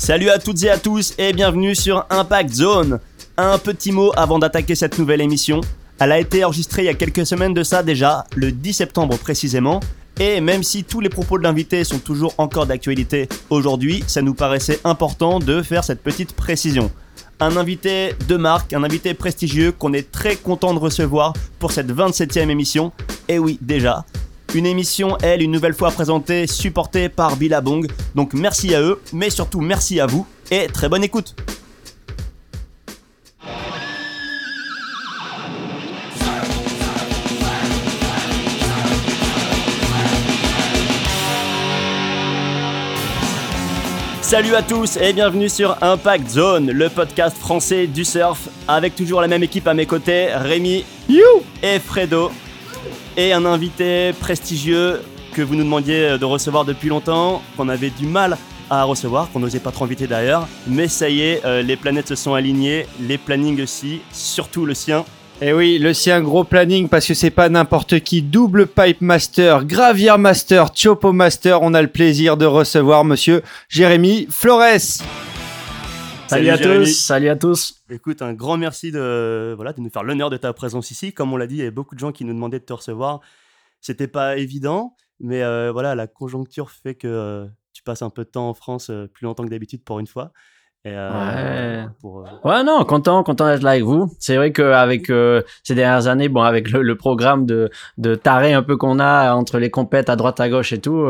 Salut à toutes et à tous et bienvenue sur Impact Zone. Un petit mot avant d'attaquer cette nouvelle émission. Elle a été enregistrée il y a quelques semaines de ça déjà, le 10 septembre précisément. Et même si tous les propos de l'invité sont toujours encore d'actualité aujourd'hui, ça nous paraissait important de faire cette petite précision. Un invité de marque, un invité prestigieux qu'on est très content de recevoir pour cette 27e émission. Et oui, déjà, une émission, elle, une nouvelle fois présentée, supportée par Billabong. Donc merci à eux, mais surtout merci à vous et très bonne écoute. Salut à tous et bienvenue sur Impact Zone, le podcast français du surf, avec toujours la même équipe à mes côtés, Rémi you et Fredo et un invité prestigieux que vous nous demandiez de recevoir depuis longtemps, qu'on avait du mal à recevoir, qu'on n'osait pas trop inviter d'ailleurs. Mais ça y est, euh, les planètes se sont alignées, les plannings aussi, surtout le sien. Et eh oui, le sien gros planning parce que c'est pas n'importe qui. Double pipe master, gravier master, chopo master. On a le plaisir de recevoir monsieur Jérémy Flores. Salut, à tous, salut à tous. Écoute, un grand merci de, voilà, de nous faire l'honneur de ta présence ici. Comme on l'a dit, il y avait beaucoup de gens qui nous demandaient de te recevoir. C'était pas évident, mais euh, voilà, la conjoncture fait que euh, tu passes un peu de temps en France euh, plus longtemps que d'habitude pour une fois. ouais. ouais, non, content, content d'être là avec vous. C'est vrai qu'avec ces dernières années, bon, avec le, programme de, de taré un peu qu'on a entre les compètes à droite à gauche et tout,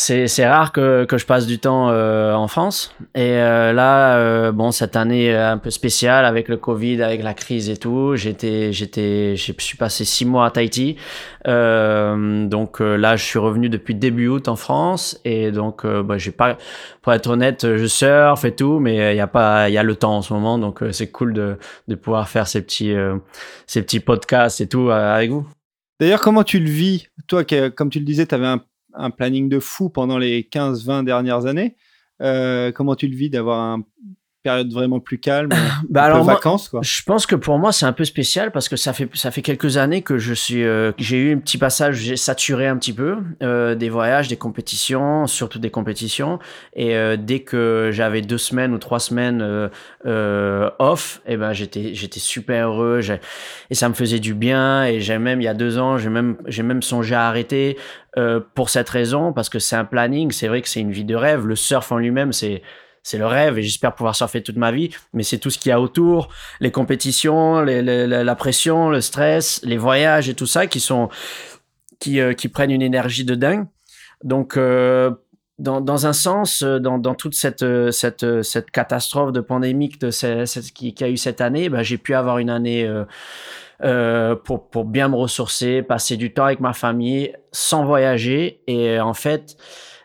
c'est rare que, que je passe du temps euh, en France. Et euh, là, euh, bon, cette année un peu spéciale avec le Covid, avec la crise et tout, j'étais, j'étais, je suis passé six mois à Tahiti. donc là, je suis revenu depuis début août en France et donc, bah, j'ai pas, pour être honnête, je surfe et tout, mais il y a pas, il y a le temps en ce moment, donc c'est cool de, de pouvoir faire ces petits, ces petits podcasts et tout avec vous. D'ailleurs, comment tu le vis? Toi, comme tu le disais, tu avais un un planning de fou pendant les 15-20 dernières années. Euh, comment tu le vis d'avoir un période vraiment plus calme, bah alors vacances quoi. Je pense que pour moi c'est un peu spécial parce que ça fait ça fait quelques années que je suis euh, j'ai eu un petit passage j'ai saturé un petit peu euh, des voyages, des compétitions, surtout des compétitions. Et euh, dès que j'avais deux semaines ou trois semaines off, et eh ben j'étais j'étais super heureux. Et ça me faisait du bien. Et j'ai même il y a deux ans j'ai même j'ai même songé à arrêter pour cette raison parce que c'est un planning, c'est vrai que c'est une vie de rêve, le surf en lui-même c'est c'est le rêve et j'espère pouvoir surfer toute ma vie. Mais c'est tout ce qu'il y a autour, les compétitions, la pression, le stress, les voyages et tout ça qui sont qui, euh, prennent une énergie de dingue. Donc euh, dans, un sens, euh, dans, toute cette, cette, cette catastrophe de pandémique de ce, qui, a eu cette année, bah, j'ai pu avoir une année pour, pour bien me ressourcer, passer du temps avec ma famille sans voyager. Et en fait,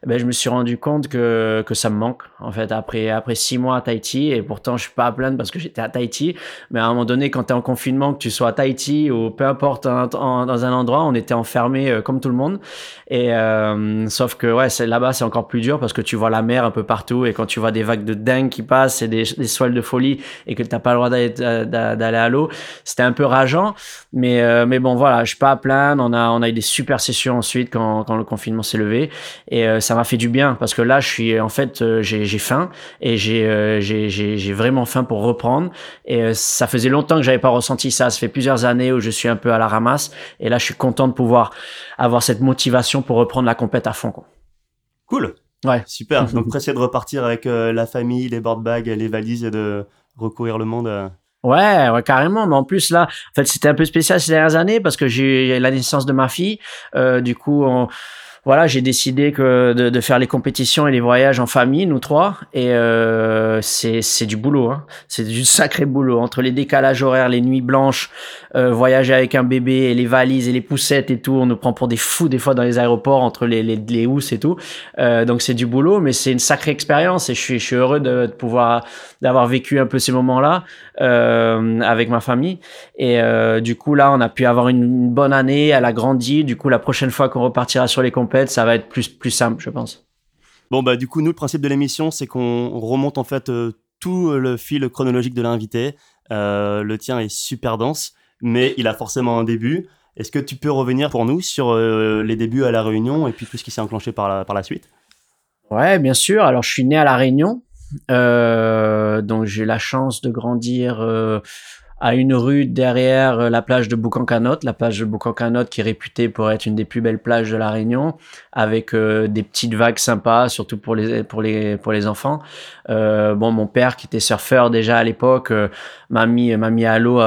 ben, je me suis rendu compte que, que ça me manque, en fait, après, après six mois à Tahiti. Et pourtant, je suis pas à plaindre parce que j'étais à Tahiti. Mais à un moment donné, quand tu es en confinement, que tu sois à Tahiti ou peu importe, dans un endroit, on était enfermés euh, comme tout le monde. Et euh, sauf que, ouais, là-bas, c'est encore plus dur parce que tu vois la mer un peu partout. Et quand tu vois des vagues de dingue qui passent et des, des soiles de folie et que t'as pas le droit d'aller à l'eau, c'était un peu rageant. Mais, euh, mais bon, voilà, je suis pas à plaindre. On a, on a eu des super sessions ensuite quand, quand le confinement s'est levé. Et ça m'a fait du bien parce que là, je suis en fait, euh, j'ai faim et euh, j'ai vraiment faim pour reprendre. Et euh, ça faisait longtemps que j'avais pas ressenti ça. Ça fait plusieurs années où je suis un peu à la ramasse. Et là, je suis content de pouvoir avoir cette motivation pour reprendre la compète à fond. Quoi. Cool. Ouais. Super. Donc pressé de repartir avec la famille, les board bags, les valises et de recourir le monde. Ouais, ouais, carrément. Mais en plus, là, en fait, c'était un peu spécial ces dernières années parce que j'ai la naissance de ma fille. du coup, on, voilà, j'ai décidé que de, de, faire les compétitions et les voyages en famille, nous trois, et euh, c'est du boulot, hein. c'est du sacré boulot. Entre les décalages horaires, les nuits blanches, euh, voyager avec un bébé et les valises et les poussettes et tout, on nous prend pour des fous des fois dans les aéroports entre les les, les housses et tout, euh, donc c'est du boulot, mais c'est une sacrée expérience. Et je suis je suis heureux de, de pouvoir d'avoir vécu un peu ces moments-là euh, avec ma famille et euh, du coup là on a pu avoir une bonne année, elle a grandi, du coup la prochaine fois qu'on repartira sur les compétitions ça va être plus, plus simple, je pense. Bon, bah, du coup, nous, le principe de l'émission, c'est qu'on remonte en fait euh, tout le fil chronologique de l'invité. Euh, le tien est super dense, mais il a forcément un début. Est-ce que tu peux revenir pour nous sur euh, les débuts à La Réunion et puis tout ce qui s'est enclenché par la, par la suite? Ouais, bien sûr. Alors, je suis né à La Réunion. Donc j'ai la chance de grandir à une rue derrière euh, la plage de Boucancanotte, la plage de Boucancanotte qui est réputée pour être une des plus belles plages de la Réunion, avec euh, des petites vagues sympas, surtout pour les pour les pour les enfants. Euh, bon, mon père qui était surfeur déjà à l'époque euh, m'a mis m'a mis à l'eau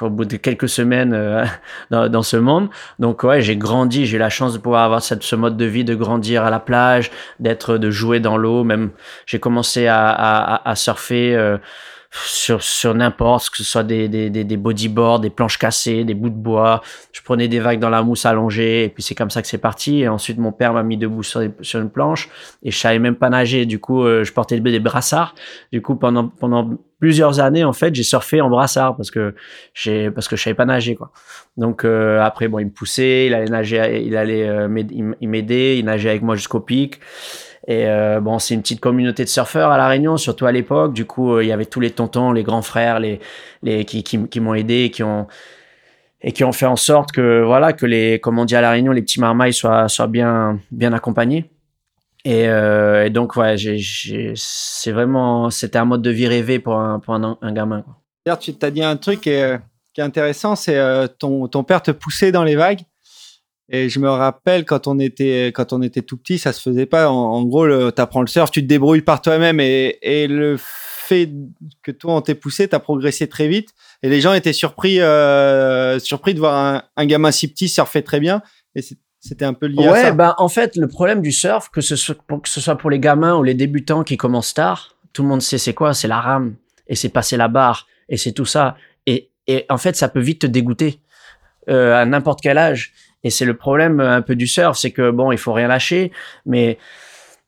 au bout de quelques semaines dans, dans, ce monde. Donc ouais, j'ai grandi, j'ai la chance de pouvoir avoir cette, ce mode de vie, de grandir à la plage, d'être de jouer dans l'eau. Même j'ai commencé à, à, à surfer sur, sur n'importe, que ce soit des, des, des, bodyboards, des planches cassées, des bouts de bois. Je prenais des vagues dans la mousse allongée et puis c'est comme ça que c'est parti. Et ensuite, mon père m'a mis debout sur, sur, une planche et je savais même pas nager. Du coup, euh, je portais des brassards. Du coup, pendant, pendant plusieurs années, en fait, j'ai surfé en brassard parce que j'ai, parce que je savais pas nager, quoi. Donc, euh, après, bon, il me poussait, il allait nager, il allait euh, m'aider, il nageait avec moi jusqu'au pic. Et euh, bon, c'est une petite communauté de surfeurs à La Réunion, surtout à l'époque. Du coup, euh, il y avait tous les tontons, les grands frères, les, qui, m'ont aidé, qui ont et qui ont fait en sorte que voilà que les, comme on dit à La Réunion, les petits marmailles soient soient bien bien accompagnés. Et, euh, donc, ouais, c'est vraiment, c'était un mode de vie rêvé pour un, pour un, gamin. D'ailleurs, tu t'as dit un truc qui est intéressant, c'est ton, ton père te poussait dans les vagues. Et je me rappelle quand on était quand on était tout petit, ça se faisait pas. En, gros, tu apprends le surf, tu te débrouilles par toi-même et, et le fait que toi on t'ait poussé, tu as progressé très vite et les gens étaient surpris euh, surpris de voir un, un, gamin si petit surfer très bien et c'était un peu lié ouais, à ça. ben en fait, le problème du surf que ce soit que ce soit pour les gamins ou les débutants qui commencent tard, tout le monde sait c'est quoi, c'est la rame et c'est passer la barre et c'est tout ça et et en fait, ça peut vite te dégoûter euh, à n'importe quel âge. Et c'est le problème euh, un peu du surf, c'est que bon, il faut rien lâcher, mais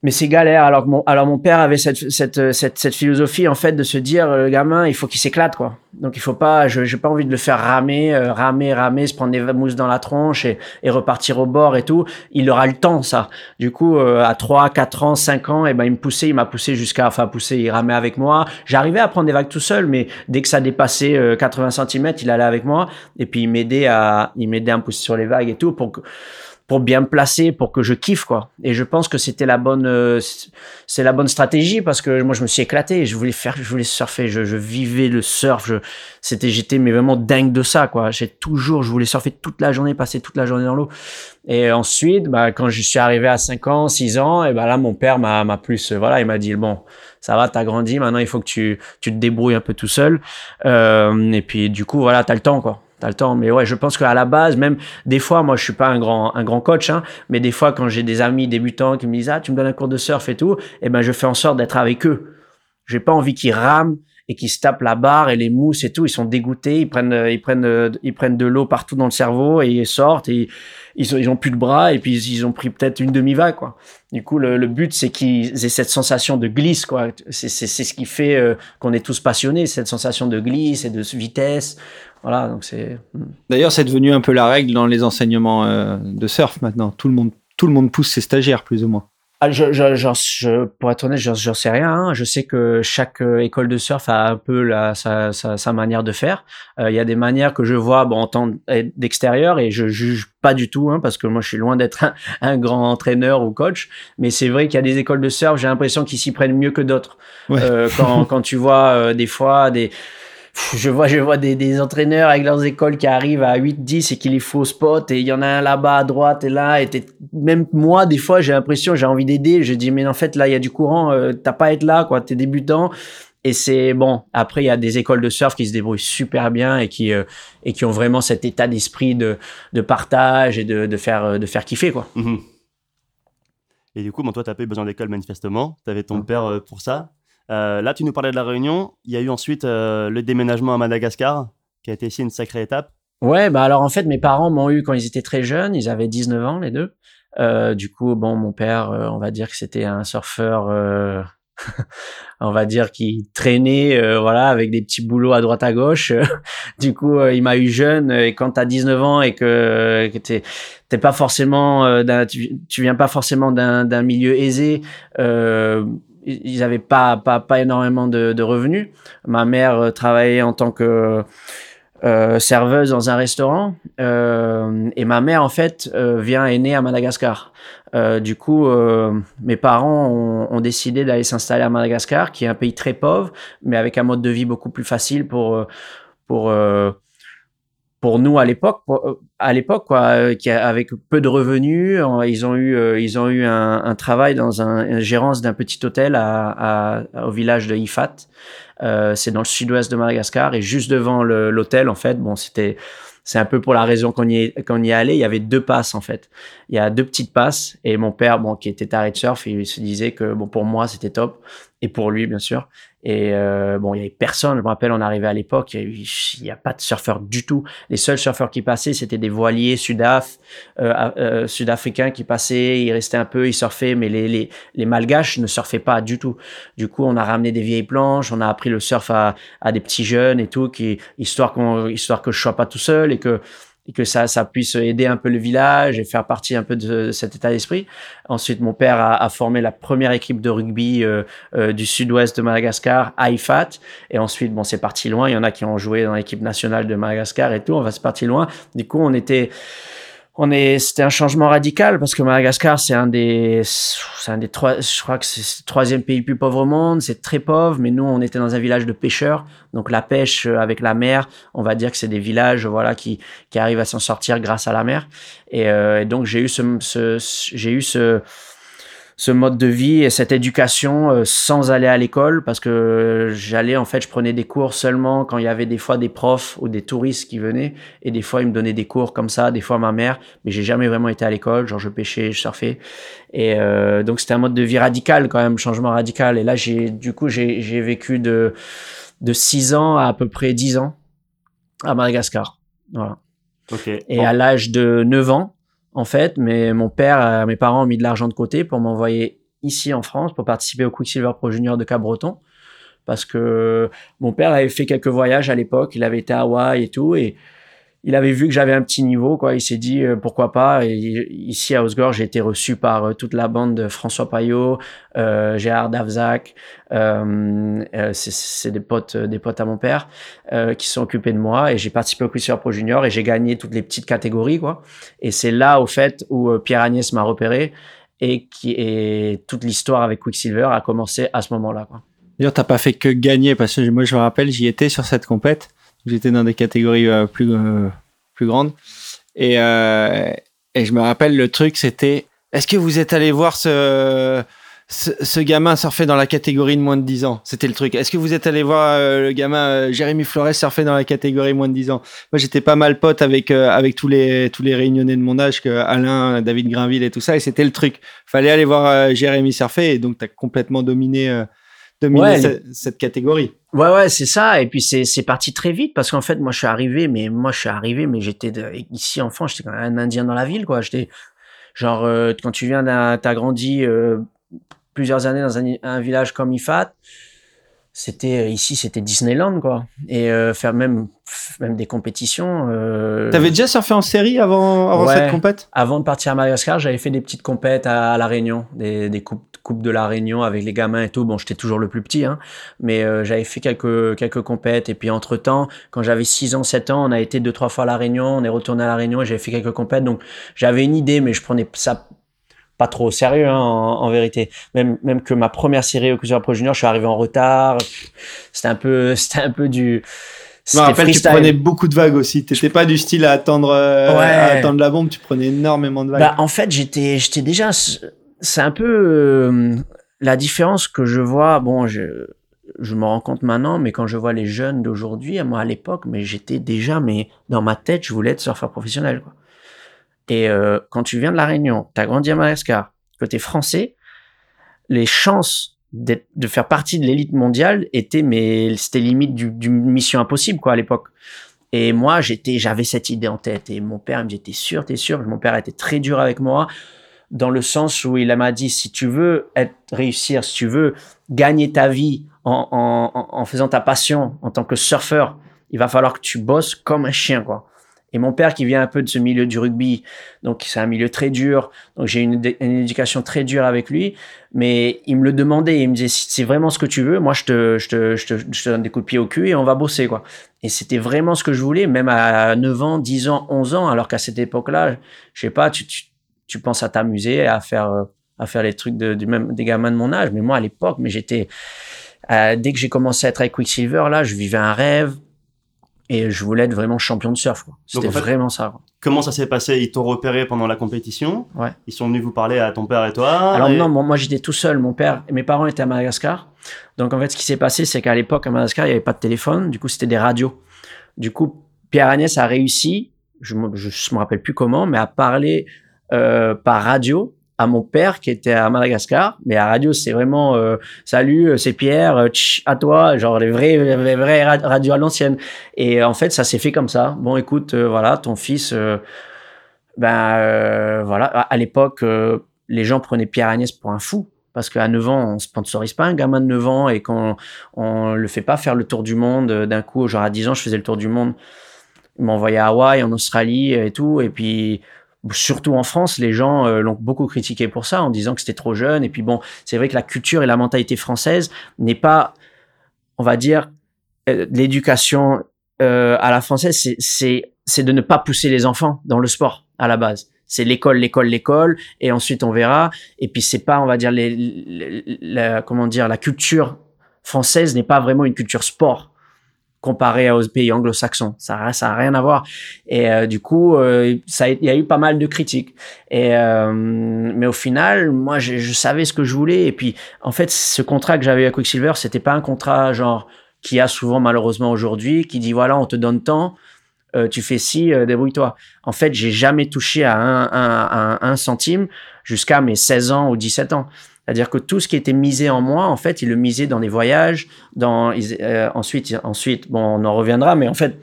mais c'est galère. Alors mon, alors mon père avait cette, cette, cette, cette, philosophie en fait de se dire le gamin, il faut qu'il s'éclate quoi. Donc il faut pas, je j'ai pas envie de le faire ramer, euh, ramer, ramer, se prendre des mousses dans la tronche et, et, repartir au bord et tout. Il aura le temps ça. Du coup euh, à 3, 4 ans, 5 ans, et eh ben il me poussait, il m'a poussé jusqu'à, enfin poussé, il ramait avec moi. J'arrivais à prendre des vagues tout seul, mais dès que ça dépassait 80 cm, il allait avec moi et puis il m'aidait à, il m'aidait à me pousser sur les vagues et tout pour que pour bien me placer, pour que je kiffe quoi. Et je pense que c'était la bonne, euh, c'est la bonne stratégie parce que moi je me suis éclaté, je voulais faire, je voulais surfer, je, vivais le surf, je, c'était, j'étais mais vraiment dingue de ça quoi. J'ai toujours, je voulais surfer toute la journée, passer toute la journée dans l'eau. Et ensuite, bah, quand je suis arrivé à 5 ans, 6 ans, et ben là mon père m'a, m'a plus, euh, voilà, il m'a dit bon, ça va, t'as grandi, maintenant il faut que tu, tu te débrouilles un peu tout seul. Euh, et puis du coup voilà, t'as le temps quoi t'as le temps. Mais ouais, je pense qu'à la base, même des fois, moi, je suis pas un grand, un grand coach, hein, mais des fois, quand j'ai des amis débutants qui me disent, ah, tu me donnes un cours de surf et tout, eh ben, je fais en sorte d'être avec eux. J'ai pas envie qu'ils rament et qu'ils se tapent la barre et les mousses et tout. Ils sont dégoûtés, ils prennent, ils prennent, ils prennent de l'eau partout dans le cerveau et ils sortent et ils, ont plus de bras et puis ils ont pris peut-être une demi-vague, quoi. Du coup, le, but, c'est qu'ils aient cette sensation de glisse, quoi. C'est, ce qui fait euh, qu'on est tous passionnés, cette sensation de glisse et de vitesse. Voilà, donc c'est. Hmm. D'ailleurs, c'est devenu un peu la règle dans les enseignements euh, de surf maintenant. Tout le monde, tout le monde pousse ses stagiaires, plus ou moins. Ah, je, je, je, pour être honnête, je ne sais rien. Hein. Je sais que chaque euh, école de surf a un peu la, sa, sa, sa manière de faire. Euh, il y a des manières que je vois bon, en temps d'extérieur et je juge pas du tout, hein, parce que moi je suis loin d'être un, un, grand entraîneur ou coach. Mais c'est vrai qu'il y a des écoles de surf, j'ai l'impression qu'ils s'y prennent mieux que d'autres. Ouais. Euh, quand, quand tu vois euh, des fois des je vois, je vois des, des, entraîneurs avec leurs écoles qui arrivent à 8, 10 et qui les font spot et il y en a un là-bas à droite et là et même moi des fois j'ai l'impression j'ai envie d'aider. Je dis mais en fait là il y a du courant euh, t'as pas à être là quoi. T'es débutant. Et c'est bon. Après il y a des écoles de surf qui se débrouillent super bien et qui euh, et qui ont vraiment cet état d'esprit de, de partage et de, de faire euh, de faire kiffer quoi. Mmh. et du coup bon toi t'as pas eu besoin d'école manifestement. T'avais ton père pour ça. euh, là, tu nous parlais de la Réunion. Il y a eu ensuite euh, le déménagement à Madagascar, qui a été ici une sacrée étape. Ouais, bah alors en fait, mes parents m'ont eu quand ils étaient très jeunes. Ils avaient 19 ans, les deux. Euh, du coup, bon, mon père, euh, on va dire que c'était un surfeur, euh, on va dire qui traînait, euh, voilà, avec des petits boulots à droite à gauche. du coup, il m'a eu jeune. Et quand t'as 19 ans et que, t'es pas forcément, tu, tu viens pas forcément d'un milieu aisé ils avaient pas, pas, pas énormément de, de, revenus. Ma mère euh, travaillait en tant que serveuse dans un restaurant. et ma mère, en fait, vient est née à Madagascar. du coup, mes parents ont, ont décidé d'aller s'installer à Madagascar, qui est un pays très pauvre, mais avec un mode de vie beaucoup plus facile pour pour pour nous à l'époque, euh, à l'époque quoi, euh, avec peu de revenus, ils ont eu, euh, ils ont eu un, travail dans un, une gérance d'un petit hôtel au village de Ifat. C'est dans le sud-ouest de Madagascar et juste devant l'hôtel en fait, bon c'était c'est un peu pour la raison qu'on y est, qu'on y est allé. Il y avait deux passes en fait. Il y a deux petites passes et mon père, bon, qui était taré de surf, il se disait que bon pour moi c'était top et pour lui bien sûr. Et euh, bon, il y avait personne. Je me rappelle, on arrivait à l'époque, il n'y a, pas de surfeurs du tout. Les seuls surfeurs qui passaient, c'était des voiliers euh, euh, sud-africains qui passaient. Ils restaient un peu, ils surfaient, mais les, les, les malgaches ne surfaient pas du tout. Du coup, on a ramené des vieilles planches, on a appris le surf à, à des petits jeunes et tout, qui histoire qu'on, histoire que je sois pas tout seul et que et que ça, ça puisse aider un peu le village et faire partie un peu de, cet état d'esprit. Ensuite, mon père a, a, formé la première équipe de rugby euh, euh, du sud-ouest de Madagascar, IFAT. Et ensuite, bon, c'est parti loin. Il y en a qui ont joué dans l'équipe nationale de Madagascar et tout. On va se partir loin. Du coup, on était on est, c'était un changement radical parce que Madagascar, c'est un des, c'est un des trois, je crois que c'est le troisième pays plus pauvre au monde. C'est très pauvre, mais nous, on était dans un village de pêcheurs. Donc, la pêche euh, avec la mer, on va dire que c'est des villages, voilà, qui, qui arrivent à s'en sortir grâce à la mer. Et, euh, et donc, j'ai eu ce, ce j'ai eu ce, ce mode de vie et cette éducation euh, sans aller à l'école parce que j'allais en fait je prenais des cours seulement quand il y avait des fois des profs ou des touristes qui venaient. Et des fois ils me donnaient des cours comme ça des fois ma mère. Mais j'ai jamais vraiment été à l'école genre je pêchais je surfais. Et euh, donc c'était un mode de vie radical quand même changement radical. Et là j'ai du coup j'ai j'ai vécu de de 6 ans à à peu près 10 ans à Madagascar. Voilà. Et à l'âge de 9 ans en fait, mais mon père, euh, mes parents ont mis de l'argent de côté pour m'envoyer ici en France pour participer au Quicksilver Pro Junior de Cap-Breton. Parce que mon père avait fait quelques voyages à l'époque, il avait été à Hawaï et tout, et il avait vu que j'avais un petit niveau, quoi. Il s'est dit euh, pourquoi pas. Et ici à Osgore, j'ai été reçu par euh, toute la bande de François Payot, euh, Gérard Davzac. Euh, c'est des potes, des potes à mon père qui sont occupés de moi. Et j'ai participé au Quicksilver Pro Junior et j'ai gagné toutes les petites catégories, quoi. Et c'est là, au fait, où Pierre Agnès m'a repéré et qui est toute l'histoire avec Quicksilver a commencé à ce moment-là. D'ailleurs, t'as pas fait que gagner parce que moi, je me rappelle, j'y étais sur cette compète. J'étais dans des catégories euh, plus, euh, plus grandes. Et, euh, et je me rappelle, le truc, c'était est-ce que vous êtes allé voir ce, ce, gamin surfer dans la catégorie de moins de 10 ans? C'était le truc. Est-ce que vous êtes allé voir le gamin Jérémy Flores surfer dans la catégorie moins de 10 ans? Moi, j'étais pas mal pote avec, avec tous, les, tous les réunionnais de mon âge, que Alain, David Grinville et tout ça. Et c'était le truc. Fallait aller voir Jérémy surfer. Et donc, tu as complètement dominé cette, catégorie. Ouais, ouais, c'est ça. Et puis c'est c'est parti très vite parce qu'en fait, moi, je suis arrivé, mais moi, je suis arrivé, mais j'étais ici en France, j'étais un Indien dans la ville, quoi. J'étais genre euh, quand tu viens, t'as grandi euh, plusieurs années dans un, un village comme Ifat c'était euh, ici c'était Disneyland quoi et euh, faire même même des compétitions euh... t'avais déjà surfé en série avant avant cette compète? Avant de partir à Madagascar j'avais fait des petites compètes à, la Réunion des, des coupes coupes de la Réunion avec les gamins et tout bon j'étais toujours le plus petit hein mais euh, j'avais fait quelques quelques compètes et puis entre temps quand j'avais 6 ans 7 ans on a été deux trois fois à la Réunion on est retourné à la Réunion et j'avais fait quelques compètes donc j'avais une idée mais je prenais ça pas trop sérieux hein, en, vérité. Même même que ma première série au Cruiser Pro Junior, je suis arrivé en retard. C'était un peu c'était un peu du je me rappelle, tu prenais beaucoup de vagues aussi. T'étais pas du style à attendre, euh, à attendre la bombe. Tu prenais énormément de vagues. Bah, en fait, j'étais, j'étais déjà. C'est un peu euh, la différence que je vois. Bon, je, je me rends compte maintenant, mais quand je vois les jeunes d'aujourd'hui, moi à l'époque, mais j'étais déjà, mais dans ma tête, je voulais être surfeur professionnel. Quoi. Et euh, quand tu viens de la Réunion, tu as grandi à Madagascar, que français, les chances de faire partie de l'élite mondiale étaient, mais c'était limite d'une du mission impossible quoi à l'époque. Et moi, j'étais, j'avais cette idée en tête. Et mon père me dit, t'es sûr, t'es sûr. Mon père était très dur avec moi, dans le sens où il m'a dit, si tu veux être, réussir, si tu veux gagner ta vie en, en, en faisant ta passion en tant que surfeur, il va falloir que tu bosses comme un chien, quoi. Et mon père qui vient un peu de ce milieu du rugby, donc c'est un milieu très dur, donc j'ai une, une, éducation très dure avec lui, mais il me le demandait, il me disait si c'est vraiment ce que tu veux, moi je te, je, te, je, te, donne des coups de pied au cul et on va bosser quoi. Et c'était vraiment ce que je voulais, même à 9 ans, 10 ans, 11 ans, alors qu'à cette époque-là, je sais pas, tu, tu, tu penses à t'amuser, à faire, euh, à faire les trucs de, même, des gamins de mon âge, mais moi à l'époque, mais j'étais, euh, dès que j'ai commencé à être avec Quicksilver, là, je vivais un rêve et je voulais être vraiment champion de surf. C'était vraiment ça. Quoi. Comment ça s'est passé? Ils t'ont repéré pendant la compétition? Ouais. Ils sont venus vous parler à ton père et toi Alors non, moi j'étais tout seul. Mon père et mes parents étaient à Madagascar. Donc en fait, ce qui s'est passé, c'est qu'à l'époque à Madagascar, il n'y avait pas de téléphone. Du coup, c'était des radios. Du coup, Pierre Agnès a réussi, je me, je me rappelle plus comment, mais à parler euh, par radio à mon père qui était à Madagascar. Mais à radio, c'est vraiment euh, salut, euh, c'est Pierre, à toi, genre les vrais, les radios à l'ancienne. Et en fait, ça s'est fait comme ça. Bon, écoute, voilà, ton fils, ben voilà, à, à l'époque, les gens prenaient Pierre Agnès pour un fou. Parce qu'à 9 ans, on sponsorise pas un gamin de 9 ans et qu'on on le fait pas faire le tour du monde d'un coup. Genre à 10 ans, je faisais le tour du monde. Ils m'envoyaient à Hawaï, en Australie et tout. Et puis, surtout en France, les gens euh, l'ont beaucoup critiqué pour ça, en disant que c'était trop jeune. Et puis bon, c'est vrai que la culture et la mentalité française n'est pas, on va dire, euh, l'éducation euh, à la française, c'est de ne pas pousser les enfants dans le sport à la base. C'est l'école, l'école, l'école, et ensuite on verra. Et puis c'est pas, on va dire, les, les, comment dire, la culture française n'est pas vraiment une culture sport comparé aux pays anglo-saxons. Ça, ça rien à voir. Et euh, du coup, euh, ça, il y a eu pas mal de critiques. Et euh, mais au final, moi, je, je, savais ce que je voulais. Et puis, en fait, ce contrat que j'avais avec Quicksilver, c'était pas un contrat genre qui a souvent malheureusement aujourd'hui, qui dit voilà, on te donne tant. Euh, tu fais ci, euh, débrouille-toi. En fait, j'ai jamais touché à un, un, un, un centime jusqu'à mes 16 ans ou 17 ans. C'est-à-dire que tout ce qui était misé en moi, en fait, ils le misaient dans les voyages, dans euh, ensuite, ensuite, bon, on en reviendra, mais en fait,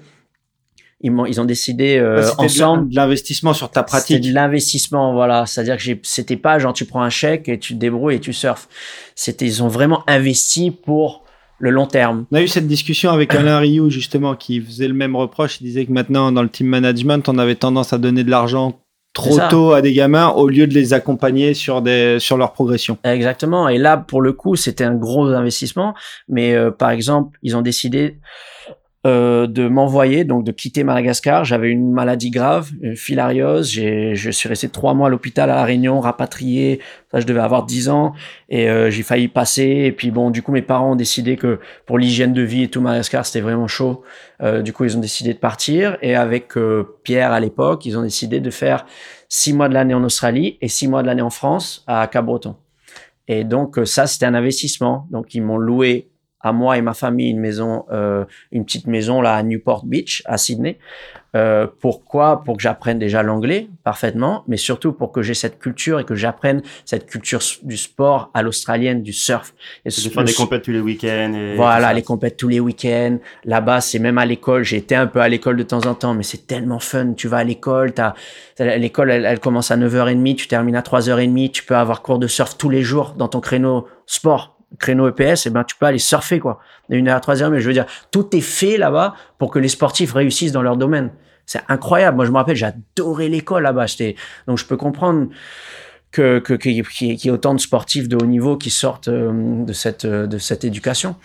ils, ont, ils ont décidé euh, ensemble de l'investissement sur ta pratique. C'était de l'investissement, voilà. C'est-à-dire que c'était pas genre tu prends un chèque et tu te débrouilles et tu surfes. C'était ils ont vraiment investi pour le long terme. On a eu cette discussion avec Alain Rioux justement qui faisait le même reproche. Il disait que maintenant dans le team management, on avait tendance à donner de l'argent trop tôt à des gamins au lieu de les accompagner sur des sur leur progression. Exactement. Et là, pour le coup, c'était un gros investissement. Mais euh, par exemple, ils ont décidé euh, de m'envoyer, donc de quitter Madagascar. J'avais une maladie grave, une filariose. Je suis resté trois mois à l'hôpital à La Réunion, rapatrié. Ça, je devais avoir dix ans et euh, j'ai failli passer. Et puis bon, du coup, mes parents ont décidé que pour l'hygiène de vie et tout, Madagascar, c'était vraiment chaud. Euh, du coup, ils ont décidé de partir. Et avec Pierre à l'époque, ils ont décidé de faire six mois de l'année en Australie et six mois de l'année en France à Cap-Breton. Et donc ça, c'était un investissement. Donc ils m'ont loué à moi et ma famille une maison, euh, une petite maison là à Newport Beach, à Sydney. Euh, pourquoi? Pour que j'apprenne déjà l'anglais parfaitement, mais surtout pour que j'ai cette culture et que j'apprenne cette culture du sport à l'australienne, du surf. Et de faire des compètes tous les week-ends. Voilà, les compètes tous les week-ends. Là-bas, c'est même à l'école. J'ai été un peu à l'école de temps en temps, mais c'est tellement fun. Tu vas à l'école, t'as l'école, elle, elle commence à 9h30, tu termines à 3h30, tu peux avoir cours de surf tous les jours dans ton créneau sport créneau EPS, et ben tu peux aller surfer quoi, de une à trois heures. Mais je veux dire, tout est fait là-bas pour que les sportifs réussissent dans leur domaine. C'est incroyable. Moi, je me rappelle, j'adorais l'école là-bas. Donc, je peux comprendre que qu'il que, y, ait autant de sportifs de haut niveau qui sortent euh, de cette de cette éducation.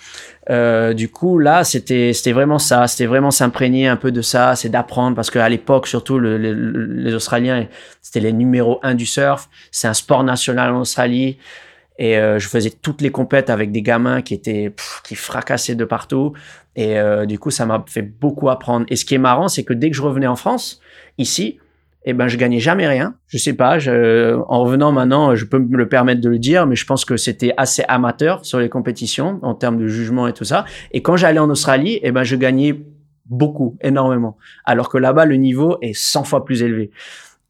Euh, du coup, là, c'était c'était vraiment ça. C'était vraiment s'imprégner un peu de ça. C'est d'apprendre parce qu'à l'époque, surtout le, le, les Australiens, c'était les numéros un du surf. C'est un sport national en Australie. Et euh, je faisais toutes les compètes avec des gamins qui étaient pff, qui fracassaient de partout. Et euh, du coup, ça m'a fait beaucoup apprendre. Et ce qui est marrant, c'est que dès que je revenais en France, ici, eh ben, je gagnais jamais rien. Je sais pas. Je, en revenant maintenant, je peux me le permettre de le dire, mais je pense que c'était assez amateur sur les compétitions en termes de jugement et tout ça. Et quand j'allais en Australie, eh ben, je gagnais beaucoup, énormément. Alors que là-bas, le niveau est 100 fois plus élevé.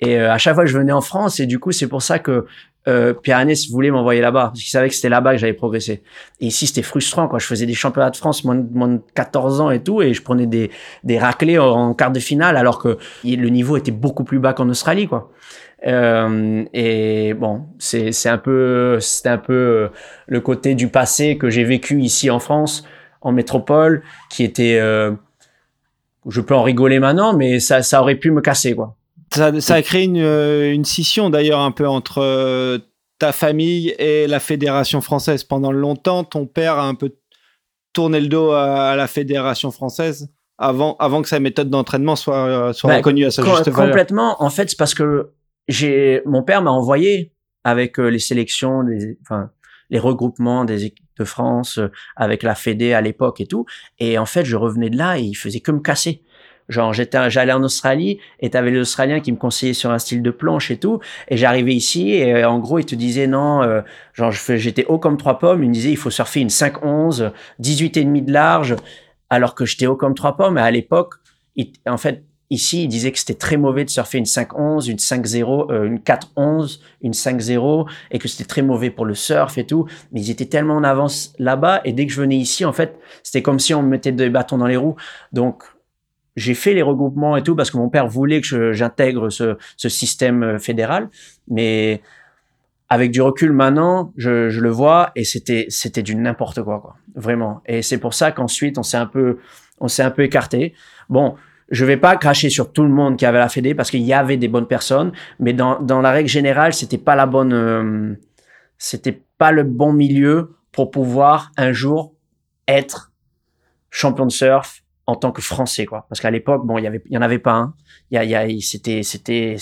Et euh, à chaque fois je venais en France, et du coup, c'est pour ça que euh, Pierre Agnès voulait m'envoyer là-bas parce qu'il savait que c'était là-bas que j'allais progresser. Et ici, c'était frustrant quoi. Je faisais des championnats de France moins de, moins de 14 ans et tout, et je prenais des des raclés en quart de finale alors que le niveau était beaucoup plus bas qu'en Australie quoi. Euh, et bon, c'est c'est un peu c'était un peu euh, le côté du passé que j'ai vécu ici en France, en métropole, qui était euh, je peux en rigoler maintenant, mais ça, ça aurait pu me casser, quoi. Ça, ça a créé une, une scission d'ailleurs un peu entre ta famille et la fédération française. Pendant longtemps, ton père a un peu tourné le dos à, la fédération française avant, avant que sa méthode d'entraînement soit, soit ben, reconnue à sa juste valeur. Complètement. En fait, c'est parce que j'ai mon père m'a envoyé avec euh, les sélections, les, enfin, les regroupements des équipes de France, euh, avec la Fédé à l'époque et tout. Et en fait, je revenais de là et il faisait que me casser. Genre, j'étais, j'allais en Australie et t'avais l'Australien qui me conseillait sur un style de planche et tout. Et j'arrivais ici et euh, en gros, il te disait non, euh, genre, j'étais haut comme trois pommes. Il me disait, il faut surfer une 5-11, 18 et demi de large, alors que j'étais haut comme trois pommes. Et à l'époque, en fait, ici, il disait que c'était très mauvais de surfer une 5-11, une 5-0, euh, une 4-11, une 5-0 et que c'était très mauvais pour le surf et tout. Mais ils étaient tellement en avance là-bas et dès que je venais ici, en fait, c'était comme si on me mettait des bâtons dans les roues. Donc, j'ai fait les regroupements et tout parce que mon père voulait que j'intègre ce, ce, système euh, fédéral. Mais avec du recul maintenant, je, je le vois et c'était c'était du n'importe quoi, quoi, vraiment. Et c'est pour ça qu'ensuite on s'est un peu on s'est un peu écarté. Bon, je vais pas cracher sur tout le monde qui avait la Fédé parce qu'il y avait des bonnes personnes, mais dans, dans la règle générale, c'était pas la bonne, euh, c'était pas le bon milieu pour pouvoir un jour être champion de surf en tant que français quoi. Parce qu'à l'époque bon il y en avait pas un. Il y a, il c'était c'était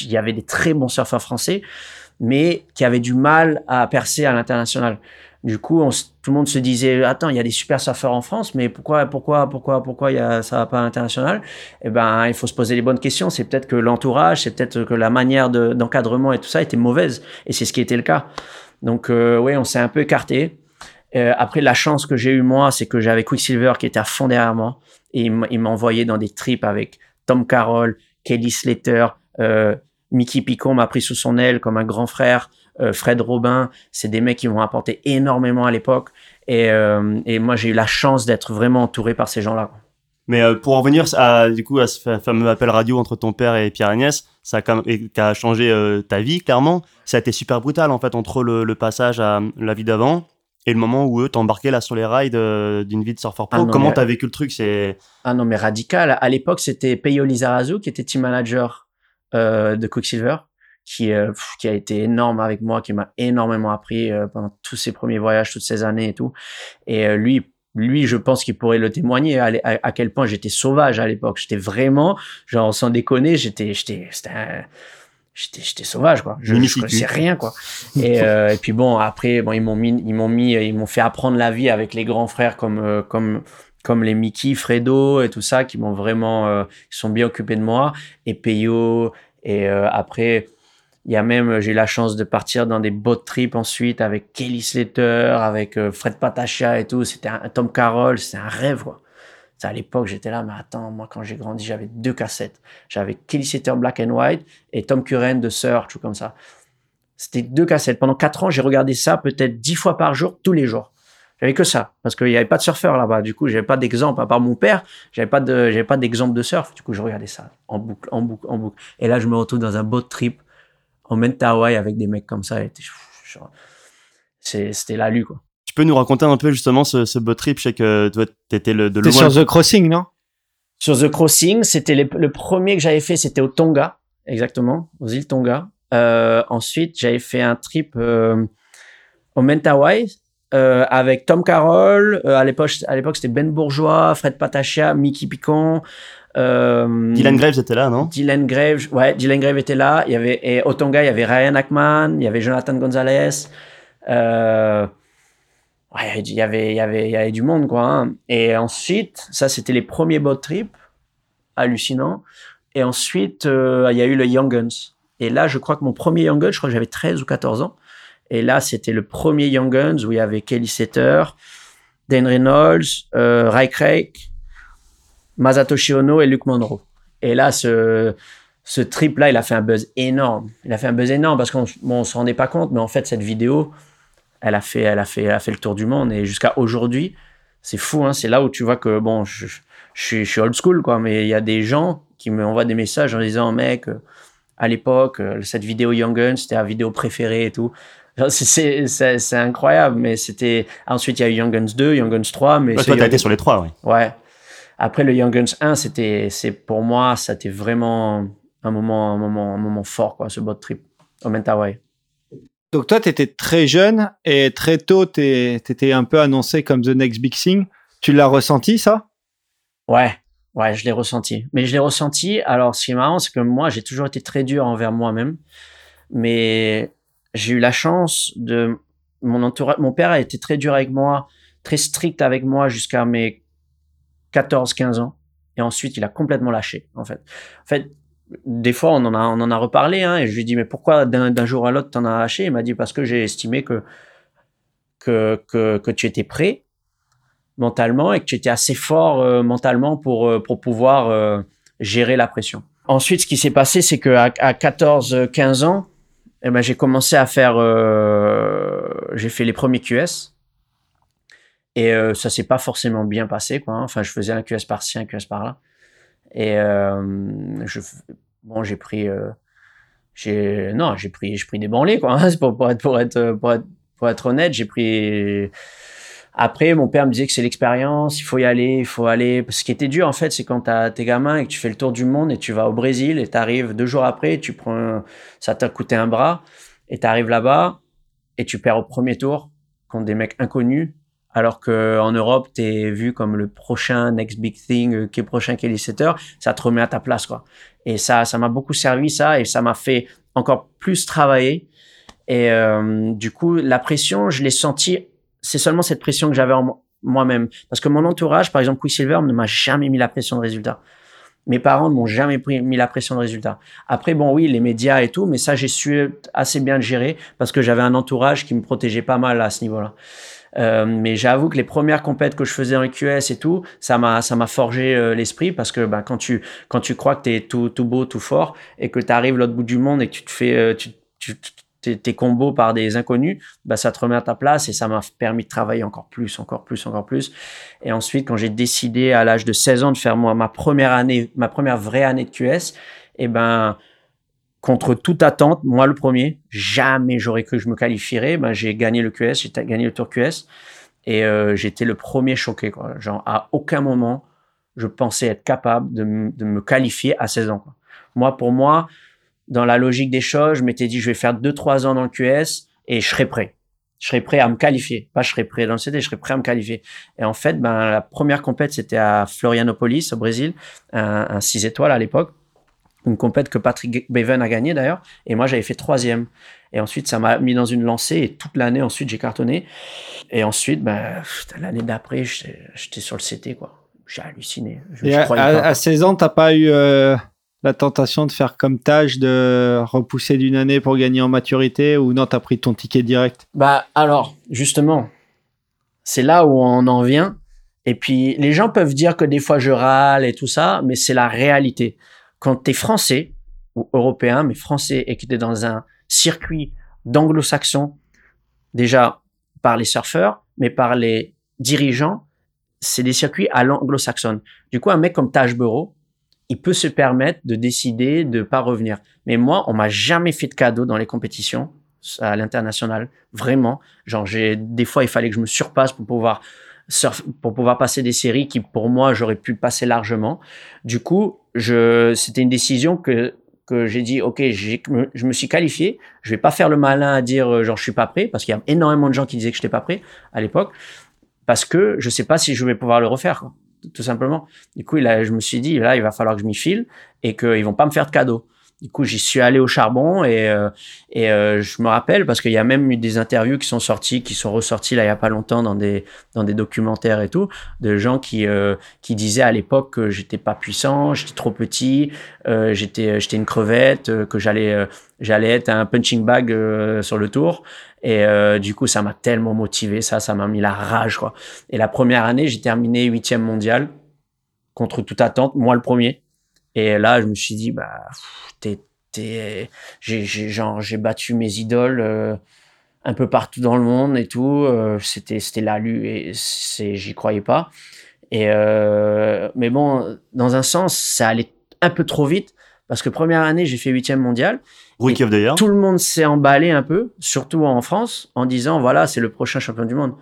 il y avait des très bons surfeurs français mais qui avaient du mal à percer à l'international. Du coup tout le monde se disait attends il y a des super surfeurs en France mais pourquoi pourquoi pourquoi pourquoi il y a, ça va pas à l'international? Eh ben il faut se poser les bonnes questions. C'est peut-être que l'entourage c'est peut-être que la manière d'encadrement et tout ça était mauvaise. Et c'est ce qui était le cas. Donc euh, oui on s'est un peu écarté euh, après, la chance que j'ai eu moi, c'est que j'avais Quicksilver qui était à fond derrière moi. Et il m'a envoyé dans des trips avec Tom Carroll, Kelly Slater, euh, Mickey Picon m'a pris sous son aile comme un grand frère, euh, Fred Robin. C'est des mecs qui m'ont apporté énormément à l'époque. Et, moi, j'ai eu la chance d'être vraiment entouré par ces gens-là. Mais pour en venir à, du coup, à ce fameux appel radio entre ton père et Pierre-Agnès, ça a, qui a changé ta vie, clairement. Ça a été super brutal, en fait, entre le passage à la vie d'avant et le moment où eux t'embarquaient là sur les rides euh, d'une vie de surfeur pro. Ah Comment t'as vécu le truc? C'est ah non mais radical. À l'époque c'était Peyo Lizarazu qui était team manager euh, de Quicksilver, qui euh, qui a été énorme avec moi, qui m'a énormément appris pendant tous ces premiers voyages, toutes ces années et tout. Et lui lui, je pense qu'il pourrait le témoigner à, à quel point j'étais sauvage à l'époque. J'étais vraiment, genre sans déconner, j'étais, j'étais, c'était j'étais j'étais sauvage quoi. Je, je connaissais rien quoi. Et, euh, et puis bon après bon ils m'ont mis ils m'ont mis ils m'ont fait apprendre la vie avec les grands frères comme euh, comme comme les Mickey Fredo et tout ça qui m'ont vraiment euh, ils sont bien occupés de moi. Et Peyo et euh, après il y a même j'ai eu la chance de partir dans des boat trips ensuite avec Kelly Slater avec Fred Patachia et tout. C'était un Tom Carroll c'était un rêve quoi à l'époque, j'étais là, mais attends, moi, quand j'ai grandi, j'avais deux cassettes. J'avais Kelly Slater Black and White et Tom Curran de Search ou comme ça. C'était deux cassettes. Pendant quatre ans, j'ai regardé ça peut-être dix fois par jour, tous les jours. J'avais que ça, parce qu'il n'y avait pas de surfeur là-bas. Du coup, j'avais pas d'exemple, à part mon père, j'avais pas de, j'avais pas d'exemple de surf. Du coup, je regardais ça en boucle, en boucle, en boucle. Et là, je me retrouve dans un boat trip en Mentawai avec des mecs comme ça. C'était l'alu, quoi peux nous raconter un peu justement ce, ce boat trip? Je sais que toi, t'étais le, de loin. sur The Crossing, non? Sur The Crossing, c'était le premier que j'avais fait, c'était au Tonga, exactement, aux îles Tonga. Euh, ensuite, j'avais fait un trip euh, au Mentawai euh, avec Tom Carroll. Euh, à l'époque, à l'époque, c'était Ben Bourgeois, Fred Patachia, Mickey Picon. Euh, Dylan Graves était là, non? Dylan Graves, ouais, Dylan Graves était là. Il y avait et au Tonga, il y avait Ryan Ackman, il y avait Jonathan Gonzalez. Y avait, il y avait, y avait du monde, quoi. Hein. Et ensuite, ça, c'était les premiers boat trips, hallucinant. Et ensuite, euh, il y a eu le Young Guns. Et là, je crois que mon premier Young Guns, je crois que j'avais 13 ou 14 ans. Et là, c'était le premier Young Guns où il y avait Kelly Setter, Dan Reynolds, euh, Ray Craig, Masatoshi Ono et Luke Monroe. Et là, ce, ce trip-là, il a fait un buzz énorme. Il a fait un buzz énorme parce qu'on bon, se rendait pas compte, mais en fait, cette vidéo, elle a fait, elle a fait, elle a fait le tour du monde et jusqu'à aujourd'hui, c'est fou. Hein, c'est là où tu vois que bon, je, je, suis old school quoi, mais il y a des gens qui me envoient des messages en disant mec, euh, à l'époque, euh, cette vidéo Young Gun, c'était la vidéo préférée et tout. C'est incroyable, mais c'était. Ensuite, il y a eu Young Guns 2, Young Guns 3. Mais toi, t'as été sur les trois, oui. Ouais. Après le Young Guns 1, c'était, c'est pour moi, c'était vraiment un moment, un moment, un moment fort, quoi, ce boat trip au Mentawai. Donc toi, tu étais très jeune et très tôt, tu étais un peu annoncé comme The Next Big Thing. Tu l'as ressenti, ça? Ouais, ouais, je l'ai ressenti. Mais je l'ai ressenti. Alors, ce qui est marrant, c'est que moi, j'ai toujours été très dur envers moi-même. Mais j'ai eu la chance de... Mon, entourage, mon père a été très dur avec moi, très strict avec moi jusqu'à mes 14-15 ans. Et ensuite, il a complètement lâché, en fait. En fait, des fois, on en a, on en a reparlé, hein, et je lui dis, mais pourquoi d'un jour à l'autre, t'en as lâché Il m'a dit, parce que j'ai estimé que, que, que, que, tu étais prêt mentalement et que tu étais assez fort euh, mentalement pour, euh, pour pouvoir euh, gérer la pression. Ensuite, ce qui s'est passé, c'est que à, 14-15 ans, eh ben, j'ai commencé à faire, j'ai fait les premiers QS. Et ça s'est pas forcément bien passé, quoi. Hein. Enfin, je faisais un QS par-ci, un QS par-là. Et euh, bon, j'ai pris, euh, non, j'ai pris, pris des banlés, quoi. Hein, pour, pour, être, pour être, pour être, pour être honnête, j'ai pris. Après, mon père me disait que c'est l'expérience, il faut y aller, il faut aller. Ce qui était dur, en fait, c'est quand t'as tes gamins et que tu fais le tour du monde et tu vas au Brésil et t'arrives deux jours après, tu prends, ça t'a coûté un bras et t'arrives là-bas et tu perds au premier tour contre des mecs inconnus alors qu'en Europe, tu es vu comme le prochain next big thing, euh, qui est prochain Kelly Setter, ça te remet à ta place, quoi. Et ça, ça m'a beaucoup servi, ça, et ça m'a fait encore plus travailler. Et euh, du coup, la pression, je l'ai senti, c'est seulement cette pression que j'avais en moi-même. Parce que mon entourage, par exemple, Quicksilver, ne m'a jamais mis la pression de résultat. Mes parents ne m'ont jamais mis la pression de résultat. Après, bon, oui, les médias et tout, mais ça, j'ai su assez bien le gérer parce que j'avais un entourage qui me protégeait pas mal à ce niveau-là. Euh, mais j'avoue que les premières compètes que je faisais en QS et tout, ça m'a ça m'a forgé euh, l'esprit parce que bah, quand tu quand tu crois que tu es tout tout beau, tout fort et que tu arrives l'autre bout du monde et que tu te fais euh, tu, tu tes, combos par des inconnus, bah ça te remet à ta place et ça m'a permis de travailler encore plus, encore plus, encore plus. Et ensuite, quand j'ai décidé à l'âge de 16 ans de faire moi ma première année, ma première vraie année de QS, et eh ben contre toute attente, moi le premier, jamais j'aurais cru que je me qualifierais. Ben, j'ai gagné le QS, j'ai gagné le Tour QS et euh, j'étais le premier choqué. Quoi. Genre, à aucun moment, je pensais être capable de, me qualifier à 16 ans. Moi, pour moi, dans la logique des choses, je m'étais dit, je vais faire 2-3 ans dans le QS et je serai prêt. Je serais prêt à me qualifier. Pas je serais prêt dans le CD, je serais prêt à me qualifier. Et en fait, ben, la première compète, c'était à Florianopolis, au Brésil, un, un 6 étoiles à l'époque une compète que Patrick Bevan a gagné d'ailleurs, et moi j'avais fait troisième. Et ensuite, ça m'a mis dans une lancée, et toute l'année ensuite, j'ai cartonné. Et ensuite, ben, l'année d'après, j'étais sur le CT, quoi. J'ai halluciné. et à, 16 ans, t'as pas eu euh, la tentation de faire comme tâche, de repousser d'une année pour gagner en maturité, ou non, t'as pris ton ticket direct? Bah alors, justement, c'est là où on en vient. Et puis, les gens peuvent dire que des fois je râle et tout ça, mais c'est la réalité quand tu es français ou européen, mais français et que tu es dans un circuit d'anglo-saxons, déjà par les surfeurs, mais par les dirigeants, c'est des circuits à l'anglo-saxonne. Du coup, un mec comme Taj il peut se permettre de décider de pas revenir. Mais moi, on m'a jamais fait de cadeau dans les compétitions à l'international, vraiment. Genre, j'ai des fois, il fallait que je me surpasse pour pouvoir pour pouvoir passer des séries qui, pour moi, j'aurais pu passer largement. Du coup, je, c'était une décision que, que j'ai dit, OK, je me suis qualifié. Je vais pas faire le malin à dire, euh, genre, je suis pas prêt, parce qu'il y a énormément de gens qui disaient que j'étais pas prêt à l'époque, parce que je sais pas si je vais pouvoir le refaire, tout simplement. Du coup, là, je me suis dit, là, il va falloir que je m'y file et qu'ils vont pas me faire de cadeau. Du coup, j'y suis allé au charbon et, euh, et euh, je me rappelle parce qu'il y a même eu des interviews qui sont sorties, qui sont ressorties là il y a pas longtemps dans des dans des documentaires et tout, de gens qui euh, qui disaient à l'époque que j'étais pas puissant, j'étais trop petit, j'étais j'étais une crevette, que j'allais j'allais être un punching bag sur le tour. Et du coup, ça m'a tellement motivé, ça, ça m'a mis la rage quoi. Et la première année, j'ai terminé huitième mondial contre toute attente, moi le premier. Et là, je me suis dit, bah, t'es, t'es, j'ai, j'ai, genre, j'ai battu mes idoles euh, un peu partout dans le monde et tout. Euh, c'était, c'était la et c'est, j'y croyais pas. Et euh, mais bon, dans un sens, ça allait un peu trop vite parce que première année, j'ai fait huitième mondial. d'ailleurs. Tout le monde s'est emballé un peu, surtout en France, en disant voilà, c'est le prochain champion du monde.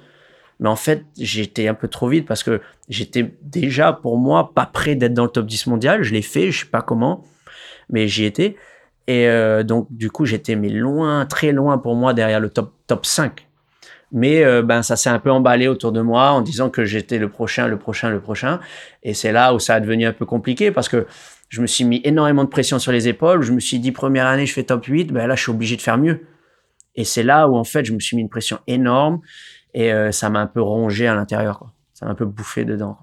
Mais en fait, j'étais un peu trop vite parce que j'étais déjà, pour moi, pas prêt d'être dans le top 10 mondial. Je l'ai fait, je sais pas comment, mais j'y étais. Et euh, donc, du coup, j'étais mais loin, très loin pour moi derrière le top, top 5. Mais euh, ben ça s'est un peu emballé autour de moi en disant que j'étais le prochain, le prochain, le prochain. Et c'est là où ça a devenu un peu compliqué parce que je me suis mis énormément de pression sur les épaules. Je me suis dit, première année, je fais top 8, ben là, je suis obligé de faire mieux. Et c'est là où, en fait, je me suis mis une pression énorme et euh, ça m'a un peu rongé à l'intérieur. Ça m'a un peu bouffé dedans.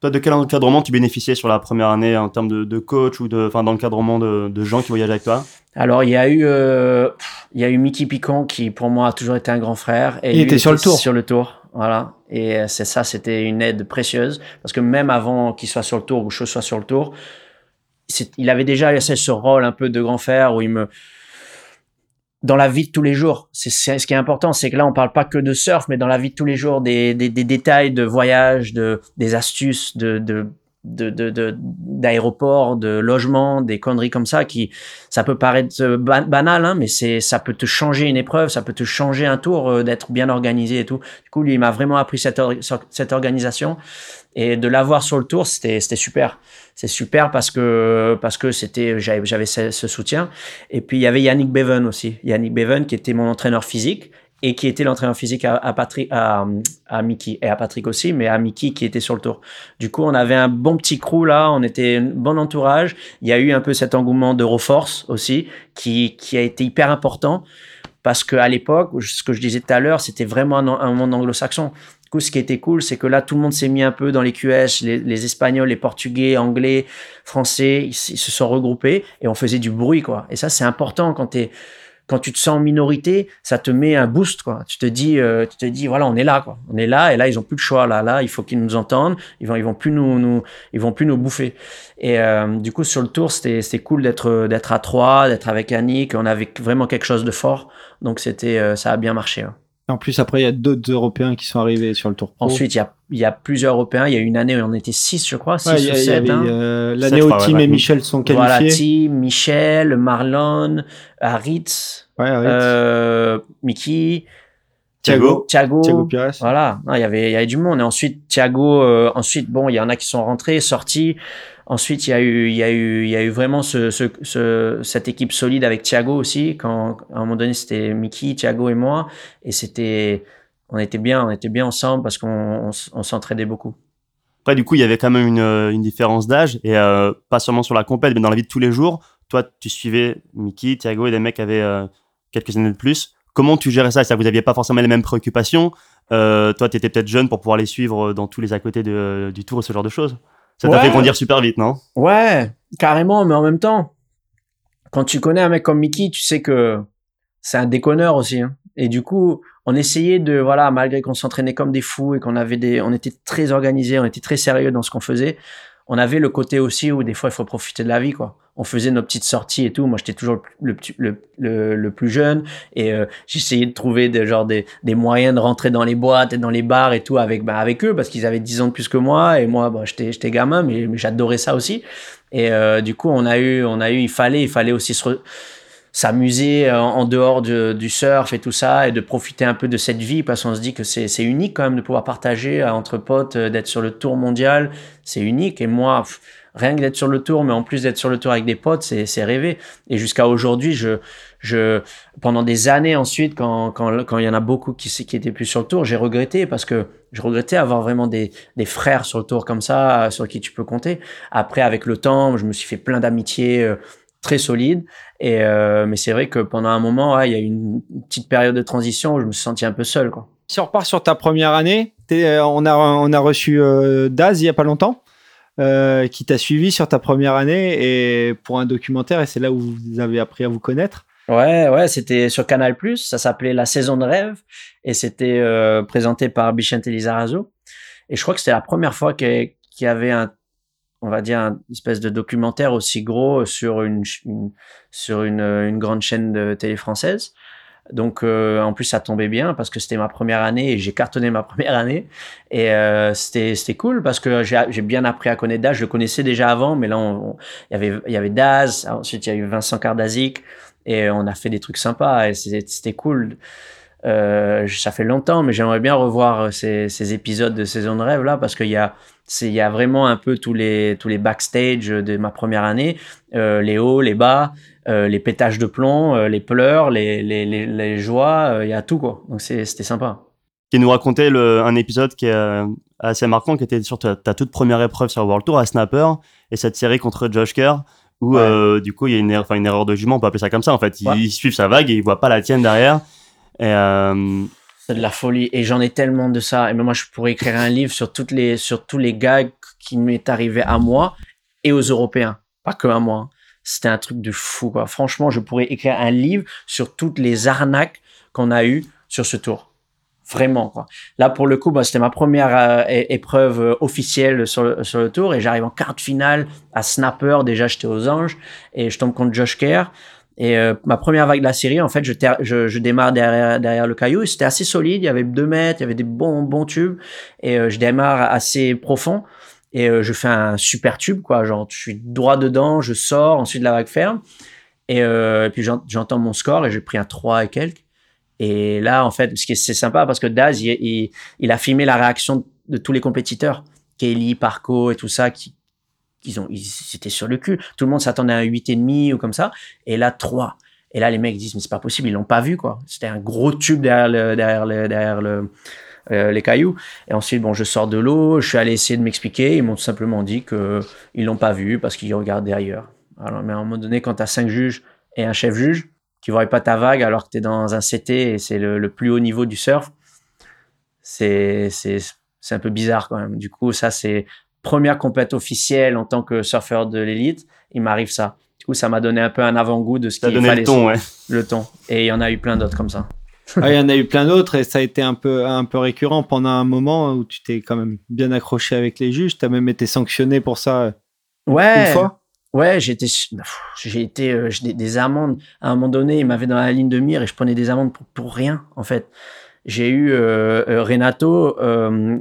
Toi, de quel encadrement tu bénéficiais sur la première année en termes de, coach ou de, enfin, d'encadrement de, de gens qui voyageaient avec toi? Alors, il y a eu, euh, il y a eu Mickey Picon qui, pour moi, a toujours été un grand frère. Et il était sur le tour. Sur le tour, voilà. Et euh, c'est ça, c'était une aide précieuse parce que même avant qu'il soit sur le tour ou que je sois sur le tour, il avait déjà ce rôle un peu de grand frère où il me dans la vie de tous les jours. C'est ce qui est important, c'est que là on parle pas que de surf, mais dans la vie de tous les jours, des, des, des détails de voyage, de des astuces, de, de de d'aéroport, de, de, logement, des conneries comme ça qui ça peut paraître banal, hein, mais c'est ça peut te changer une épreuve, ça peut te changer un tour euh, d'être bien organisé et tout. Du coup, lui, il m'a vraiment appris cette cette organisation et de l'avoir sur le tour, c'était c'était super. C'est super parce que parce que c'était j'avais ce, ce, soutien. Et puis il y avait Yannick Beven aussi, Yannick Beven qui était mon entraîneur physique et qui était l'entraîneur physique à, Patrick, à, à Mickey et à Patrick aussi, mais à Mickey qui était sur le tour. Du coup, on avait un bon petit crew là, on était un bon entourage. Il y a eu un peu cet engouement d'Euroforce aussi, qui, qui a été hyper important parce que à l'époque, ce que je disais tout à l'heure, c'était vraiment un, monde anglo-saxon. Du coup, ce qui était cool, c'est que là, tout le monde s'est mis un peu dans les QS, les, Espagnols, les Portugais, Anglais, Français, ils, ils, se sont regroupés et on faisait du bruit, quoi. Et ça, c'est important quand t'es quand tu te sens en minorité, ça te met un boost, quoi. Tu te dis, euh, tu te dis, voilà, on est là, quoi. On est là, et là, ils ont plus de choix, là, là, il faut qu'ils nous entendent. Ils vont, ils vont plus nous, nous ils vont plus nous bouffer. Et euh, du coup, sur le tour, c'était, c'était cool d'être, d'être à trois, d'être avec Annick. On avait vraiment quelque chose de fort, donc c'était, euh, ça a bien marché. En plus, après, il y a d'autres Européens qui sont arrivés sur le Tour Ensuite, il y a, il y a plusieurs Européens. Il y a une année où on était six, je crois, six ou sept. Hein. Euh, l'année où Tim et Michel sont qualifiés. Voilà, Tim, Michel, Marlon, Haritz, ouais, euh, Mickey, Thiago, Thiago, Thiago Pires. Voilà, il y avait, il y avait du monde. Et ensuite, Thiago, euh, ensuite, bon, il y en a qui sont rentrés, sortis. Ensuite, il y a eu, vraiment ce, ce, ce, cette équipe solide avec Thiago aussi. Quand à un moment donné, c'était Mickey, Thiago et moi, et c'était, on était bien, on était bien ensemble parce qu'on on, s'entraidait beaucoup. Après, du coup, il y avait quand même une, différence d'âge et euh, pas seulement sur la compète, mais dans la vie de tous les jours. Toi, tu suivais Mickey, Thiago et des mecs qui avaient euh, quelques années de plus. Comment tu gérais ça? Vous aviez pas forcément les mêmes préoccupations. Euh, toi, tu étais peut-être jeune pour pouvoir les suivre dans tous les à côté de, du tour et ce genre de choses. Ça t'a fait grandir super vite, non? Ouais, carrément, mais en même temps, quand tu connais un mec comme Mickey, tu sais que c'est un déconneur aussi. Hein. Et du coup, on essayait de, voilà, malgré qu'on s'entraînait comme des fous et qu'on avait des, on était très organisés, on était très sérieux dans ce qu'on faisait, on avait le côté aussi où des fois il faut profiter de la vie, quoi on faisait nos petites sorties et tout. Moi, j'étais toujours le, le, le, plus jeune et euh, j'essayais de trouver des, genre des, des moyens de rentrer dans les boîtes et dans les bars et tout avec, bah, avec eux parce qu'ils avaient 10 ans de plus que moi et moi, bah, j'étais, gamin, mais, j'adorais ça aussi. Et euh, du coup, on a eu, on a eu, il fallait, il fallait aussi se s'amuser en dehors du surf et tout ça et de profiter un peu de cette vie parce qu'on se dit que c'est, c'est unique quand même de pouvoir partager entre potes, d'être sur le tour mondial, c'est unique. Et moi, rien que d'être sur le tour, mais en plus d'être sur le tour avec des potes, c'est, rêvé. Et jusqu'à aujourd'hui, je, je, pendant des années ensuite, quand, quand, quand il y en a beaucoup qui, qui étaient plus sur le tour, j'ai regretté parce que je regrettais avoir vraiment des, des frères sur le tour comme ça, sur qui tu peux compter. Après, avec le temps, je me suis fait plein d'amitiés euh, très solides. Et, euh, mais c'est vrai que pendant un moment, il y a eu une petite période de transition où je me suis senti un peu seul, quoi. Si on repart sur ta première année, euh, on, a, on a reçu Daz il y a pas longtemps. Euh, qui t'a suivi sur ta première année et pour un documentaire et c'est là où vous avez appris à vous connaître. Ouais, ouais, c'était sur Canal+, ça s'appelait La saison de rêve et c'était euh, présenté par Bichente Lizarazo. Et je crois que c'était la première fois qu'il y avait un, on va dire, une espèce de documentaire aussi gros sur une, une sur une, une, grande chaîne de télé française. Donc euh, en plus ça tombait bien parce que c'était ma première année et j'ai cartonné ma première année et euh, c'était cool parce que j'ai bien appris à connaître Daz. Je le connaissais déjà avant, mais là il y avait il y avait Daz. Ensuite il y a eu Vincent Kardazik et on a fait des trucs sympas et c'était cool. Euh, ça fait longtemps, mais j'aimerais bien revoir ces, ces, épisodes de saison de rêve là parce qu'il y a il y a vraiment un peu tous les tous les backstage de ma première année, euh, les hauts, les bas, euh, les pétages de plomb, euh, les pleurs, les les, les, les joies, il y a tout quoi. Donc c'était sympa. Qui nous racontait le, un épisode qui est assez marquant, qui était sur ta, toute première épreuve sur World Tour à Snapper et cette série contre Josh Kerr où du coup il y a une, erreur, une erreur de jument, on peut appeler ça comme ça en fait. Ils, suivent sa vague et ils voient pas la tienne derrière. Et c'est de la folie. Et j'en ai tellement de ça. Et moi, je pourrais écrire un livre sur, toutes les, sur tous les gags qui m'est arrivé à moi et aux Européens. Pas que à moi. C'était un truc de fou. Franchement, je pourrais écrire un livre sur toutes les arnaques qu'on a eues sur ce tour. Vraiment. Là, pour le coup, bah, c'était ma première euh, épreuve euh, officielle sur le, sur le tour et j'arrive en quart de finale à Snapper. Déjà, j'étais aux anges et je tombe contre Josh Kerr. Et euh, ma première vague de la série, en fait, je, je, je démarre derrière, derrière le caillou. C'était assez solide. Il y avait deux mètres, il y avait des bons, bons tubes. Et euh, je démarre assez profond. Et euh, je fais un super tube, quoi. Genre, je suis droit dedans, je sors, ensuite la vague ferme. Et, et puis j'entends mon score et j'ai pris un 3 et quelques. Et là, en fait, ce qui c'est sympa parce que Daz, il, il, il, a filmé la réaction de tous les compétiteurs. Kelly, Parco et tout ça, qui, ils étaient sur le cul. Tout le monde s'attendait à un 8,5 ou comme ça. Et là, 3. Et là, les mecs disent, mais c'est pas possible, ils l'ont pas vu, quoi. C'était un gros tube derrière euh, les cailloux. Et ensuite, bon, je sors de l'eau, je suis allé essayer de m'expliquer. Ils m'ont simplement dit que ils l'ont pas vu parce qu'ils regardaient ailleurs. Alors, mais à un moment donné, quand tu as cinq juges et un chef juge qui voient pas ta vague alors que tu es dans un CT et c'est le, plus haut niveau du surf, c'est un peu bizarre quand même. Du coup, ça, c'est première compète officielle en tant que surfeur de l'élite, il m'arrive ça. Du coup, ça m'a donné un peu un avant-goût de ce qui donné le ton, ouais. Le ton. Et il y en a eu plein d'autres comme ça. il y en a eu plein d'autres et ça a été un peu, un peu récurrent pendant un moment où tu t'es quand même bien accroché avec les juges. Tu as même été sanctionné pour ça ouais. une fois? Ouais, j'ai été, j'ai été, euh, des, amendes. À un moment donné, ils m'avaient dans la ligne de mire et je prenais des amendes pour, pour rien, en fait j'ai eu euh, euh, Renato euh,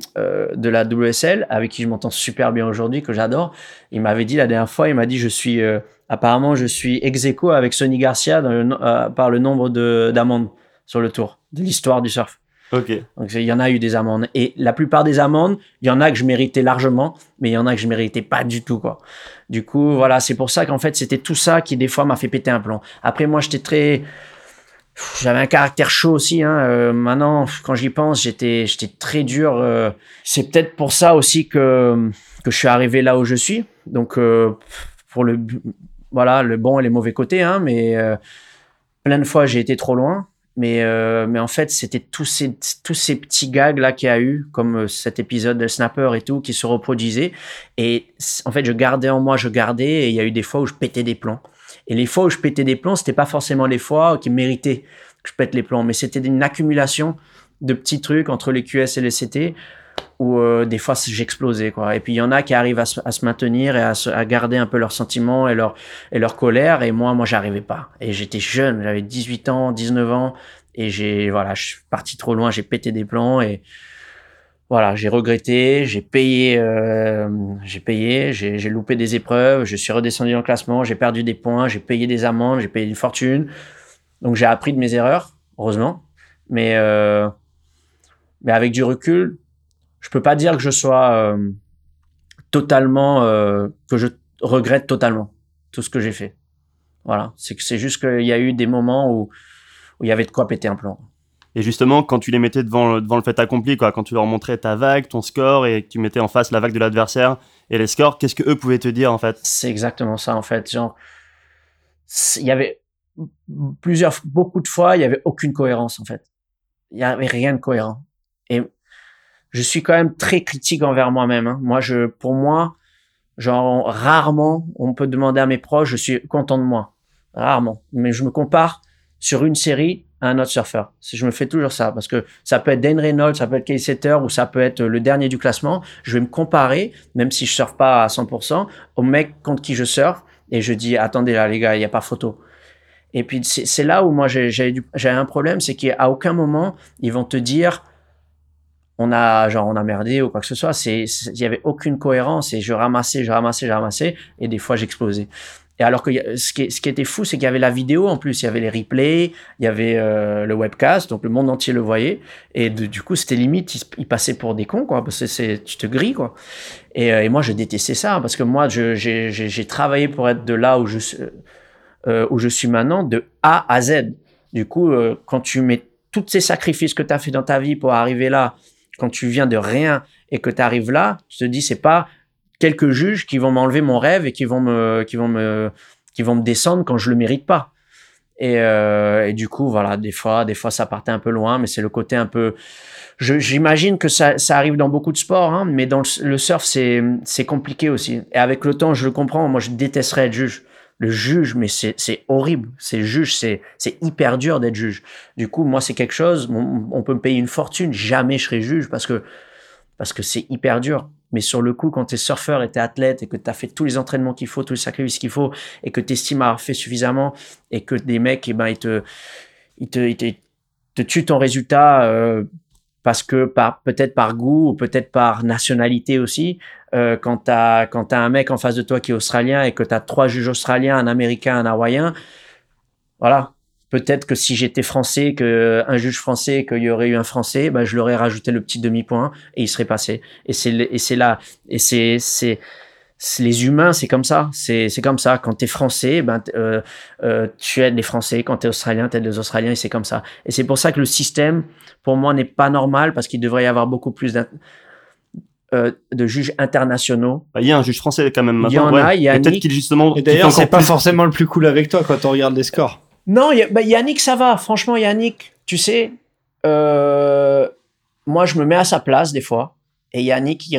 de la WSL avec qui je m'entends super bien aujourd'hui que j'adore il m'avait dit la dernière fois il m'a dit je suis apparemment je suis ex aequo avec Sonny Garcia par le nombre de d'amendes sur le tour de l'histoire du surf Ok. Donc il y en a eu des amendes et la plupart des amendes, il y en a que je méritais largement, mais il y en a que je méritais pas du tout quoi. Du coup voilà, c'est pour ça qu'en fait c'était tout ça qui des fois m'a fait péter un plomb. Après moi j'étais très j'avais un caractère chaud aussi. Hein. Euh, maintenant, quand j'y pense, j'étais, j'étais très dur. Euh. c'est peut-être pour ça aussi que que je suis arrivé là où je suis. Donc, euh, pour le voilà, le bon et les mauvais côtés. Hein, mais plein de fois, j'ai été trop loin. Mais mais en fait, c'était tous ces tous ces petits gags là qu'il y a eu, comme cet épisode de Snapper et tout, qui se reproduisaient. Et en fait, je gardais en moi, je gardais. Et il y a eu des fois où je pétais des plombs. Et les fois où je pétais des plombs, c'était pas forcément les fois qui méritaient que je pète les plombs, mais c'était une accumulation de petits trucs entre les QS et les CT où euh, des fois j'explosais quoi. Et puis il y en a qui arrivent à se, maintenir et à, garder un peu leurs sentiments et leur et leur colère et moi moi j'arrivais pas. Et j'étais jeune, j'avais 18 ans, 19 ans et j'ai voilà, je suis parti trop loin, j'ai pété des plombs et voilà, j'ai regretté, j'ai payé, euh, j'ai payé, j'ai loupé des épreuves, je suis redescendu le classement, j'ai perdu des points, j'ai payé des amendes, j'ai payé une fortune. Donc j'ai appris de mes erreurs, heureusement. Mais euh, mais avec du recul, je peux pas dire que je sois euh, totalement que je regrette totalement tout ce que j'ai fait. Voilà, c'est c'est juste qu'il y a eu des moments où où il y avait de quoi péter un plan. Et justement, quand tu les mettais devant, devant le fait accompli, quoi, quand tu leur montrais ta vague, ton score, et que tu mettais en face la vague de l'adversaire et les scores, qu'est-ce que eux pouvaient te dire en fait? C'est exactement ça en fait. Genre, il y avait plusieurs, beaucoup de fois, il y avait aucune cohérence en fait. Il y avait rien de cohérent. Et je suis quand même très critique envers moi-même. Hein. Moi, je, pour moi, genre rarement, on peut demander à mes proches, je suis content de moi, rarement. Mais je me compare sur une série un autre surfeur. Je me fais toujours ça parce que ça peut être Dan Reynolds, ça peut être Kay Setter ou ça peut être le dernier du classement. Je vais me comparer, même si je surfe pas à 100%, au mec contre qui je surfe et je dis attendez là les gars, il n'y a pas photo. Et puis c'est là où moi j'ai un problème, c'est qu'à aucun moment ils vont te dire on a genre on a merdé ou quoi que ce soit. Il y avait aucune cohérence et je ramassais, je ramassais, je ramassais et des fois j'explosais. Et alors que ce qui, était fou, c'est qu'il y avait la vidéo en plus, il y avait les replays, il y avait euh, le webcast, donc le monde entier le voyait. Et du coup, c'était limite, il, passait pour des cons, quoi, parce que tu te grilles, quoi. Et, euh, moi, je détestais ça, parce que moi, j'ai travaillé pour être de là où je, euh, où je suis maintenant, de A à Z. Du coup, quand tu mets tous ces sacrifices que tu as fait dans ta vie pour arriver là, quand tu viens de rien et que tu arrives là, tu te dis, c'est pas quelques juges qui vont m'enlever mon rêve et qui vont me, qui vont me, qui vont me descendre quand je le mérite pas. Et, euh, et, du coup, voilà, des fois, des fois, ça partait un peu loin, mais c'est le côté un peu. J'imagine que ça, ça, arrive dans beaucoup de sports, hein, mais dans le, surf, c'est compliqué aussi. Et avec le temps, je le comprends. Moi, je détesterais être juge. Le juge, mais c'est horrible. C'est juge, c'est hyper dur d'être juge. Du coup, moi, c'est quelque chose. On, on, peut me payer une fortune, jamais je serai juge parce que parce que c'est hyper dur. Mais sur le coup, quand tu es surfeur et tu es athlète et que tu as fait tous les entraînements qu'il faut, tous les sacrifices qu'il faut et que tu estimes avoir fait suffisamment et que des mecs, eh ben, ils te, ils te, te, tuent ton résultat euh, parce que par, peut-être par goût ou peut-être par nationalité aussi, euh, quand tu as, as un mec en face de toi qui est australien et que tu as trois juges australiens, un américain, un hawaïen, voilà, Peut-être que si j'étais français, que un juge français, qu'il y aurait eu un français, ben je leur ai rajouté le petit demi-point et il serait passé. Et c'est et c'est là et c'est c'est les humains, c'est comme ça. C'est comme ça. Quand t'es français, ben euh, euh, tu aides les Français. Quand t'es australien, t'aides les Australiens et c'est comme ça. Et c'est pour ça que le système, pour moi, n'est pas normal parce qu'il devrait y avoir beaucoup plus euh, de juges internationaux. Bah, il y a un juge français quand même maintenant. Il y en a, il y a Peut-être qu'il justement. Et d'ailleurs, c'est pas forcément le plus cool avec toi quand on regarde les scores. Non, bah, Yannick, ça va. Franchement, Yannick, tu sais, euh, moi, je me mets à sa place des fois. Et Yannick,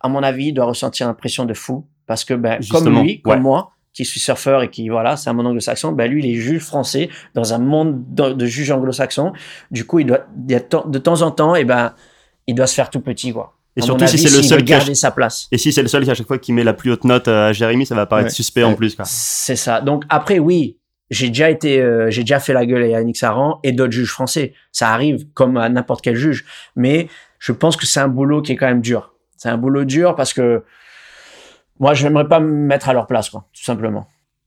à mon avis, doit ressentir l'impression de fou. Parce que, ben, comme lui, comme moi, qui suis surfeur et qui, voilà, c'est un monde anglo-saxon, ben, lui, il est juge français dans un monde de, juges anglo-saxons. Du coup, il doit, de temps en temps, et ben, il doit se faire tout petit, quoi. Et surtout si c'est le seul qui garder sa place. Et si c'est le seul qui à chaque fois qui met la plus haute note à Jérémy, ça va paraître suspect en plus. C'est ça. Donc après, oui, j'ai déjà été, euh, j'ai déjà fait la gueule à Yannick Saran et d'autres juges français. Ça arrive comme à n'importe quel juge. Mais je pense que c'est un boulot qui est quand même dur. C'est un boulot dur parce que moi, je n'aimerais pas me mettre à leur place, quoi, tout simplement.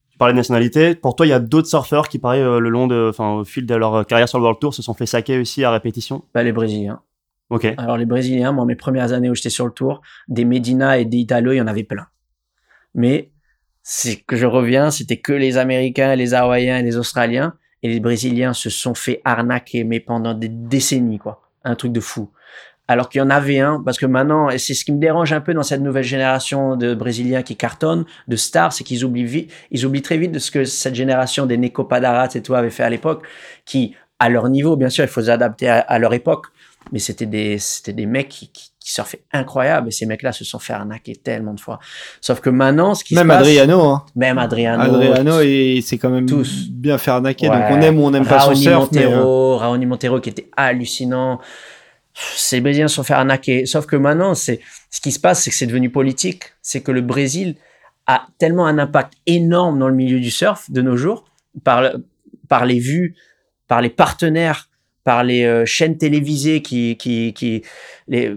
Tu parlais de nationalité. Pour toi, il y a d'autres surfeurs qui, pareil, euh, le long de, enfin, au fil de leur carrière sur le World Tour, se sont fait saquer aussi à répétition? Bah, les Brésiliens. Ok. Alors les Brésiliens, moi, mes premières années où j'étais sur le Tour, des Medina et des Italo, il y en avait plein. Mais c'est que je reviens, c'était que les Américains, les Hawaïens et les Australiens. Et les Brésiliens se sont fait arnaquer, mais pendant des décennies, quoi. Un truc de fou. Alors qu'il y en avait un, parce que maintenant, et c'est ce qui me dérange un peu dans cette nouvelle génération de Brésiliens qui cartonnent, de stars, c'est qu'ils oublient vite, ils oublient très vite de ce que cette génération des Neko Padarat et tout avait fait à l'époque, qui, à leur niveau, bien sûr, il faut s'adapter à, leur époque, mais c'était des, c'était des mecs qui, qui, qui surfaient incroyable et ces mecs-là se sont fait arnaquer tellement de fois. Sauf que maintenant, ce qui même se passe, Adriano, hein. même Adriano, Adriano, et c'est quand même tous bien fait arnaquer. Donc on aime ou on n'aime pas son surf. Montero, mais, euh... Raoni Montero qui était hallucinant. Ces Brésiliens se sont fait arnaquer. Sauf que maintenant, c'est ce qui se passe, c'est que c'est devenu politique. C'est que le Brésil a tellement un impact énorme dans le milieu du surf de nos jours par par les vues, par les partenaires par les euh, chaînes télévisées qui, qui, qui euh,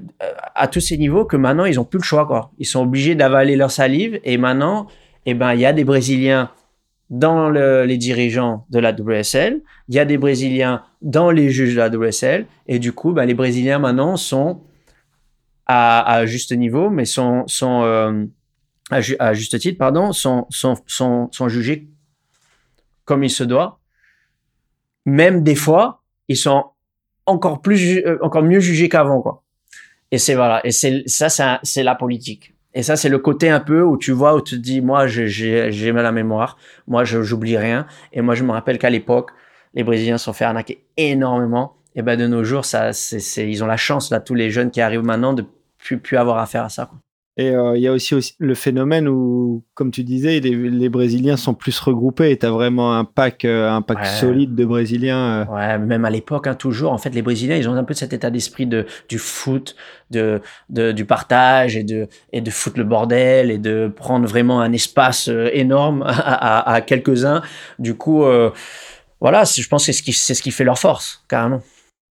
à tous ces niveaux que maintenant ils ont plus le choix quoi. Ils sont obligés d'avaler leur salive et maintenant, eh ben il y a des Brésiliens dans le, les dirigeants de la WSL, il y a des Brésiliens dans les juges de la WSL et du coup, ben, les Brésiliens maintenant sont à, juste niveau, mais sont, sont euh, à, juste titre, pardon, sont, sont, sont jugés comme il se doit. Même des fois, ils sont encore plus, euh, encore mieux jugés qu'avant, quoi. Et c'est voilà. Et c'est ça, c'est la politique. Et ça, c'est le côté un peu où tu vois, où tu te dis, moi, j'ai mal la mémoire. Moi, j'oublie rien. Et moi, je me rappelle qu'à l'époque, les Brésiliens sont fait arnaquer énormément. Et ben, de nos jours, ça, c'est, ils ont la chance, là, tous les jeunes qui arrivent maintenant de plus, plus avoir affaire à ça. Et euh, il y a aussi, aussi, le phénomène où, comme tu disais, les, les Brésiliens sont plus regroupés et tu as vraiment un pack, euh, un pack solide de Brésiliens. Euh. Ouais, même à l'époque, hein, toujours. En fait, les Brésiliens, ils ont un peu cet état d'esprit de, du foot, de, de, du partage et de, et de foutre le bordel et de prendre vraiment un espace énorme à, à, à quelques-uns. Du coup, voilà, je pense que c'est ce, qui, c'est ce qui fait leur force, carrément.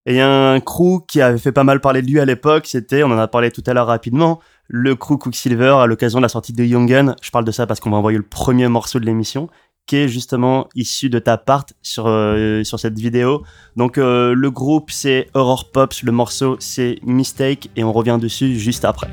Et il y a un crew qui avait fait pas mal parler de lui à l'époque, c'était, on en a parlé tout à l'heure rapidement, le crew Quicksilver à l'occasion de la sortie de Young Gun. Je parle de ça parce qu'on va envoyer le premier morceau de l'émission qui est justement issu de ta part sur, euh, sur cette vidéo. Donc euh, le groupe c'est Horror Pops, le morceau c'est Mistake et on revient dessus juste après.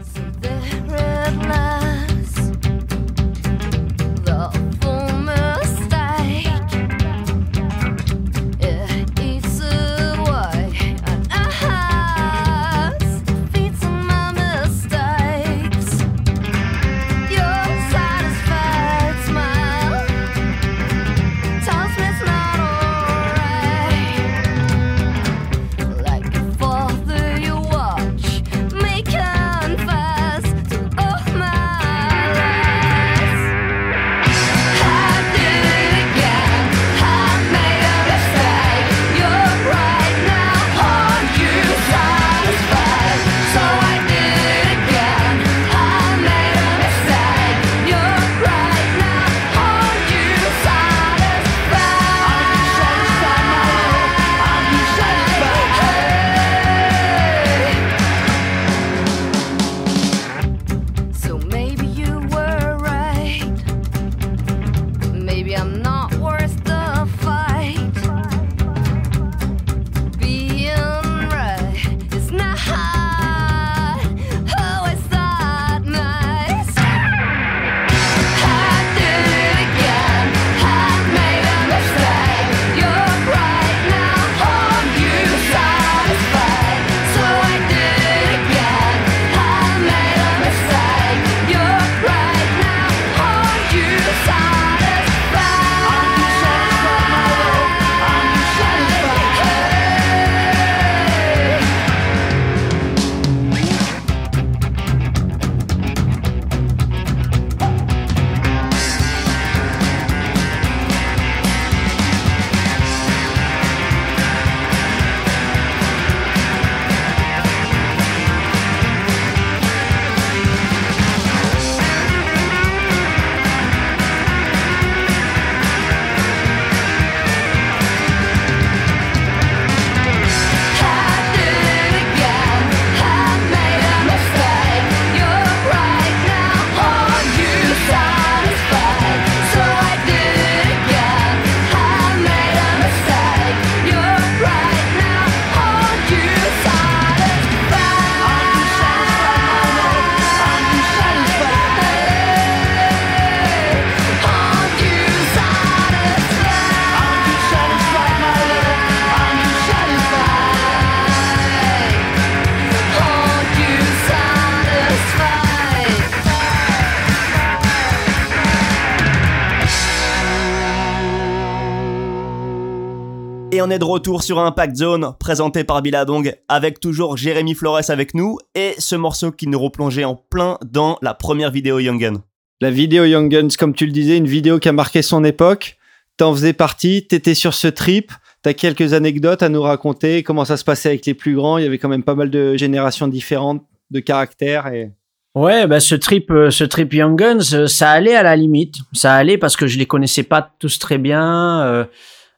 On est de retour sur Impact Zone, présenté par Billabong, avec toujours Jérémy Flores avec nous, et ce morceau qui nous replongeait en plein dans la première vidéo Young Gun. La vidéo Young Guns, comme tu le disais, une vidéo qui a marqué son époque. T'en faisais partie, t'étais sur ce trip, t'as quelques anecdotes à nous raconter, comment ça se passait avec les plus grands, il y avait quand même pas mal de générations différentes de caractères et... Ouais, bah ce trip, euh, ce trip Young Guns, euh, ça allait à la limite. Ça allait parce que je les connaissais pas tous très bien. Euh,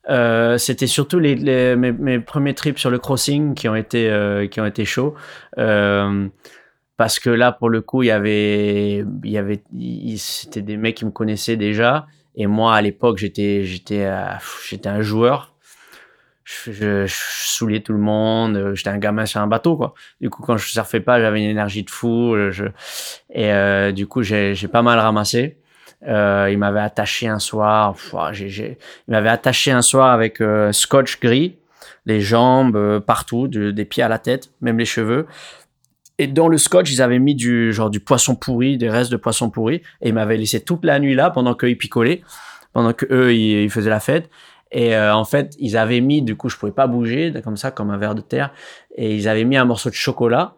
euh, c'était surtout les, les mes, premiers trips sur le crossing qui ont été euh, qui ont été chauds. Euh, parce que là pour le coup il y avait il y avait c'était des mecs qui me connaissaient déjà. Et moi à l'époque j'étais j'étais euh, j'étais un joueur. Je, je, je, tout le monde. J'étais un gamin sur un bateau quoi. Du coup quand je surfais pas j'avais une énergie de fou. Je, et euh, du coup j'ai pas mal ramassé euh, il m'avait attaché un soir, j'ai, il m'avait attaché un soir avec euh, scotch gris, les jambes euh, partout, des pieds à la tête, même les cheveux. Et dans le scotch, ils avaient mis du genre du poisson pourri, des restes de poisson pourri, et ils m'avaient laissé toute la nuit là pendant qu'ils picolaient, pendant que eux ils, ils faisaient la fête. Et euh, en fait, ils avaient mis, du coup, je pouvais pas bouger comme ça, comme un verre de terre, et ils avaient mis un morceau de chocolat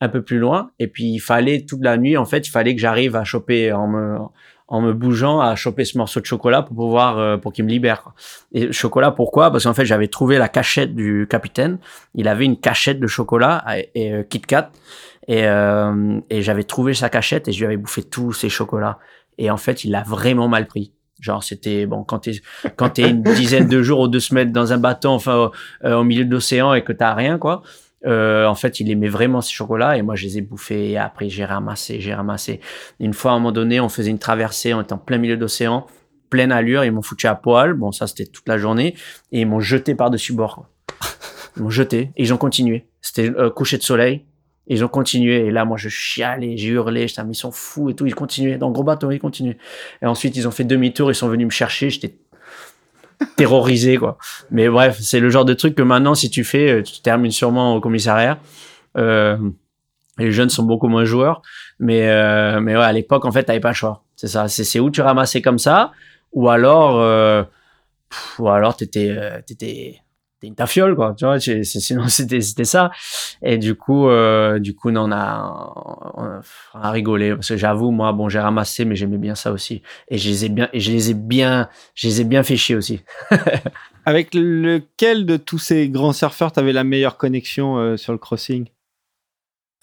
un peu plus loin, et puis il fallait toute la nuit, en fait, il fallait que j'arrive à choper en me en me bougeant à choper ce morceau de chocolat pour pouvoir euh, pour qu'il me libère. Et chocolat pourquoi? Parce qu'en fait j'avais trouvé la cachette du capitaine. Il avait une cachette de chocolat et, euh, Kit Kat et, euh, et j'avais trouvé sa cachette et je lui avais bouffé tous ces chocolats. Et en fait il l'a vraiment mal pris. Genre c'était bon quand t'es quand t'es une dizaine de jours ou deux semaines dans un bateau enfin au, au milieu de l'océan et que t'as rien quoi en fait, il aimait vraiment ces chocolats et moi, je les ai bouffés. Et après, j'ai ramassé, j'ai ramassé. Une fois, à un moment donné, on faisait une traversée, on était en plein milieu d'océan, pleine allure, ils m'ont foutu à poil. Bon, ça, c'était toute la journée et ils m'ont jeté par-dessus bord. Ils m'ont jeté et ils ont continué. C'était coucher de soleil. Ils ont continué. Et là, moi, je chialais, j'ai hurlé. J'étais, mais ils sont fous et tout. Ils continuaient. Dans le gros bateau, ils continuaient. Et ensuite, ils ont fait demi-tour. Ils sont venus me chercher. J'étais terrorisé, quoi. Mais bref, c'est le genre de truc que maintenant, si tu fais, euh, tu termines sûrement au commissariat. Euh, les jeunes sont beaucoup moins joueurs. Mais, euh, mais ouais, à l'époque, en fait, t'avais pas le choix. C'est ça. C'est où tu ramassais comme ça. Ou alors, euh, ou alors t'étais, euh, t'étais, t'es une tafiole quoi tu vois sinon c'était c'était ça. Et du coup euh, du coup on a on a rigolé parce que j'avoue moi bon j'ai ramassé mais j'aimais bien ça aussi. Et je les ai bien et je les ai bien je les ai bien fait chier aussi. Avec lequel de tous ces grands surfeurs t'avais la meilleure connexion euh, sur le crossing?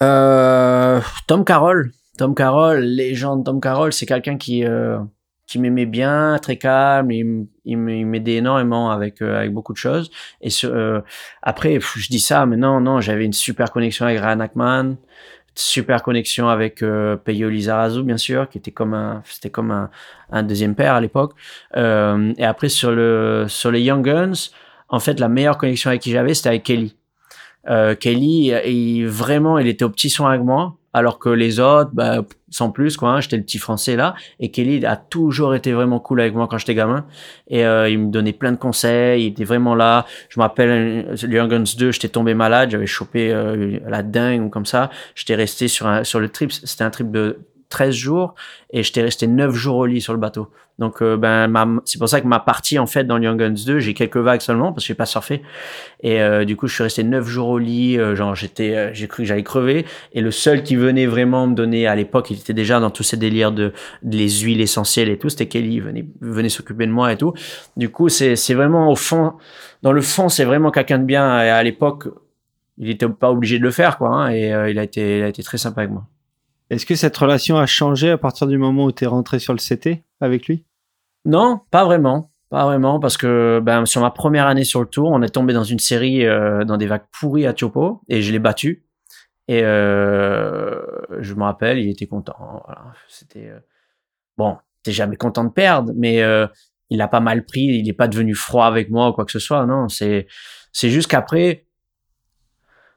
Euh, Tom Carroll. Tom Carroll légende Tom Carroll c'est quelqu'un qui qui m'aimait bien, très calme, il, il m'aidait énormément avec euh, avec beaucoup de choses. Et euh, après, je dis ça, mais non, non, j'avais une super connexion avec Ryan Ackman, super connexion avec euh, Peyo Lizarazu, bien sûr, qui était comme un, c'était comme un, un, deuxième père à l'époque. Euh, et après sur le sur les Young Guns, en fait, la meilleure connexion avec qui j'avais, c'était avec Kelly. Euh, Kelly, il, vraiment, il était au petit son avec moi alors que les autres, bah, sans plus, quoi. Hein, j'étais le petit français là. Et Kelly a toujours été vraiment cool avec moi quand j'étais gamin. Et euh, il me donnait plein de conseils. Il était vraiment là. Je me rappelle, euh, Young Guns 2, j'étais tombé malade. J'avais chopé euh, la dingue ou comme ça. J'étais resté sur, un, sur le trip. C'était un trip de 13 jours et j'étais resté 9 jours au lit sur le bateau. Donc euh, ben c'est pour ça que ma partie en fait dans Young Guns 2, j'ai quelques vagues seulement parce que j'ai pas surfé et euh, du coup je suis resté 9 jours au lit, euh, genre j'étais j'ai cru que j'allais crever et le seul qui venait vraiment me donner à l'époque, il était déjà dans tous ces délires de, les huiles essentielles et tout, c'était Kelly, il venait venait s'occuper de moi et tout. Du coup, c'est c'est vraiment au fond dans le fond, c'est vraiment quelqu'un de bien et à l'époque, il était pas obligé de le faire quoi hein, et il a été il a été très sympa avec moi. Est-ce que cette relation a changé à partir du moment où tu es rentré sur le CT avec lui? Non, pas vraiment. Pas vraiment, parce que ben, sur ma première année sur le tour, on est tombé dans une série euh, dans des vagues pourries à Tiopo et je l'ai battu. Et euh, je me rappelle, il était content. Voilà. C'était euh... bon, t'es jamais content de perdre, mais euh, il a pas mal pris. Il n'est pas devenu froid avec moi ou quoi que ce soit. Non, c'est c'est juste qu'après,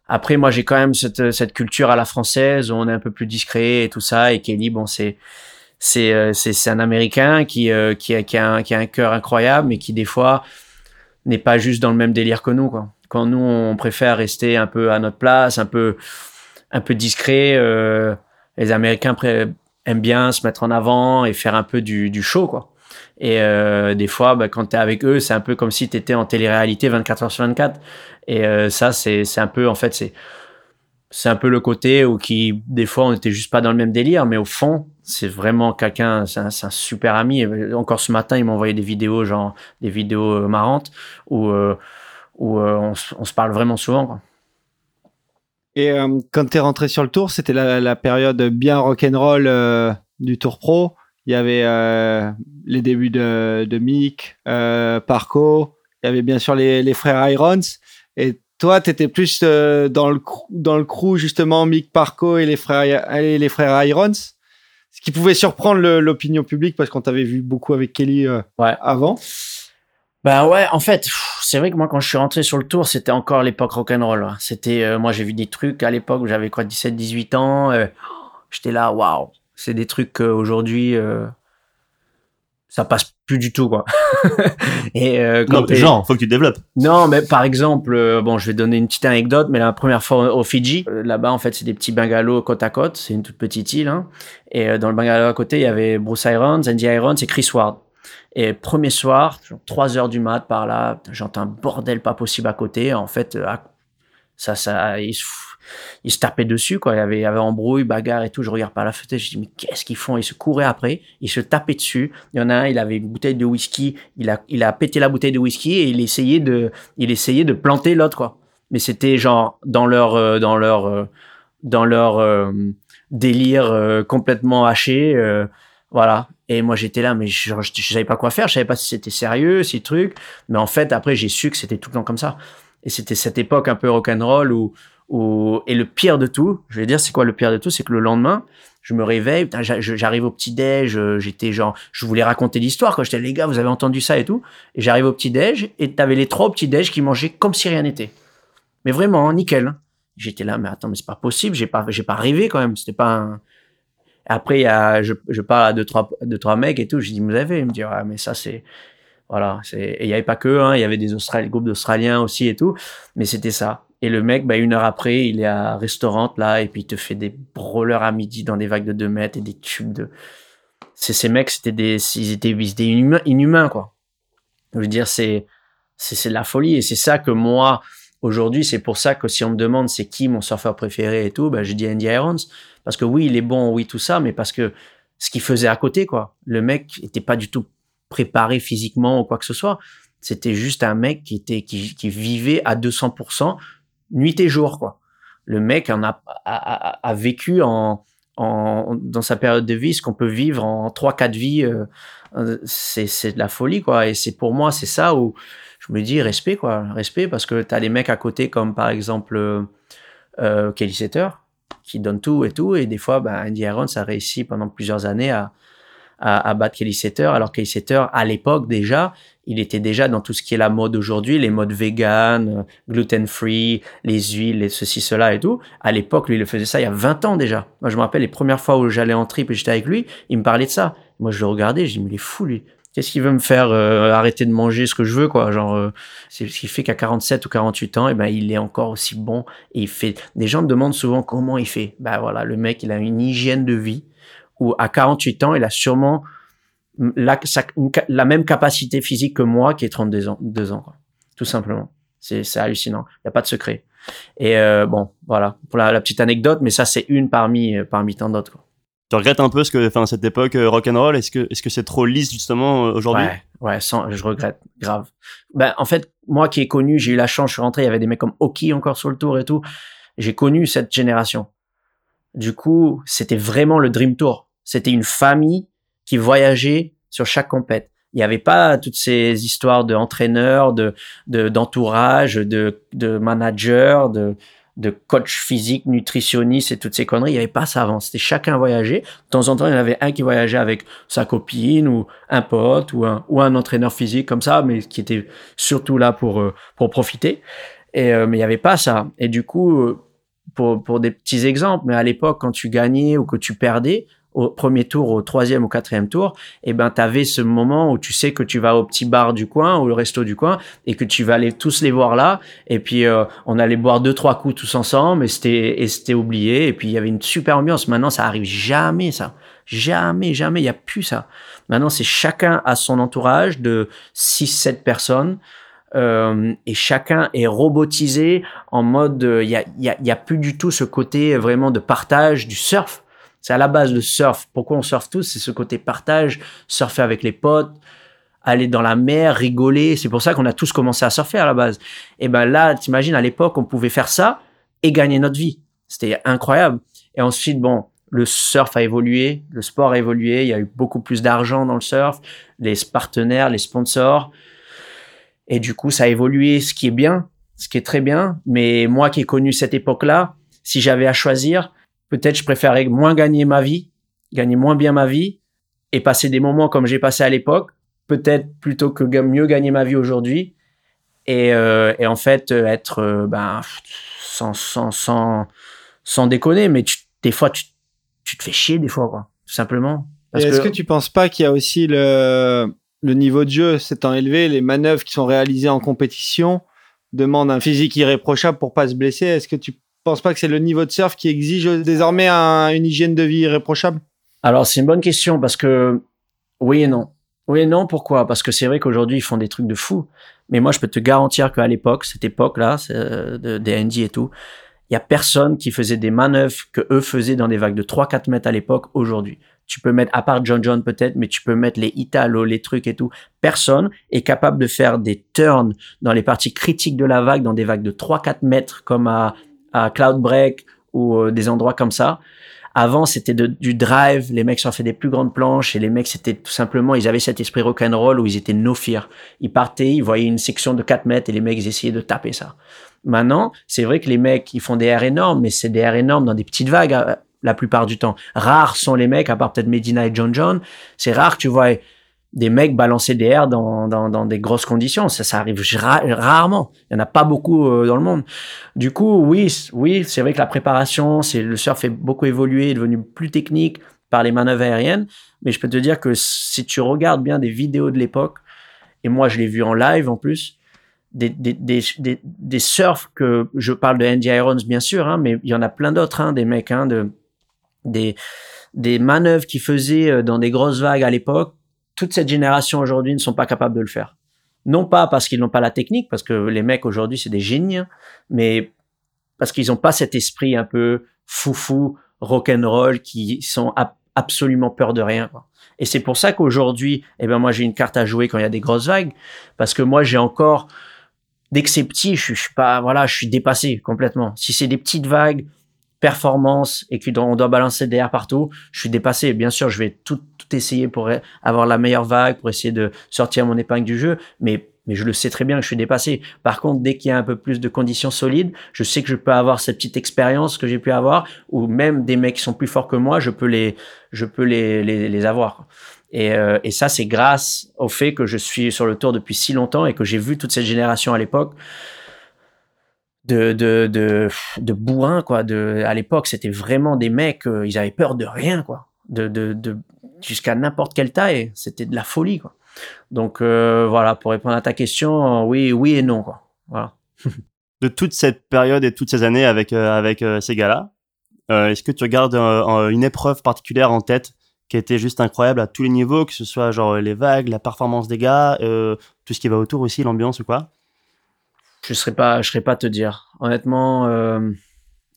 après, moi, j'ai quand même cette, cette culture à la française où on est un peu plus discret et tout ça. Et Kelly, bon, c'est c'est euh, c'est un Américain qui euh, qui a qui a un, qui a un cœur incroyable, mais qui des fois n'est pas juste dans le même délire que nous, quoi. Quand nous, on préfère rester un peu à notre place, un peu un peu discret. Euh, les Américains aiment bien se mettre en avant et faire un peu du, du show, quoi. Et euh, des fois, bah, quand tu es avec eux, c'est un peu comme si tu étais en télé-réalité 24 heures sur 24. Et euh, ça, c'est un peu, en fait, c'est un peu le côté où qui, des fois, on n'était juste pas dans le même délire, mais au fond, c'est vraiment quelqu'un, c'est un, super ami. Encore ce matin, il m'a envoyé des vidéos, genre des vidéos euh, marrantes, où, où on, se parle vraiment souvent. Et quand tu es rentré sur le tour, c'était la, période bien rock'n'roll du Tour Pro. Il y avait les débuts de, de Mick, Parco, il y avait bien sûr les, les frères Irons. Et toi, tu étais plus euh, dans, le crew, dans le crew, justement, Mick Parco et les frères, et les frères Irons. Ce qui pouvait surprendre l'opinion publique parce qu'on t'avait vu beaucoup avec Kelly euh, ouais. avant. Ben ouais, en fait, c'est vrai que moi, quand je suis rentré sur le tour, c'était encore l'époque rock'n'roll. C'était, euh, moi, j'ai vu des trucs à l'époque où j'avais quoi, 17, 18 ans. Euh, J'étais là, waouh. C'est des trucs qu'aujourd'hui, euh, ça passe plus du tout quoi. et euh, quand non, genre, faut que tu développes. Non, mais par exemple, euh, bon, je vais donner une petite anecdote, mais la première fois au Fidji, euh, là-bas en fait, c'est des petits bungalows côte à côte, c'est une toute petite île, hein, et euh, dans le bungalow à côté, il y avait Bruce Irons, Andy Irons et Chris Ward. Et premier soir, 3 heures du mat par là, j'entends un bordel pas possible à côté. En fait, ça, ça, il se ils se tapaient dessus, quoi. Il y avait, avait embrouille, bagarre et tout. Je regarde par la fenêtre, je dis, mais qu'est-ce qu'ils font? Ils se couraient après, ils se tapaient dessus. Il y en a un, il avait une bouteille de whisky, il a, il a pété la bouteille de whisky et il essayait de, il essayait de planter l'autre, quoi. Mais c'était genre dans leur, euh, dans leur, euh, dans leur euh, délire complètement haché, voilà. Et moi j'étais là, mais je, je, savais pas quoi faire, je savais pas si c'était sérieux, si truc. Mais en fait, après j'ai su que c'était tout le temps comme ça. Et c'était cette époque un peu rock'n'roll où et le pire de tout, je vais dire, c'est quoi le pire de tout C'est que le lendemain, je me réveille, j'arrive au petit-déj, euh, j'étais genre, je voulais raconter l'histoire, quoi. J'étais, les gars, vous avez entendu ça et tout. Et j'arrive au petit-déj, et t'avais les trois petits-déj qui mangeaient comme si rien n'était. Mais vraiment, hein, nickel. J'étais là, mais attends, mais c'est pas possible, j'ai pas, j'ai pas rêvé quand même, c'était pas un... Après, y a, je, parle à deux, trois, deux, trois mecs et tout, je dis, vous avez, ils me disent, ah, mais ça, c'est, voilà, c'est, il y avait pas que, hein, il y avait des groupes d'Australiens aussi et tout, mais c'était ça. Et le mec, bah, une heure après, il est à restaurant là, et puis il te fait des brawlers à midi dans des vagues de 2 mètres et des tubes de. C'est ces mecs, c'était des, ils étaient, ils inhumains, quoi. Je veux dire, c'est, c'est, c'est de la folie, et c'est ça que moi, aujourd'hui, c'est pour ça que si on me demande c'est qui mon surfeur préféré et tout, bah, je dis Andy Irons, parce que oui, il est bon, oui, tout ça, mais parce que ce qu'il faisait à côté, quoi. Le mec était pas du tout préparé physiquement ou quoi que ce soit. C'était juste un mec qui était, qui, qui vivait à 200% nuit et jour, quoi. Le mec a, vécu en, dans sa période de vie ce qu'on peut vivre en 3-4 vies. Euh, euh, c'est de la folie, quoi. Et c'est pour moi, c'est ça où je me dis respect, quoi. Respect parce que tu as des mecs à côté comme par exemple euh, Kelly Setter qui donne tout et tout. Et des fois, ben, Andy Aaron, ça réussit pendant plusieurs années à, à, à battre Kelly Setter. Alors Kelly Setter, à l'époque déjà, il était déjà dans tout ce qui est la mode aujourd'hui, les modes vegan, gluten-free, les huiles, les ceci, cela et tout. À l'époque, lui, il faisait ça il y a 20 ans déjà. Moi, je me rappelle les premières fois où j'allais en trip et j'étais avec lui, il me parlait de ça. Moi, je le regardais, je dis, mais il est fou, lui. Qu'est-ce qu'il veut me faire euh, arrêter de manger ce que je veux, quoi? Genre, euh, c'est ce qui fait qu'à 47 ou 48 ans, et eh ben, il est encore aussi bon. Et il fait. Des gens me demandent souvent comment il fait. Ben voilà, le mec, il a une hygiène de vie où à 48 ans, il a sûrement la, la même capacité physique que moi qui est 32 ans, deux ans quoi. tout simplement. C'est hallucinant. Il n'y a pas de secret. Et euh, bon, voilà, pour la, petite anecdote, mais ça, c'est une parmi, euh, parmi tant d'autres. Tu regrettes un peu ce que, enfin, cette époque euh, rock and roll, est-ce que, est-ce que c'est trop lisse justement aujourd'hui? Ouais, ouais, sans, je regrette, grave. Ben, en fait, moi qui ai connu, j'ai eu la chance, je suis rentré, il y avait des mecs comme Oki encore sur le tour et tout. J'ai connu cette génération. Du coup, c'était vraiment le Dream Tour. C'était une famille qui voyageait sur chaque compète. Il n'y avait pas toutes ces histoires d'entraîneurs, de d'entourage, de, de manager, de, de coach physique, nutritionniste et toutes ces conneries. Il n'y avait pas ça avant. C'était chacun voyageait. De temps en temps, il y en avait un qui voyageait avec sa copine ou un pote ou un, ou un entraîneur physique comme ça, mais qui était surtout là pour, euh, pour profiter. Et, euh, mais il n'y avait pas ça. Et du coup, euh, pour, pour des petits exemples, mais à l'époque, quand tu gagnais ou que tu perdais, au premier tour, au troisième ou quatrième tour, eh ben, tu avais ce moment où tu sais que tu vas au petit bar du coin ou le resto du coin et que tu vas aller tous les voir là. Et puis, euh, on allait boire deux, trois coups tous ensemble et c'était, et c'était oublié. Et puis, il y avait une super ambiance. Maintenant, ça arrive jamais, ça. Jamais, jamais. Il n'y a plus ça. Maintenant, c'est chacun à son entourage de 6, 7 personnes. Euh, et chacun est robotisé en mode, il y a, y, y a plus du tout ce côté vraiment de partage du surf c'est à la base le surf. Pourquoi on surfe tous? C'est ce côté partage, surfer avec les potes, aller dans la mer, rigoler. C'est pour ça qu'on a tous commencé à surfer à la base. Et ben là, t'imagines, à l'époque, on pouvait faire ça et gagner notre vie. C'était incroyable. Et ensuite, bon, le surf a évolué, le sport a évolué, il y a eu beaucoup plus d'argent dans le surf, les partenaires, les sponsors. Et du coup, ça a évolué, ce qui est bien, ce qui est très bien. Mais moi qui ai connu cette époque-là, si j'avais à choisir, Peut-être je préférais moins gagner ma vie, gagner moins bien ma vie et passer des moments comme j'ai passé à l'époque, peut-être plutôt que mieux gagner ma vie aujourd'hui et, euh, et, en fait euh, être euh, ben, sans, sans, sans, sans déconner, mais des fois tu, tu, te fais chier des fois quoi, tout simplement. Est-ce que... que tu penses pas qu'il y a aussi le, le niveau de jeu s'étant élevé, les manœuvres qui sont réalisées en compétition demandent un physique irréprochable pour pas se blesser? Est-ce que tu pense pas que c'est le niveau de surf qui exige désormais une hygiène de vie irréprochable? Alors, c'est une bonne question parce que oui et non. Oui et non, pourquoi? Parce que c'est vrai qu'aujourd'hui, ils font des trucs de fou. Mais moi, je peux te garantir qu'à l'époque, cette époque-là, de, des Andy et tout, il y a personne qui faisait des manœuvres que eux faisaient dans des vagues de 3-4 mètres à l'époque aujourd'hui. Tu peux mettre, à part John John peut-être, mais tu peux mettre les Italo, les trucs et tout. Personne est capable de faire des turns dans les parties critiques de la vague, dans des vagues de 3-4 mètres comme à à Cloud Break ou euh, des endroits comme ça, Avant, c'était du drive. Les mecs fait des plus grandes planches et les mecs, c'était tout simplement, ils avaient cet esprit rock'n'roll où ils étaient no fear. Ils partaient, ils voyaient une section de 4 mètres et les mecs, ils essayaient de taper ça. Maintenant, c'est vrai que les mecs, ils font des airs énormes, mais c'est des airs énormes dans des petites vagues euh, la plupart du temps. Rares sont les mecs, à part peut-être Medina et John John. C'est rare tu vois des mecs balancer des airs dans, dans, dans des grosses conditions. Ça, ça arrive rarement. Il y en a pas beaucoup euh, dans le monde. Du coup, oui, oui, c'est vrai que la préparation, c'est le surf est beaucoup évolué, est devenu plus technique par les manœuvres aériennes. Mais je peux te dire que si tu regardes bien des vidéos de l'époque, et moi je l'ai vu en live en plus, des, des, des, des, surfs que je parle de Andy Irons bien sûr, hein, mais il y en a plein d'autres, hein, des mecs, hein, de, des, des manœuvres qu'ils faisaient euh, dans des grosses vagues à l'époque toute cette génération aujourd'hui ne sont pas capables de le faire. Non pas parce qu'ils n'ont pas la technique, parce que les mecs aujourd'hui c'est des génies, hein, mais parce qu'ils n'ont pas cet esprit un peu foufou, rock'n'roll, qui sont absolument peur de rien. Et c'est pour ça qu'aujourd'hui, eh ben moi j'ai une carte à jouer quand il y a des grosses vagues, parce que moi j'ai encore, dès que c'est petit, je, je suis pas, voilà, je suis dépassé complètement. Si c'est des petites vagues, performance et qu'on doit balancer des airs partout, je suis dépassé. Bien sûr, je vais tout, tout essayer pour avoir la meilleure vague, pour essayer de sortir mon épingle du jeu, mais mais je le sais très bien que je suis dépassé. Par contre, dès qu'il y a un peu plus de conditions solides, je sais que je peux avoir cette petite expérience que j'ai pu avoir, ou même des mecs qui sont plus forts que moi, je peux les, je peux les, les, les avoir. Et, euh, et ça, c'est grâce au fait que je suis sur le tour depuis si longtemps et que j'ai vu toute cette génération à l'époque de de de, bourrin quoi de à l'époque c'était vraiment des mecs euh, ils avaient peur de rien quoi de de, de jusqu'à n'importe quelle taille c'était de la folie quoi. Donc euh, voilà pour répondre à ta question oui oui et non quoi. Voilà. De toute cette période et toutes ces années avec euh, avec ces gars là est-ce que tu regardes une épreuve particulière en tête qui été juste incroyable à tous les niveaux que ce soit genre les vagues la performance des gars tout ce qui va autour aussi l'ambiance ou quoi? Je serais pas, je serais pas te dire. Honnêtement, euh,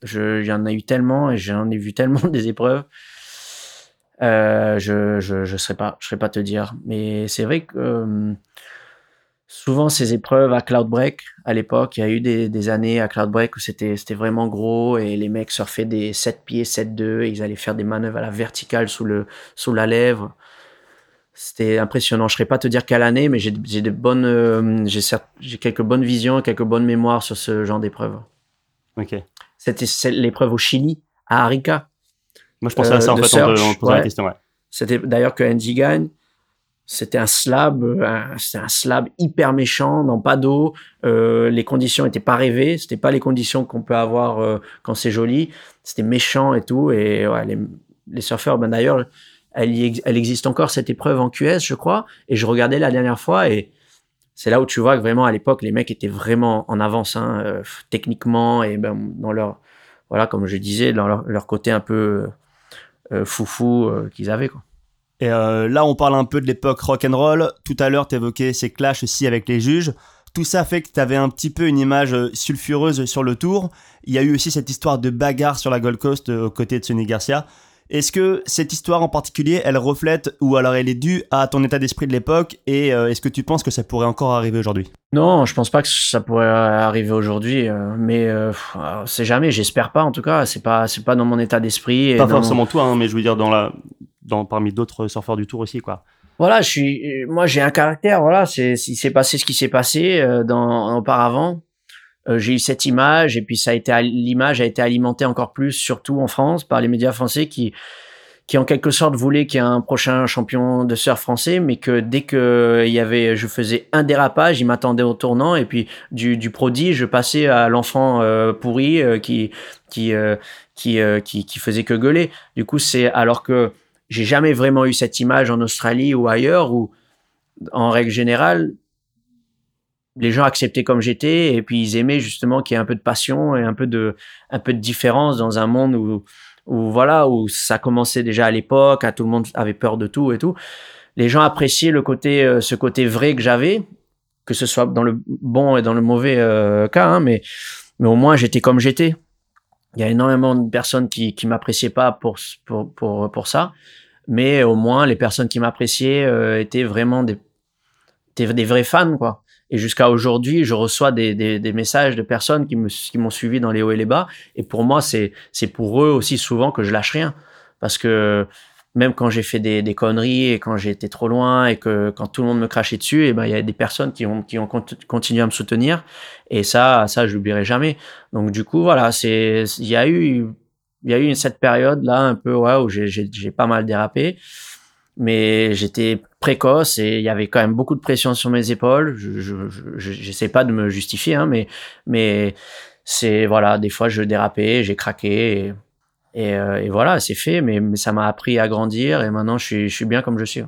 je, il y eu tellement et j'en ai vu tellement des épreuves. Euh, je, je, je serais pas, serais pas te dire. Mais c'est vrai que euh, souvent ces épreuves à Cloudbreak, à l'époque, il y a eu des, années à Cloudbreak où c'était, vraiment gros et les mecs surfaient des 7 pieds, 7-2 et ils allaient faire des manœuvres à la verticale sous le, sous la lèvre c'était impressionnant. Je ne saurais pas te dire quelle année, mais j'ai de bonnes, euh, j'ai quelques bonnes visions, quelques bonnes mémoires sur ce genre d'épreuve. Ok. C'était l'épreuve au Chili, à Arica. Moi, je pensais à ça en euh, fait en, posant la question. Ouais. C'était d'ailleurs que Andy gagne. C'était un slab, c'était un slab hyper méchant, dans pas d'eau. Euh, les conditions n'étaient pas rêvées. C'était pas les conditions qu'on peut avoir quand c'est joli. C'était méchant et tout. Et ouais, les, les surfeurs, ben d'ailleurs elle, existe encore cette épreuve en QS, je crois. Et je regardais la dernière fois et c'est là où tu vois que vraiment à l'époque les mecs étaient vraiment en avance hein, euh, techniquement et ben, dans leur voilà comme je disais dans leur, côté un peu euh, foufou euh, qu'ils avaient quoi. Et là on parle un peu de l'époque rock and roll. Tout à l'heure tu évoquais ces clashs aussi avec les juges. Tout ça fait que tu avais un petit peu une image sulfureuse sur le tour. Il y a eu aussi cette histoire de bagarre sur la Gold Coast aux côtés de Sonny Garcia. Est-ce que cette histoire en particulier, elle reflète ou alors elle est due à ton état d'esprit de l'époque et euh, est-ce que tu penses que ça pourrait encore arriver aujourd'hui? Non, je pense pas que ça pourrait arriver aujourd'hui, euh, mais euh, c'est jamais. J'espère pas en tout cas. C'est pas, c'est pas dans mon état d'esprit. Pas forcément toi, hein, mais je veux dire dans la, dans parmi d'autres surfeurs du tour aussi, quoi. Voilà, je suis, moi j'ai un caractère. Voilà, c'est, il s'est passé ce qui s'est passé dans auparavant. Euh, j'ai eu cette image et puis ça a été l'image a été alimentée encore plus, surtout en France, par les médias français qui qui en quelque sorte voulaient qu'il y ait un prochain champion de surf français, mais que dès que il y avait, je faisais un dérapage, il m'attendait au tournant et puis du, du prodige, je passais à l'enfant euh, pourri euh, qui qui, qui, qui qui faisait que gueuler. Du coup, c'est alors que j'ai jamais vraiment eu cette image en Australie ou ailleurs où en règle générale, les gens acceptaient comme j'étais et puis ils aimaient justement qu'il y ait un peu de passion et un peu de un peu de différence dans un monde où où voilà où ça commençait déjà à l'époque, à tout le monde avait peur de tout et tout. Les gens appréciaient le côté euh, ce côté vrai que j'avais, que ce soit dans le bon et dans le mauvais euh, cas, hein, mais mais au moins j'étais comme j'étais. Il y a énormément de personnes qui qui m'appréciaient pas pour pour pour pour ça, mais au moins les personnes qui m'appréciaient euh, étaient vraiment des des vrais fans quoi Et jusqu'à aujourd'hui, je reçois des, des, des, messages de personnes qui me qui m'ont suivi dans les hauts et les bas. Et pour moi, c'est c'est pour eux aussi souvent que je lâche rien, parce que même quand j'ai fait des, des, conneries et quand j'ai été trop loin et que quand tout le monde me crachait dessus, eh ben il y a des personnes qui ont qui ont continué à me soutenir. Et ça, ça, je l'oublierai jamais. Donc du coup, voilà, il y a eu y a eu cette période là un peu ouais, où j'ai pas mal dérapé mais j'étais précoce et il y avait quand même beaucoup de pression sur mes épaules. Je j'essaie pas de me justifier, hein, mais mais c'est voilà, des fois je dérapais, j'ai craqué et, et, euh, voilà, c'est fait. Mais, mais ça m'a appris à grandir et maintenant je suis je suis bien comme je suis.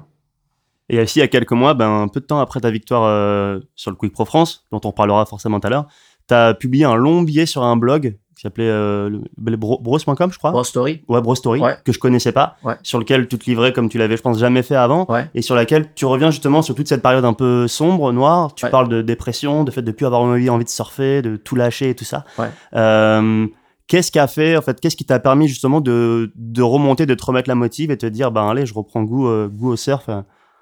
Et aussi il y a quelques mois, ben un peu de temps après ta victoire euh, sur le Quick Pro France, dont on parlera forcément tout à l'heure, tu as publié un long billet sur un blog qui s'appelait euh, bros.com, je crois. Bros Story. Ouais, Bros Story, que je connaissais pas, sur lequel tu te livrais comme tu l'avais, je pense, jamais fait avant, et sur laquelle tu reviens justement sur toute cette période un peu sombre, noire. Tu parles de dépression, de fait de plus avoir envie, envie de surfer, de tout lâcher et tout ça. Euh, qu'est-ce qui a fait, en fait, qu'est-ce qui t'a permis justement de, de remonter, de te remettre la motive et te dire, ben allez, je reprends goût, euh, goût au surf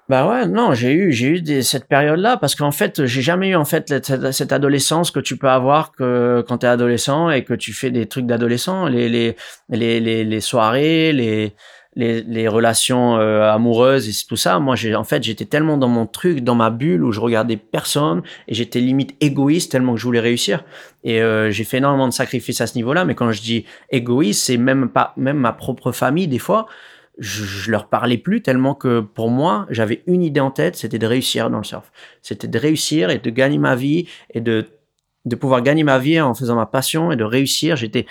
bah ouais, non, j'ai eu, j'ai eu des, cette période-là parce qu'en fait, j'ai jamais eu en fait cette, adolescence que tu peux avoir que quand t'es adolescent et que tu fais des trucs d'adolescent, les, les, les, les, les soirées, les, les, les relations euh, amoureuses et tout ça. Moi, j'ai en fait, j'étais tellement dans mon truc, dans ma bulle où je regardais personne et j'étais limite égoïste tellement que je voulais réussir. Et euh, j'ai fait énormément de sacrifices à ce niveau-là. Mais quand je dis égoïste, c'est même pas même ma propre famille des fois je, leur parlais plus tellement que pour moi, j'avais une idée en tête, c'était de réussir dans le surf. C'était de réussir et de gagner ma vie et de, de pouvoir gagner ma vie en faisant ma passion et de réussir. J'étais,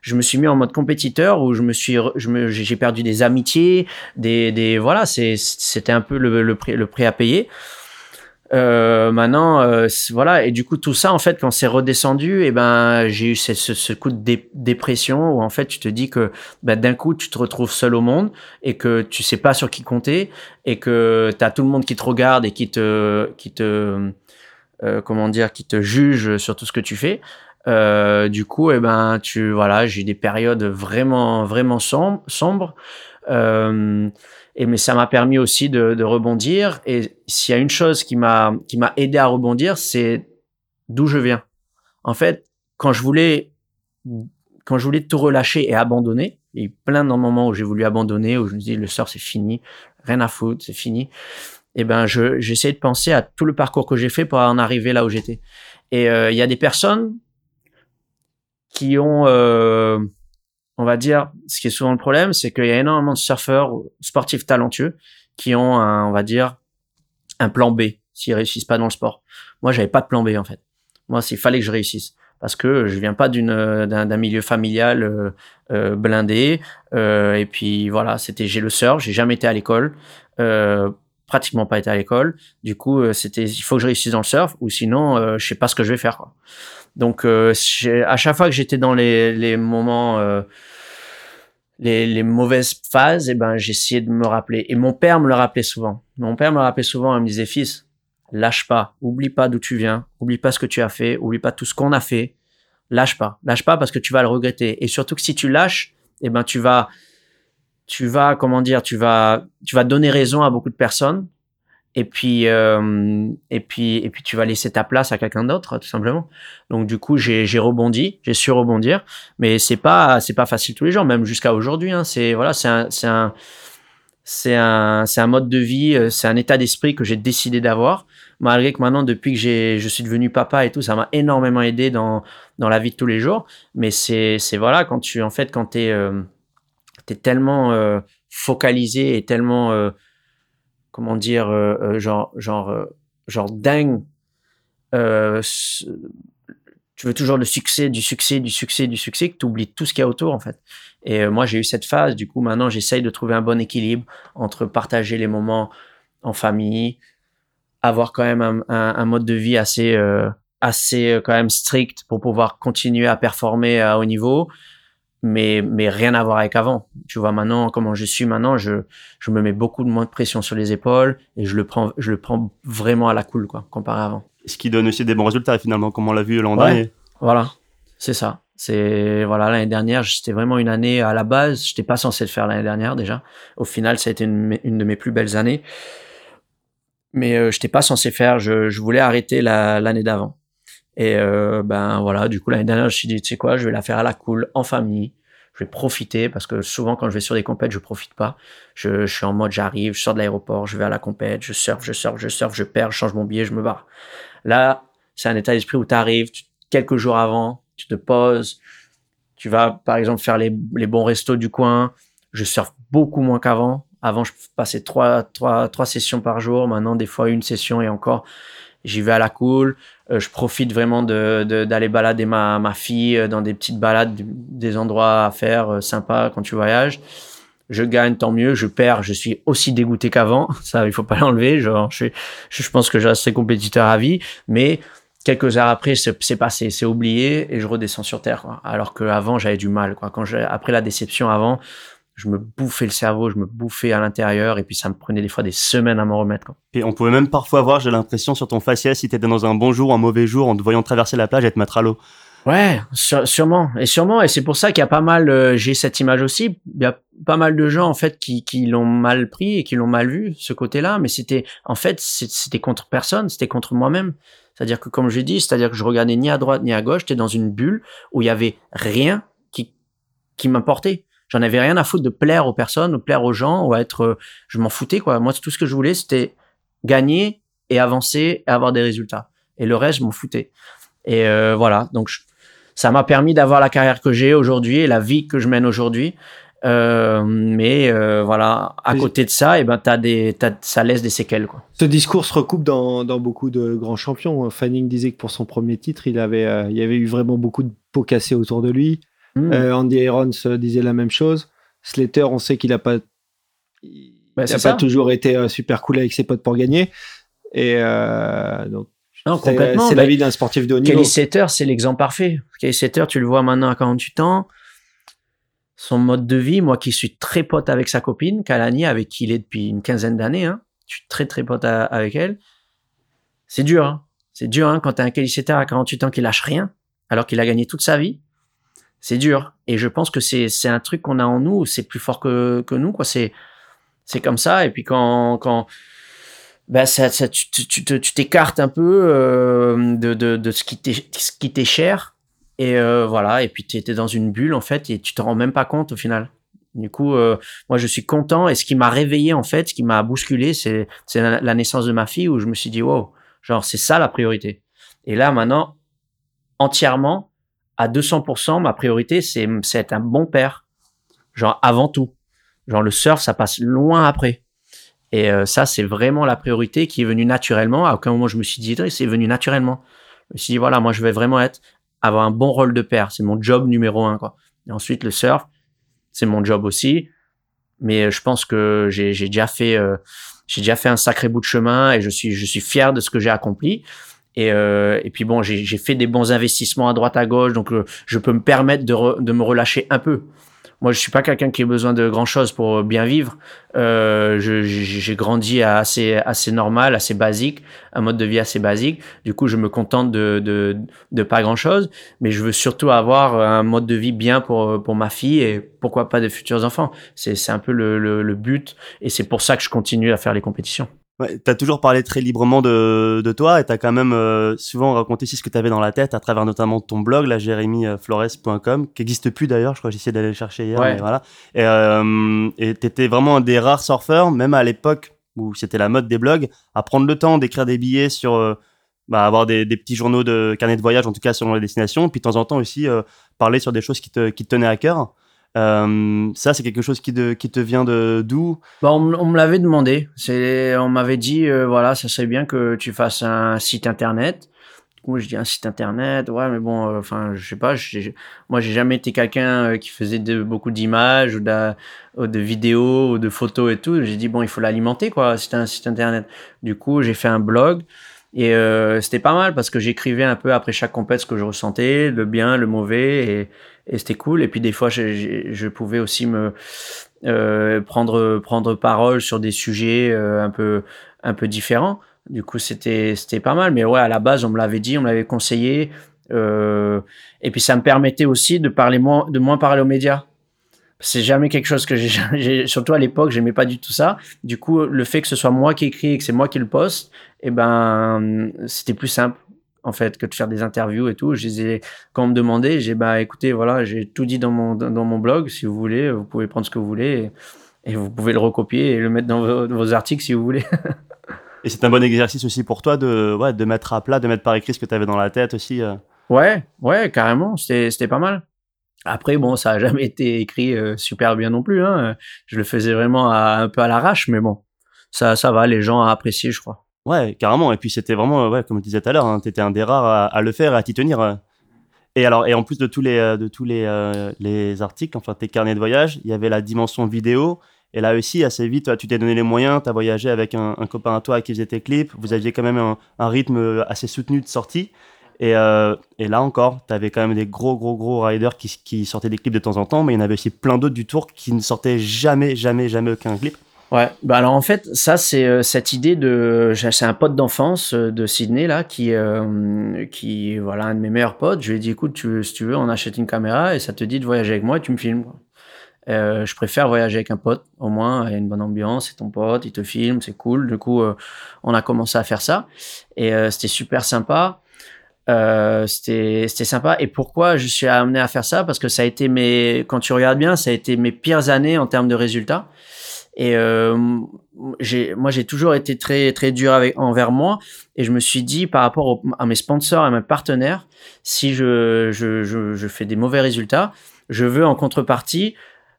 je me suis mis en mode compétiteur où je me suis, je me, j'ai perdu des amitiés, des, des voilà, c'est, c'était un peu le, le, prix, le prix à payer. Euh, maintenant, euh, voilà, et du coup tout ça, en fait, quand c'est redescendu, et eh ben j'ai eu ce, coup de dépression où en fait tu te dis que ben, d'un coup tu te retrouves seul au monde et que tu sais pas sur qui compter et que tu as tout le monde qui te regarde et qui te, qui te, euh, comment dire, qui te juge sur tout ce que tu fais. Euh, du coup, et eh ben tu, voilà, j'ai eu des périodes vraiment, vraiment sombres. sombres. Et mais ça m'a permis aussi de, de rebondir. Et s'il y a une chose qui m'a qui m'a aidé à rebondir, c'est d'où je viens. En fait, quand je voulais quand je voulais tout relâcher et abandonner, il y a plein de moments où j'ai voulu abandonner, où je me dis le sort c'est fini, rien à foutre, c'est fini. Et eh ben je j'essaie de penser à tout le parcours que j'ai fait pour en arriver là où j'étais. Et euh, il y a des personnes qui ont euh, on va dire, ce qui est souvent le problème, c'est qu'il y a énormément de surfeurs, sportifs talentueux, qui ont un, on va dire, un plan B s'ils réussissent pas dans le sport. Moi, j'avais pas de plan B en fait. Moi, il fallait que je réussisse parce que je viens pas d'une d'un milieu familial euh, euh, blindé euh, et puis voilà, c'était j'ai le surf, j'ai jamais été à l'école. pratiquement pas été à l'école. Du coup, c'était il faut que je réussisse dans le surf ou sinon je sais pas ce que je vais faire. Quoi. Donc, euh, à chaque fois que j'étais dans les, les moments, euh, les, mauvaises phases, eh ben, j'essayais de me rappeler. Et mon père me le rappelait souvent. Mon père me rappelait souvent, il me disait, fils, lâche pas, oublie pas d'où tu viens, oublie pas ce que tu as fait, oublie pas tout ce qu'on a fait. Lâche pas, lâche pas parce que tu vas le regretter. Et surtout que si tu lâches, eh ben, tu vas, tu vas, comment dire, tu vas, tu vas donner raison à beaucoup de personnes et puis euh, et puis et puis tu vas laisser ta place à quelqu'un d'autre tout simplement. Donc du coup j'ai j'ai rebondi j'ai su rebondir. Mais c'est pas c'est pas facile tous les jours même jusqu'à aujourd'hui hein, c'est voilà c'est un c'est un c'est un c'est un mode de vie euh, c'est un état d'esprit que j'ai décidé d'avoir. Malgré que maintenant depuis que j'ai je suis devenu papa et tout ça m'a énormément aidé dans dans la vie de tous les jours. Mais c'est c'est voilà quand tu en fait quand t'es euh, t'es tellement euh, focalisé et tellement euh, comment dire, euh, euh, genre, genre, euh, genre dingue. tu veux toujours le succès, du succès, du succès, du succès, que tu oublies tout ce qu'il y a autour, en fait. Et moi, j'ai eu cette phase. Du coup, maintenant, j'essaye de trouver un bon équilibre entre partager les moments en famille, avoir quand même un, mode de vie assez, assez quand même strict pour pouvoir continuer à performer à haut niveau, mais, mais rien à voir avec avant. Tu vois, maintenant, comment je suis maintenant, je, je me mets beaucoup de moins de pression sur les épaules et je le prends, je le prends vraiment à la cool, quoi, comparé à avant. Ce qui donne aussi des bons résultats, finalement, comme on l'a vu l'an dernier. Voilà, c'est ça. C'est, voilà, l'année dernière, c'était vraiment une année à la base. J'étais pas censé le faire l'année dernière, déjà. Au final, ça a été une, une de mes plus belles années. mais euh, je n'étais pas censé faire. Je, je voulais arrêter l'année d'avant. Et euh, ben voilà, du coup l'année dernière, je me suis dit, tu sais quoi, je vais la faire à la cool, en famille. Je vais profiter parce que souvent quand je vais sur des compètes, je profite pas. Je, je suis en mode, j'arrive, je sors de l'aéroport, je vais à la compète, je surfe, je surfe, je surfe, je perds, je change mon billet, je me barre. Là, c'est un état d'esprit où tu arrives quelques jours avant, tu te poses, tu vas par exemple faire les, les bons restos du coin. Je surfe beaucoup moins qu'avant. Avant, je passais trois, trois, trois sessions par jour. Maintenant, des fois, une session et encore, j'y vais à la cool. Euh, je profite vraiment d'aller de, d'aller balader ma, ma fille euh, dans des petites balades, des endroits à faire euh, sympas quand tu voyages. Je gagne, tant mieux. Je perds, je suis aussi dégoûté qu'avant. Ça, il faut pas l'enlever. Genre, je, je pense que je resterai compétiteur à vie. Mais quelques heures après, c'est passé, c'est oublié et je redescends sur terre. Alors qu'avant, j'avais du mal. Quoi. Quand après la déception, avant, je me bouffais le cerveau, je me bouffais à l'intérieur et puis ça me prenait des fois des semaines à m'en remettre. Quoi. Et on pouvait même parfois voir, j'ai l'impression, sur ton faciès, si t'étais dans un bon jour ou un mauvais jour, en te voyant traverser la plage et te mettre à l'eau. Ouais, sûrement. Et sûrement. Et c'est pour ça qu'il y a pas mal, euh, j'ai cette image aussi, il y a pas mal de gens, en fait, qui, qui l'ont mal pris et qui l'ont mal vu, ce côté-là. Mais c'était, en fait, c'était contre personne, c'était contre moi-même. C'est-à-dire que, comme je dit, c'est-à-dire que je regardais ni à droite ni à gauche, j'étais dans une bulle où il y avait rien qui, qui m'importait. J'en avais rien à foutre de plaire aux personnes, de plaire aux gens, ou à être, euh, je m'en foutais, quoi. Moi, tout ce que je voulais, c'était gagner et avancer et avoir des résultats. Et le reste, je m'en foutais. Et euh, voilà. Donc, ça m'a permis d'avoir la carrière que j'ai aujourd'hui et la vie que je mène aujourd'hui. Euh, mais euh, voilà, à côté de ça, et eh ben, as des, ça laisse des séquelles. Quoi. Ce discours se recoupe dans, dans, beaucoup de grands champions. Fanning disait que pour son premier titre, il, avait, euh, il y avait eu vraiment beaucoup de pots cassés autour de lui. Hmm. Andy Irons disait la même chose. Slater, on sait qu'il n'a pas, il bah, pas toujours été super cool avec ses potes pour gagner. Et donc, c'est la bah, vie d'un sportif de haut niveau. Kelly Slater, c'est l'exemple parfait. Kelly Slater, tu le vois maintenant à 48 ans son mode de vie, moi qui suis très pote avec sa copine, Kalani, avec qui il est depuis une quinzaine d'années, hein, je suis très très pote avec elle, c'est dur. Hein. C'est dur hein, quand t'as un Kelly à 48 ans qui lâche rien, alors qu'il a gagné toute sa vie. C'est dur. Et je pense que c'est, c'est un truc qu'on a en nous, c'est plus fort que, que nous, quoi. C'est, c'est comme ça. Et puis quand, quand, ben ça, ça, tu, tu, tu t'écartes un peu euh, de, de, de ce qui t'est, ce qui t'est cher et euh, voilà, et puis tu étais dans une bulle en fait, et tu te rends même pas compte au final. Du coup, euh, moi je suis content, et ce qui m'a réveillé en fait, ce qui m'a bousculé, c'est la, la, naissance de ma fille où je me suis dit wow, genre c'est ça la priorité. Et là maintenant, entièrement, à 200%, ma priorité c'est être un bon père, genre avant tout. Genre le surf, ça passe loin après. Et euh, ça, c'est vraiment la priorité qui est venue naturellement. À aucun moment je me suis dit, c'est venu naturellement. Je me suis dit, voilà, moi je vais vraiment être avoir un bon rôle de père. C'est mon job numéro un, quoi. Et ensuite, le surf, c'est mon job aussi. Mais euh, je pense que j'ai déjà fait, euh, j'ai déjà fait un sacré bout de chemin et je suis, je suis fier de ce que j'ai accompli. Et, euh, et puis bon, j'ai fait des bons investissements à droite à gauche, donc je peux me permettre de, de me relâcher un peu. Moi, je suis pas quelqu'un qui a besoin de grand chose pour bien vivre. Euh, j'ai grandi à assez assez normal, assez basique, un mode de vie assez basique. Du coup, je me contente de de, de pas grand chose, mais je veux surtout avoir un mode de vie bien pour pour ma fille et pourquoi pas des futurs enfants. C'est c'est un peu le, le, le but et c'est pour ça que je continue à faire les compétitions. Ouais, t'as toujours parlé très librement de, de toi et t'as quand même euh, souvent raconté aussi ce que t'avais dans la tête à travers notamment ton blog, la jérémyflores.com, qui n'existe plus d'ailleurs, je crois que essayé d'aller le chercher hier, mais voilà. Et euh, t'étais vraiment un des rares surfeurs, même à l'époque où c'était la mode des blogs, à prendre le temps d'écrire des billets sur, euh, bah, avoir des, des, petits journaux de carnet de voyage, en tout cas selon les destinations, puis de temps en temps aussi euh, parler sur des choses qui te, qui te tenaient à cœur. Euh, ça, c'est quelque chose qui, de, qui te vient de d'où? Bah, on, me l'avait demandé. On m'avait dit, euh, voilà, ça serait bien que tu fasses un site internet. Moi, je dis un site internet, ouais, mais bon, euh, enfin, je sais pas. moi, j'ai jamais été quelqu'un qui faisait de, beaucoup d'images ou de, vidéos ou de photos et tout. J'ai dit bon, il faut l'alimenter, quoi. C'était un site internet. Du coup, j'ai fait un blog. Et euh, c'était pas mal parce que j'écrivais un peu après chaque compète ce que je ressentais, le bien, le mauvais, et, et c'était cool. Et puis des fois, je, pouvais aussi me euh, prendre prendre parole sur des sujets euh, un peu un peu différents. Du coup, c'était c'était pas mal. Mais ouais, à la base, on me l'avait dit, on me l'avait conseillé. Euh, et puis ça me permettait aussi de parler moins de moins parler aux médias c'est jamais quelque chose que j'ai, surtout à l'époque, j'aimais pas du tout ça. Du coup, le fait que ce soit moi qui écris et que c'est moi qui le poste, eh ben, c'était plus simple en fait, que de faire des interviews et tout. Je disais, quand on me demandait, j'ai bah écoutez, voilà, j'ai tout dit dans mon, dans mon blog. Si vous voulez, vous pouvez prendre ce que vous voulez et, vous pouvez le recopier et le mettre dans vos, articles si vous voulez. et c'est un bon exercice aussi pour toi de, ouais, de mettre à plat, de mettre par écrit ce que tu avais dans la tête aussi. Euh. Ouais, ouais, carrément. C'était pas mal. Après, bon, ça a jamais été écrit euh, super bien non plus. Hein. Je le faisais vraiment un peu à l'arrache, mais bon, ça, ça va. Les gens ont apprécié, je crois. Ouais, carrément. Et puis c'était vraiment, ouais, comme je disais tout à l'heure, hein, tu étais un des rares à, le faire et à t'y tenir. Euh. Et alors, et en plus de tous les, euh, de tous les, euh, les articles, enfin tes carnets de voyage, il y avait la dimension vidéo. Et là aussi, assez vite, tu t'es donné les moyens, tu as voyagé avec un, copain à toi qui faisait tes clips, vous aviez quand même un, rythme assez soutenu de sortie. Et, là encore, tu avais quand même des gros, gros, gros riders qui sortaient des clips de temps en temps, mais il y en avait aussi plein d'autres du tour qui ne sortaient jamais, jamais, jamais aucun clip. Ouais, bah alors en fait, ça c'est euh, cette idée de, c'est un pote d'enfance euh, de Sydney là qui, euh, qui voilà un de mes meilleurs potes. Je lui ai dit écoute, tu, si tu veux, on achète une caméra et ça te dit de voyager avec moi et tu me filmes. je préfère voyager avec un pote, au moins il y a une bonne ambiance, c'est ton pote, il te filme, c'est cool. Du coup, on a commencé à faire ça et c'était super sympa. c'était c'était sympa et pourquoi je suis amené à faire ça? Parce que ça a été mes quand tu regardes bien ça a été mes pires années en termes de résultats et euh, j'ai, moi, j'ai toujours été très très dur avec envers moi, et je me suis dit par rapport à mes sponsors, à mes partenaires, si je, je, je, je fais des mauvais résultats, je veux en contrepartie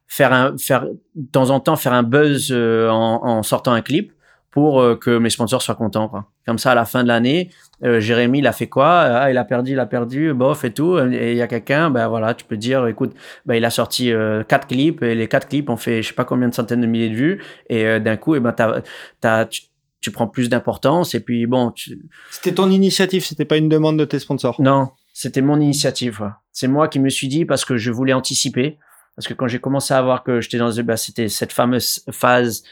faire un faire de temps en temps faire un buzz euh, en, en sortant un clip pour euh, que mes sponsors soient contents. Quoi. Comme ça, à la fin de l'année, euh, Jérémy, il a fait quoi? Ah, Il a perdu, il a perdu, bof et tout. Et il y a quelqu'un, ben voilà, tu peux dire, écoute, ben, il a sorti euh, quatre clips et les quatre clips ont fait je sais pas combien de centaines de milliers de vues. Et d'un coup, et ben t'as, t'as, tu, prends plus d'importance. Et puis bon, c'était ton initiative, c'était pas une demande de tes sponsors? Non, c'était mon initiative. C'est moi qui me suis dit parce que je voulais anticiper. Parce que quand j'ai commencé à voir que j'étais dans, ben, c'était cette fameuse phase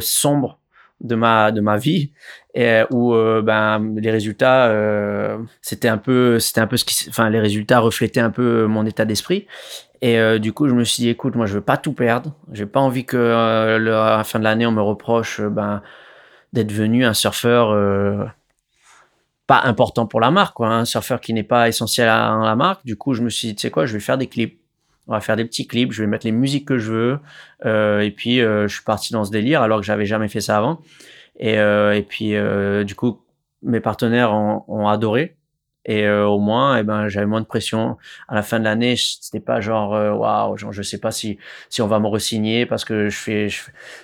sombre de ma de ma vie et où euh, ben les résultats euh, c'était un peu c'était un peu ce qui enfin les résultats reflétaient un peu mon état d'esprit. Et euh, du coup je me suis dit écoute moi je veux pas tout perdre. J'ai pas envie que à la fin de l'année on me reproche ben d'être venu un surfeur pas important pour la marque quoi un surfeur qui n'est pas essentiel à, à la marque. Du coup je me suis dit tu sais quoi je vais faire des clips on va faire des petits clips, je vais mettre les musiques que je veux. Euh, et puis, euh, je suis parti dans ce délire alors que j'avais jamais fait ça avant. Et, euh, et puis, euh, du coup, mes partenaires ont, ont adoré. Et euh, au moins, eh ben, j'avais moins de pression. À la fin de l'année, c'était pas genre, euh, waouh, wow, je sais pas si si on va me resigner parce que je fais, je,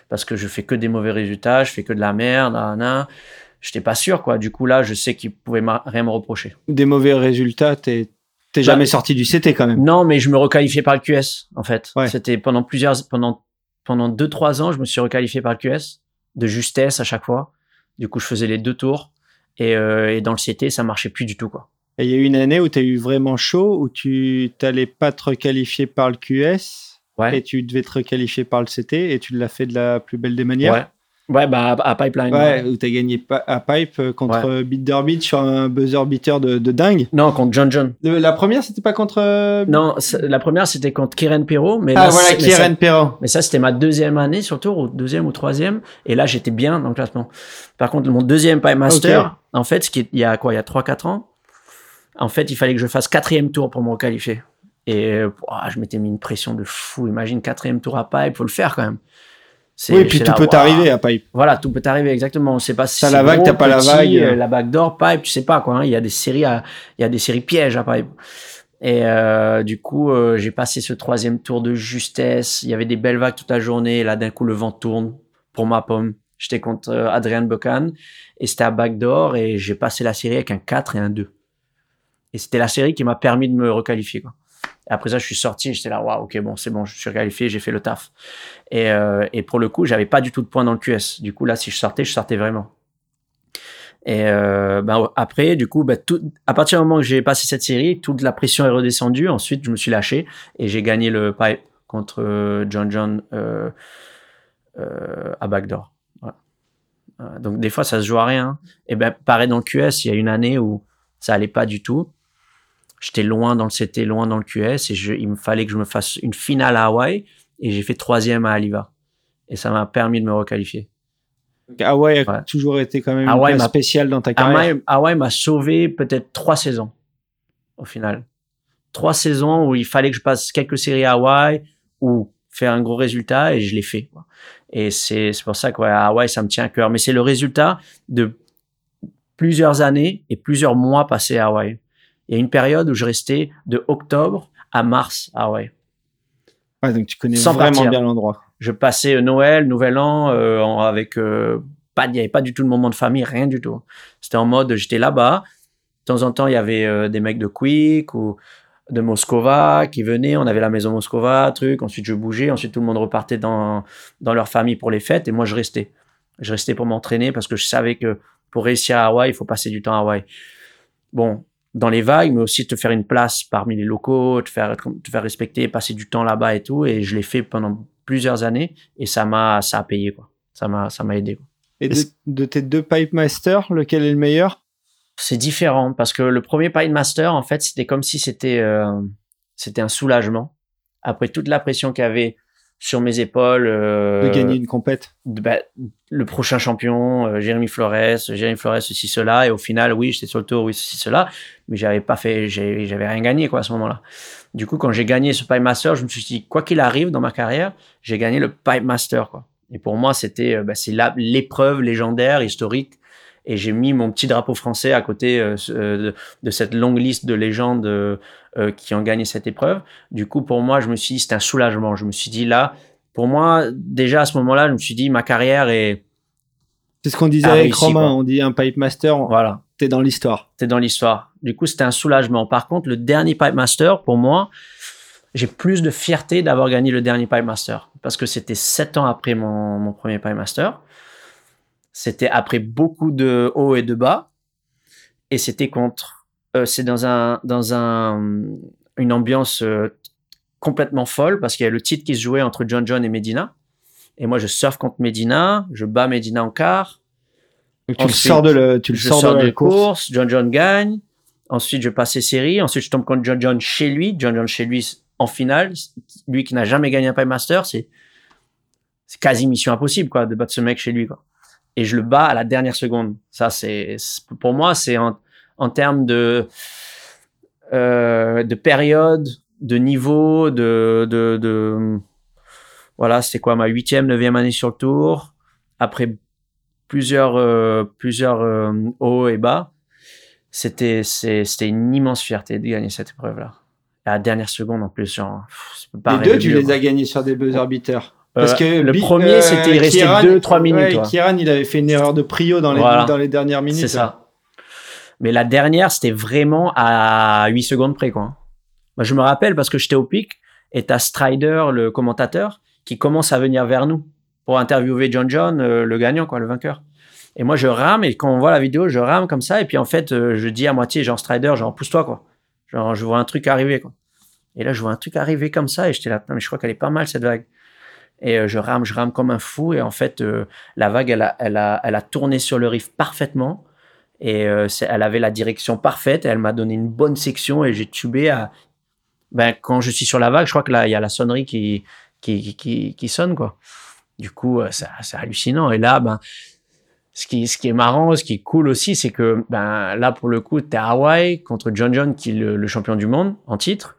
parce que je fais que des mauvais résultats, je fais que de la merde, Je J'étais pas sûr, quoi. Du coup, là, je sais qu'ils pouvaient rien me reprocher. Des mauvais résultats, t'es T'es bah, jamais sorti du CT quand même. Non, mais je me requalifiais par le QS en fait. C'était pendant plusieurs, pendant pendant deux trois ans, je me suis requalifié par le QS de justesse à chaque fois. Du coup, je faisais les deux tours et, euh, et dans le CT, ça marchait plus du tout quoi. Et il y a eu une année où tu as eu vraiment chaud, où tu t'allais pas te requalifier par le QS ouais. et tu devais te requalifier par le CT et tu l'as fait de la plus belle des manières. Ouais. Ouais, bah à, Pipeline. Ouais, où t'as gagné à Pipe euh, contre Beat sur un buzzer beater de, de, dingue. Non, contre John John. La première, c'était pas contre. Euh, non, la première, c'était contre Kieran Perrault. Mais ah, voilà, Kieran Perrault. Mais ça, c'était ma deuxième année sur tour, ou deuxième ou troisième. Et là, j'étais bien dans le classement. Par contre, mon deuxième Pipe Master, en fait, ce qui est, il y a quoi, il y a 3-4 ans, en fait, il fallait que je fasse quatrième tour pour me qualifier. Et je m'étais mis une pression de fou. Imagine quatrième tour à Pipe, faut le faire quand même. Oui, puis tout peut t'arriver à pipe. Voilà, tout peut t'arriver exactement. On sait pas si t'as la vague, t'as pas la vague. Euh, la bague d'or, pipe, tu sais pas quoi. Hein. Il y a des séries, à, il y a des séries pièges à pipe. Et euh, du coup, euh, j'ai passé ce troisième tour de justesse. Il y avait des belles vagues toute la journée. Et là, d'un coup, le vent tourne pour ma pomme. J'étais contre euh, Adrian Buchan et c'était à bague d'or et j'ai passé la série avec un 4 et un 2. Et c'était la série qui m'a permis de me requalifier. Quoi. Après ça, je suis sorti, j'étais là, waouh, ok, bon, c'est bon, je suis qualifié, j'ai fait le taf. Et, euh, pour le coup, j'avais pas du tout de points dans le QS. Du coup, là, si je sortais, je sortais vraiment. Et euh, ben, après, du coup, ben, à partir du moment où j'ai passé cette série, toute la pression est redescendue. Ensuite, je me suis lâché et j'ai gagné le pipe contre euh, John John à backdoor. Donc des fois, ça se joue à rien. Et ben, pareil dans le QS, il y a une année où ça allait pas du tout j'étais loin dans le CT, loin dans le QS, et je, il me fallait que je me fasse une finale à Hawaï. et j'ai fait troisième à Aliva. Et ça m'a permis de me requalifier. Donc Hawaï a toujours été quand même Hawaii spécial dans ta carrière. Hawaï m'a sauvé peut-être trois saisons au final. Trois saisons où il fallait que je passe quelques séries à Hawaï ou faire un gros résultat et je l'ai fait. Et c'est pour ça que Hawaï, ça me tient à cœur. Mais c'est le résultat de plusieurs années et plusieurs mois passés à Hawaï. Il y a une période où je restais de octobre à mars à Hawaï. Ouais, donc tu connais vraiment bien l'endroit. Je passais Noël, Nouvel An euh, avec euh, pas, il n'y avait pas du tout de moment de famille, rien du tout. C'était en mode, j'étais là-bas. De temps en temps, il y avait euh, des mecs de Quick ou de Moscova qui venaient. On avait la maison Moscova, truc. Ensuite, je bougeais. Ensuite, tout le monde repartait dans, dans leur famille pour les fêtes. Et moi, je restais. Je restais pour m'entraîner parce que je savais que pour réussir à Hawaï, il faut passer du temps à Hawaï. Bon, dans les vagues, mais aussi te faire une place parmi les locaux, te faire, te faire respecter, passer du temps là-bas et tout. Et je l'ai fait pendant plusieurs années et ça m'a, ça a payé, quoi. Ça m'a, ça m'a aidé, Et de, tes deux Pipe Master, lequel est le meilleur? C'est différent parce que le premier Pipe Master, en fait, c'était comme si c'était, euh, c'était un soulagement. Après toute la pression qu'il y avait sur mes épaules. Euh, de gagner une compète. Bah, le prochain champion, euh, Jérémy Flores, Jérémy Flores, ceci, cela. Et au final, oui, j'étais sur le tour, oui, ceci, cela. Mais j'avais pas fait, j'avais rien gagné, quoi, à ce moment-là. Du coup, quand j'ai gagné ce Pipe Master, je me suis dit, quoi qu'il arrive dans ma carrière, j'ai gagné le Pipe Master, quoi. Et pour moi, c'était, euh, bah, c'est l'épreuve légendaire, historique. Et j'ai mis mon petit drapeau français à côté de, de, cette longue liste de légendes euh, qui ont gagné cette épreuve. Du coup, pour moi, je me suis dit, c'est un soulagement. Je me suis dit, là, pour moi, déjà à ce moment-là, je me suis dit, ma carrière est. C'est ce qu'on disait avec Romain, on dit un pipe master. Voilà. T'es dans l'histoire. T'es dans l'histoire. Du coup, c'était un soulagement. Par contre, le dernier pipe master, pour moi, j'ai plus de fierté d'avoir gagné le dernier pipe master parce que c'était sept ans après mon, mon premier pipe master. C'était après beaucoup de hauts et de bas et c'était contre euh, c'est dans un dans un une ambiance euh, complètement folle parce qu'il y a le titre qui se jouait entre John John et Medina. Et moi, je surfe contre Medina, je bats Medina en quart. Donc tu le sors de le, tu le sors, de, la course. John John gagne. Ensuite, je passe les séries. Ensuite, je tombe contre John John chez lui. John John chez lui en finale. Lui qui n'a jamais gagné un Master, c'est c'est quasi mission impossible quoi de battre ce mec chez lui quoi. Et je le bats à la dernière seconde. Ça c'est pour moi c'est un, en termes de, euh, de période, de niveau, de, de, de voilà, c'était quoi ma huitième, neuvième année sur le tour. Après plusieurs, euh, plusieurs euh, hauts et bas, c'était, c'était une immense fierté de gagner cette épreuve-là. À la dernière seconde en plus, genre, pas les deux, tu les as gagnés sur des buzz beaters. Parce euh, que le premier, c'était il restait 2-3 minutes. Ouais, Kieran, il avait fait une erreur de prio dans les, dans les dernières minutes. C'est ça. Mais la dernière, c'était vraiment à 8 secondes près, quoi. Je me rappelle parce que j'étais au pic et t'as Strider, le commentateur, qui commence à venir vers nous pour interviewer John John, euh, le gagnant, quoi, le vainqueur. Et moi, je rame et quand on voit la vidéo, je rame comme ça et puis en fait, euh, je dis à moitié, genre Strider, genre pousse-toi, quoi. Genre, je vois un truc arriver, quoi. Et là, je vois un truc arriver comme ça et j'étais là, mais je crois qu'elle est pas mal cette vague. Et euh, je rame, je rame comme un fou et en fait, la vague, elle a, elle a, elle a tourné sur le riff parfaitement. Et euh, elle avait la direction parfaite. Et elle m'a donné une bonne section et j'ai tubé à. Ben, quand je suis sur la vague, je crois que là, il y a la sonnerie qui, qui, qui, qui sonne, quoi. Du coup, euh, c'est hallucinant. Et là, ben, ce qui, ce qui est marrant, ce qui est cool aussi, c'est que ben, là, pour le coup, tu es à Hawaï contre John John, qui est le, champion du monde en titre.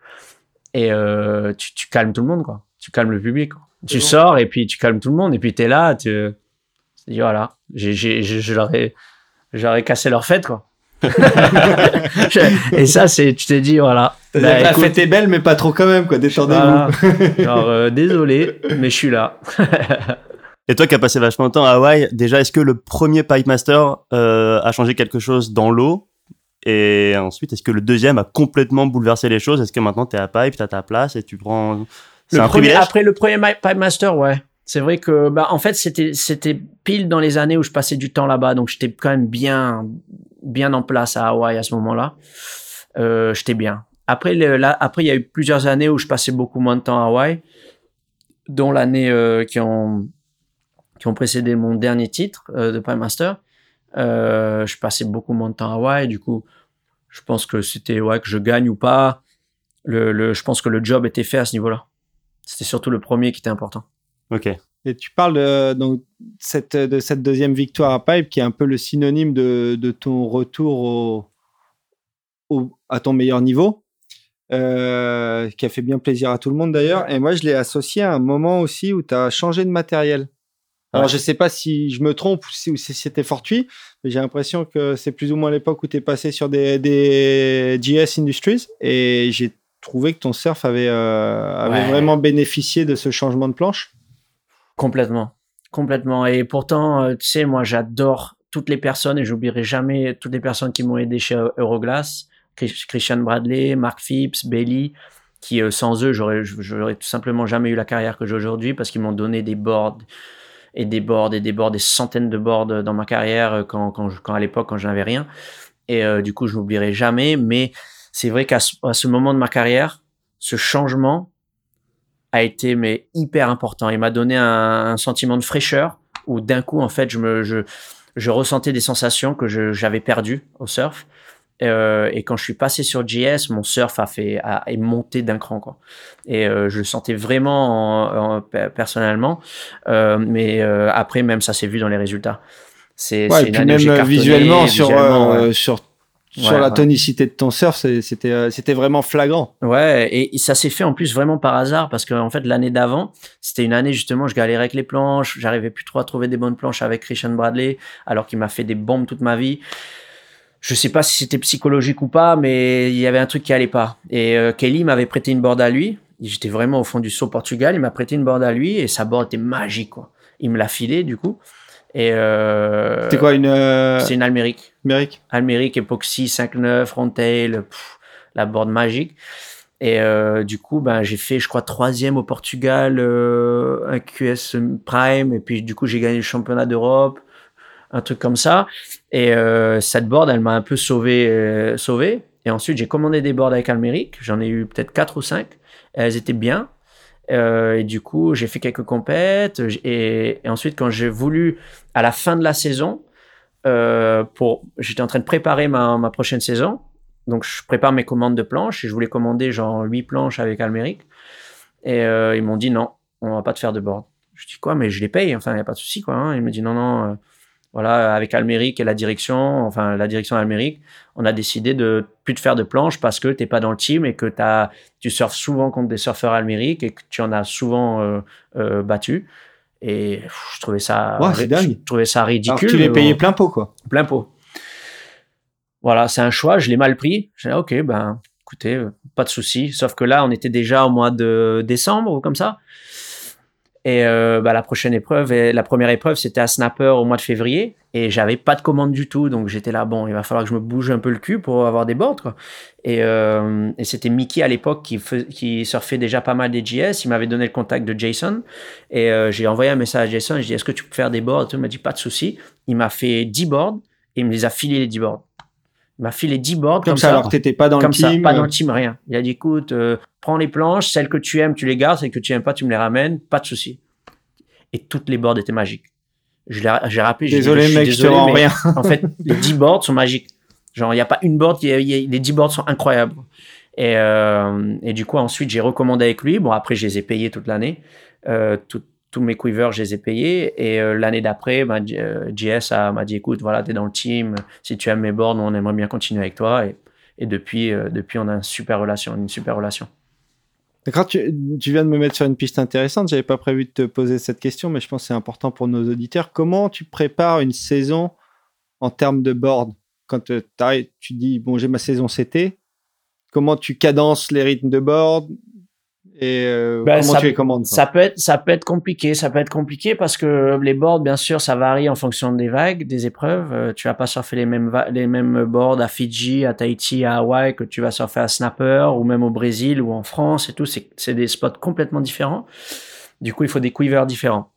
Et euh, tu, tu, calmes tout le monde, quoi. Tu calmes le public. Tu sors et puis tu calmes tout le monde. Et puis tu es là, tu, tu dis voilà, j'ai, je, je leur ai j'aurais cassé leur fête, quoi. et ça, c'est, tu t'es dit, voilà. Bah, la fête est belle, mais pas trop quand même, quoi. Détendez-vous. Genre, euh, désolé, mais je suis là. et toi qui as passé vachement de temps à Hawaï, déjà, est-ce que le premier Pipe Master euh, a changé quelque chose dans l'eau? Et ensuite, est-ce que le deuxième a complètement bouleversé les choses? Est-ce que maintenant tu es à Pipe, tu as ta place et tu prends. C'est un premier, Après le premier Pipe Master, ouais. C'est vrai que, bah, en fait, c'était, c'était pile dans les années où je passais du temps là-bas, donc j'étais quand même bien, bien en place à Hawaï à ce moment-là. Euh, j'étais bien. Après, après, il y a eu plusieurs années où je passais beaucoup moins de temps à Hawaï, dont l'année euh, qui ont, qui ont précédé mon dernier titre euh, de Prime Master. Euh, je passais beaucoup moins de temps à Hawaï, du coup, je pense que c'était ouais que je gagne ou pas. Le, le, je pense que le job était fait à ce niveau-là. C'était surtout le premier qui était important. Ok. Et tu parles de, donc, cette, de cette deuxième victoire à Pipe qui est un peu le synonyme de, de ton retour au, à ton meilleur niveau, euh, qui a fait bien plaisir à tout le monde d'ailleurs. Et moi, je l'ai associé à un moment aussi où tu as changé de matériel. Alors, je sais pas si je me trompe ou si, c'était fortuit, mais j'ai l'impression que c'est plus ou moins l'époque où tu es passé sur des, des GS Industries et j'ai trouvé que ton surf avait, euh, avait vraiment bénéficié de ce changement de planche. Complètement. Complètement. Et pourtant, euh, tu sais, moi, j'adore toutes les personnes et j'oublierai jamais toutes les personnes qui m'ont aidé chez Euroglass. Christian Bradley, Mark Phipps, Bailey, qui euh, sans eux, j'aurais, j'aurais tout simplement jamais eu la carrière que j'ai aujourd'hui parce qu'ils m'ont donné des boards et des boards et des boards, des centaines de boards dans ma carrière euh, quand, quand, quand à l'époque, quand je n'avais rien. Et euh, du coup, je n'oublierai jamais. Mais c'est vrai qu'à ce moment de ma carrière, ce changement a été mais hyper important. Il m'a donné un, un, sentiment de fraîcheur où d'un coup, en fait, je me, je, je ressentais des sensations que j'avais perdues au surf. Euh, et quand je suis passé sur JS, mon surf a fait a, est monté d'un cran quoi. Et euh, je le sentais vraiment personnellement, euh, mais après même ça s'est vu dans les résultats. C'est ouais, même visuellement, sur sur sur la tonicité de ton surf, c'était c'était vraiment flagrant. Ouais, et ça s'est fait en plus vraiment par hasard parce qu'en en fait l'année d'avant, c'était une année justement, je galérais avec les planches, j'arrivais plus trop à trouver des bonnes planches avec Christian Bradley, alors qu'il m'a fait des bombes toute ma vie je sais pas si c'était psychologique ou pas, mais il y avait un truc qui allait pas. Et euh, Kelly m'avait prêté une board à lui. J'étais vraiment au fond du saut Portugal. Il m'a prêté une board à lui et sa board était magique, quoi. Il me l'a filé, du coup. Et euh, C'était quoi une euh, C'est une Almérique. Almérique. Almérique Epoxy 5.9 Frontail, la board magique. Et euh, du coup, ben j'ai fait, je crois, troisième au Portugal, euh, un QS Prime. Et puis du coup, j'ai gagné le championnat d'Europe un truc comme ça. Et euh, cette board, elle m'a un peu sauvé, sauvé. Et ensuite, j'ai commandé des boards avec Almeric. J'en ai eu peut-être quatre ou cinq. Elles étaient bien. Et du coup, j'ai fait quelques compètes. Et, ensuite, quand j'ai voulu, à la fin de la saison, pour, j'étais en train de préparer ma, prochaine saison. Donc, je prépare mes commandes de planches et je voulais commander genre huit planches avec Almeric. Et ils m'ont dit non, on va pas te faire de board. Je dis quoi, mais je les paye. Enfin, il n'y a pas de souci, quoi. Hein. Me dit non, non voilà, avec Alméric et la direction, enfin la direction Alméric, on a décidé de plus te faire de planches parce que t'es pas dans le team et que tu surfes souvent contre des surfeurs Alméric et que tu en as souvent euh, euh, battu. Et je trouvais ça, je trouvais ça ridicule. Alors, tu les payais plein pot, quoi. Plein pot. Voilà, c'est un choix. Je l'ai mal pris. J'ai dit, ok, ben, écoutez, pas de souci. Sauf que là, on était déjà au mois de décembre ou comme ça. Et euh, bah, la prochaine épreuve, et la première épreuve, c'était à Snapper au mois de février. Et j'avais pas de commande du tout. Donc j'étais là, bon, il va falloir que je me bouge un peu le cul pour avoir des boards. Quoi. Et, euh, c'était Mickey à l'époque qui, surfait déjà pas mal des JS. Il m'avait donné le contact de Jason. Et euh, j'ai envoyé un message à Jason. Je dit, est-ce que tu peux faire des boards Il m'a dit, pas de souci. Il m'a fait 10 boards et il me les a filés les 10 boards. Il m'a filé 10 boards comme, ça, alors t'étais pas dans le team. pas dans le team, rien. Il a dit, écoute, prends les planches, celles que tu aimes, tu les gardes, celles que tu aimes pas, tu me les ramènes, pas de souci et toutes les boards étaient magiques. J'ai rappelé. Désolé, mec, je te rends rien. en fait, les 10 boards sont magiques. Genre, il n'y a pas une board qui les 10 boards sont incroyables. Et, euh, et du coup, ensuite, j'ai recommandé avec lui. Bon, après, je les ai payés toute l'année. Euh, tous mes quivers, je les ai payés. Et euh, l'année d'après, bah, JS m'a dit, écoute, voilà, tu es dans le team. Si tu aimes mes boards, on aimerait bien continuer avec toi. Et, depuis, depuis, on a une super relation, une super relation. D'accord, tu, viens de me mettre sur une piste intéressante. J'avais pas prévu de te poser cette question, mais je pense que c'est important pour nos auditeurs. Comment tu prépares une saison en termes de board? Quand euh, tu dis bon, j'ai ma saison CT, comment tu cadences les rythmes de board? Et euh, ben, comment ça, tu les commandes Ça peut être ça peut être compliqué, ça peut être compliqué parce que les boards bien sûr ça varie en fonction des vagues, des épreuves. Euh, tu vas pas surfer les mêmes les mêmes boards à Fidji, à Tahiti, à Hawaï que tu vas surfer à Snapper ou même au Brésil ou en France et tout. C'est c'est des spots complètement différents. Du coup il faut des quivers différents.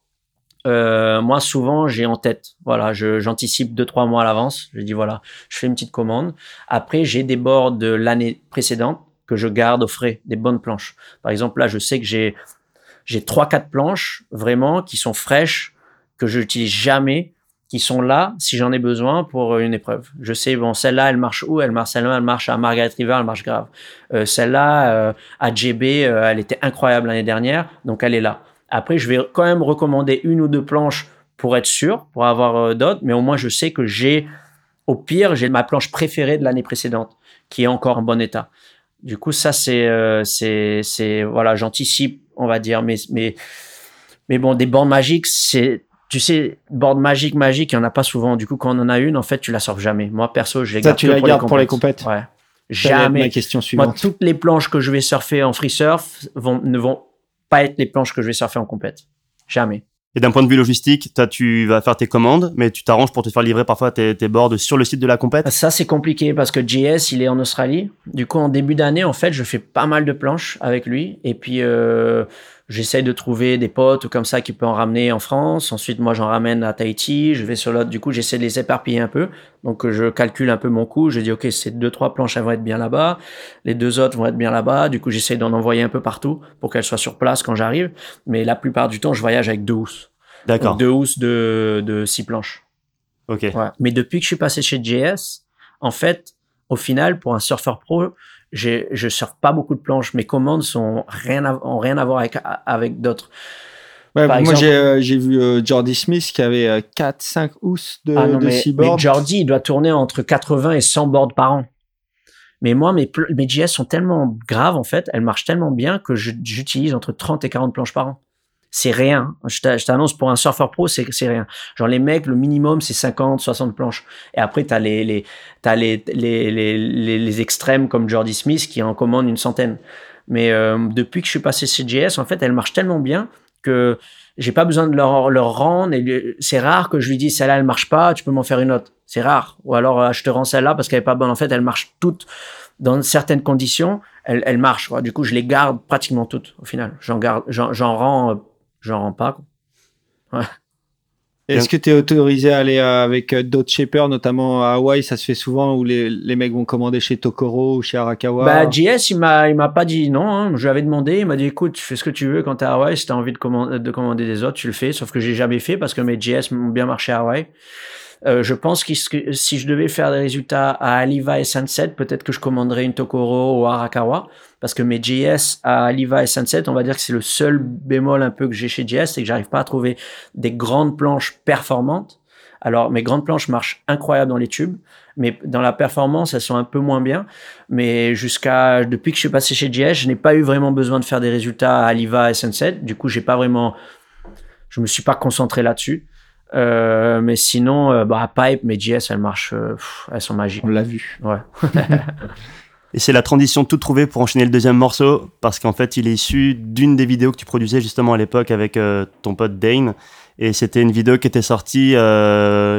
Euh, moi, souvent, j'ai en tête. Voilà, j'anticipe deux trois mois à l'avance. Je dis voilà, je fais une petite commande. Après, j'ai des boards de l'année précédente que je garde au frais, des bonnes planches. Par exemple, là, je sais que j'ai j'ai trois quatre planches vraiment qui sont fraîches que je n'utilise jamais qui sont là si j'en ai besoin pour une épreuve. Je sais, bon, celle-là, elle marche où? Elle marche, celle-là, elle marche à Margaret River, elle marche grave. Euh, celle-là, euh, à euh, elle était incroyable l'année dernière, donc elle est là. Après, je vais quand même recommander une ou deux planches pour être sûr, pour avoir d'autres, mais au moins je sais que j'ai, au pire, j'ai ma planche préférée de l'année précédente, qui est encore en bon état. Du coup, ça, c'est, c'est, c'est, voilà, j'anticipe, on va dire, mais, mais, mais bon, des bandes magiques, c'est tu sais, board magique, magique, il n'y en a pas souvent. Du coup, quand on en a une, en fait, tu la sors jamais. Moi, perso, je les garde, tu la gardes pour les compètes. Ouais. Jamais. Ma question suivante. Moi, toutes les planches que je vais surfer en free surf vont, ne vont pas être les planches que je vais surfer en compète. Jamais. Et d'un point de vue logistique, toi, tu vas faire tes commandes, mais tu t'arranges pour te faire livrer parfois tes, tes boards sur le site de la compète? Ça, c'est compliqué parce que JS, il est en Australie. Du coup, en début d'année, en fait, je fais pas mal de planches avec lui. Et puis, euh, J'essaie de trouver des potes ou comme ça qui peuvent en ramener en France. Ensuite, moi, j'en ramène à Tahiti. Je vais sur l'autre. Du coup, j'essaie de les éparpiller un peu. Donc, je calcule un peu mon coût. Je dis, OK, ces deux, trois planches, elles vont être bien là-bas. Les deux autres vont être bien là-bas. Du coup, j'essaie d'en envoyer un peu partout pour qu'elles soient sur place quand j'arrive. Mais la plupart du temps, je voyage avec deux housses. D'accord. Deux housses de, de six planches. OK. Ouais. Mais depuis que je suis passé chez JS, en fait, au final, pour un surfeur pro, je surfe pas beaucoup de planches. Mes commandes sont rien ont rien à voir avec, avec d'autres. moi, euh, j'ai vu euh, Jordi Smith qui avait 4-5 euh, housses de, ah de mais, mais Jordi, il doit tourner entre 80 et 100 boards par an. Mais moi, mes, mes JS sont tellement graves, en fait, elles marchent tellement bien que j'utilise entre 30 et 40 planches par an c'est rien. Je t'annonce pour un surfeur pro, c'est rien. Genre les mecs, le minimum c'est 50, 60 planches. Et après t'as les les t'as les les, les les extrêmes comme Jordi Smith qui en commande une centaine. Mais euh, depuis que je suis passé CJS, en fait, elle marche tellement bien que j'ai pas besoin de leur, leur rendre. C'est rare que je lui dise celle-là elle marche pas, tu peux m'en faire une autre. C'est rare. Ou alors euh, je te rends celle-là parce qu'elle est pas bonne. En fait, elle marche toutes dans certaines conditions. Elle, elle marche. Du coup, je les garde pratiquement toutes au final. J'en garde, j'en rends euh, j'en rends pas. Est-ce que tu es autorisé à aller euh, avec euh, d'autres shippers, notamment à Hawaï Ça se fait souvent où les, les mecs vont commander chez Tokoro ou chez Arakawa Bah, JS, il m'a, il m'a pas dit non. Hein. Je lui avais demandé. Il m'a dit écoute, tu fais ce que tu veux quand tu es à Hawaï. Si tu as envie de commander, de commander des autres, tu le fais. Sauf que j'ai jamais fait parce que mes JS m'ont bien marché à Hawaï. Euh, je pense que si je devais faire des résultats à Aliva et Sunset, peut-être que je commanderais une Tokoro ou Arakawa, parce que mes JS à Aliva et Sunset, on va dire que c'est le seul bémol un peu que j'ai chez JS, c'est que j'arrive pas à trouver des grandes planches performantes. Alors mes grandes planches marchent incroyable dans les tubes, mais dans la performance elles sont un peu moins bien. Mais jusqu'à depuis que je suis passé chez JS, je n'ai pas eu vraiment besoin de faire des résultats à Aliva et Sunset. Du coup, j'ai pas vraiment, je me suis pas concentré là-dessus. Euh, mais sinon, euh, bah, Pipe, mes JS, elles marchent, euh, elles sont magiques. On l'a vu. Ouais. Et c'est la transition toute trouvée pour enchaîner le deuxième morceau, parce qu'en fait, il est issu d'une des vidéos que tu produisais justement à l'époque avec ton pote Dane. Et c'était une vidéo qui était sortie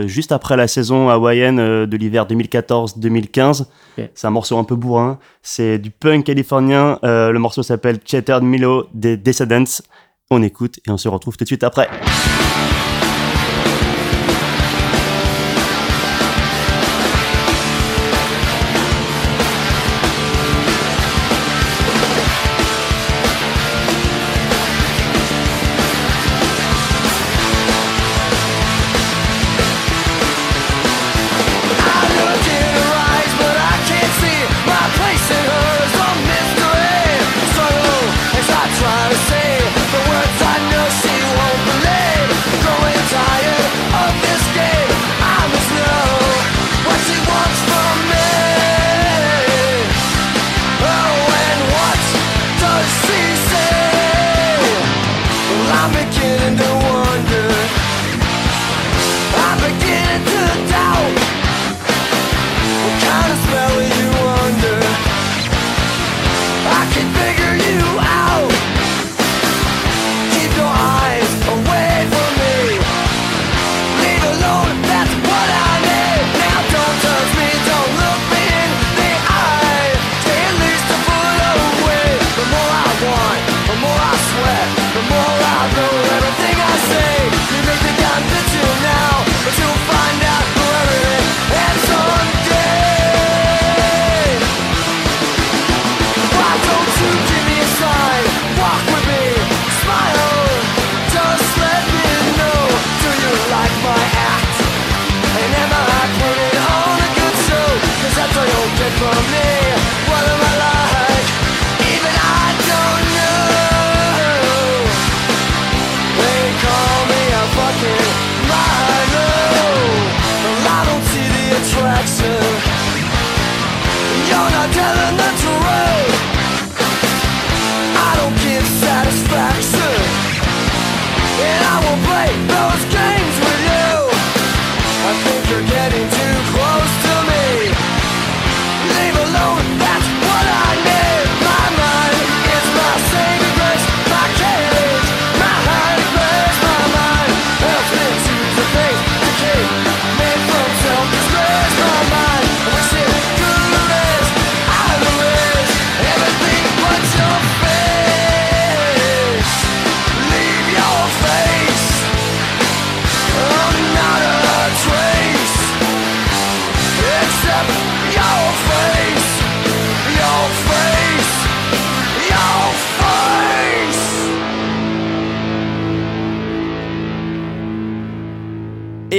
juste après la saison hawaïenne de l'hiver 2014-2015. C'est un morceau un peu bourrin. C'est du punk californien. le morceau s'appelle Chattered Milo des Descendants. On écoute et on se retrouve tout de suite après.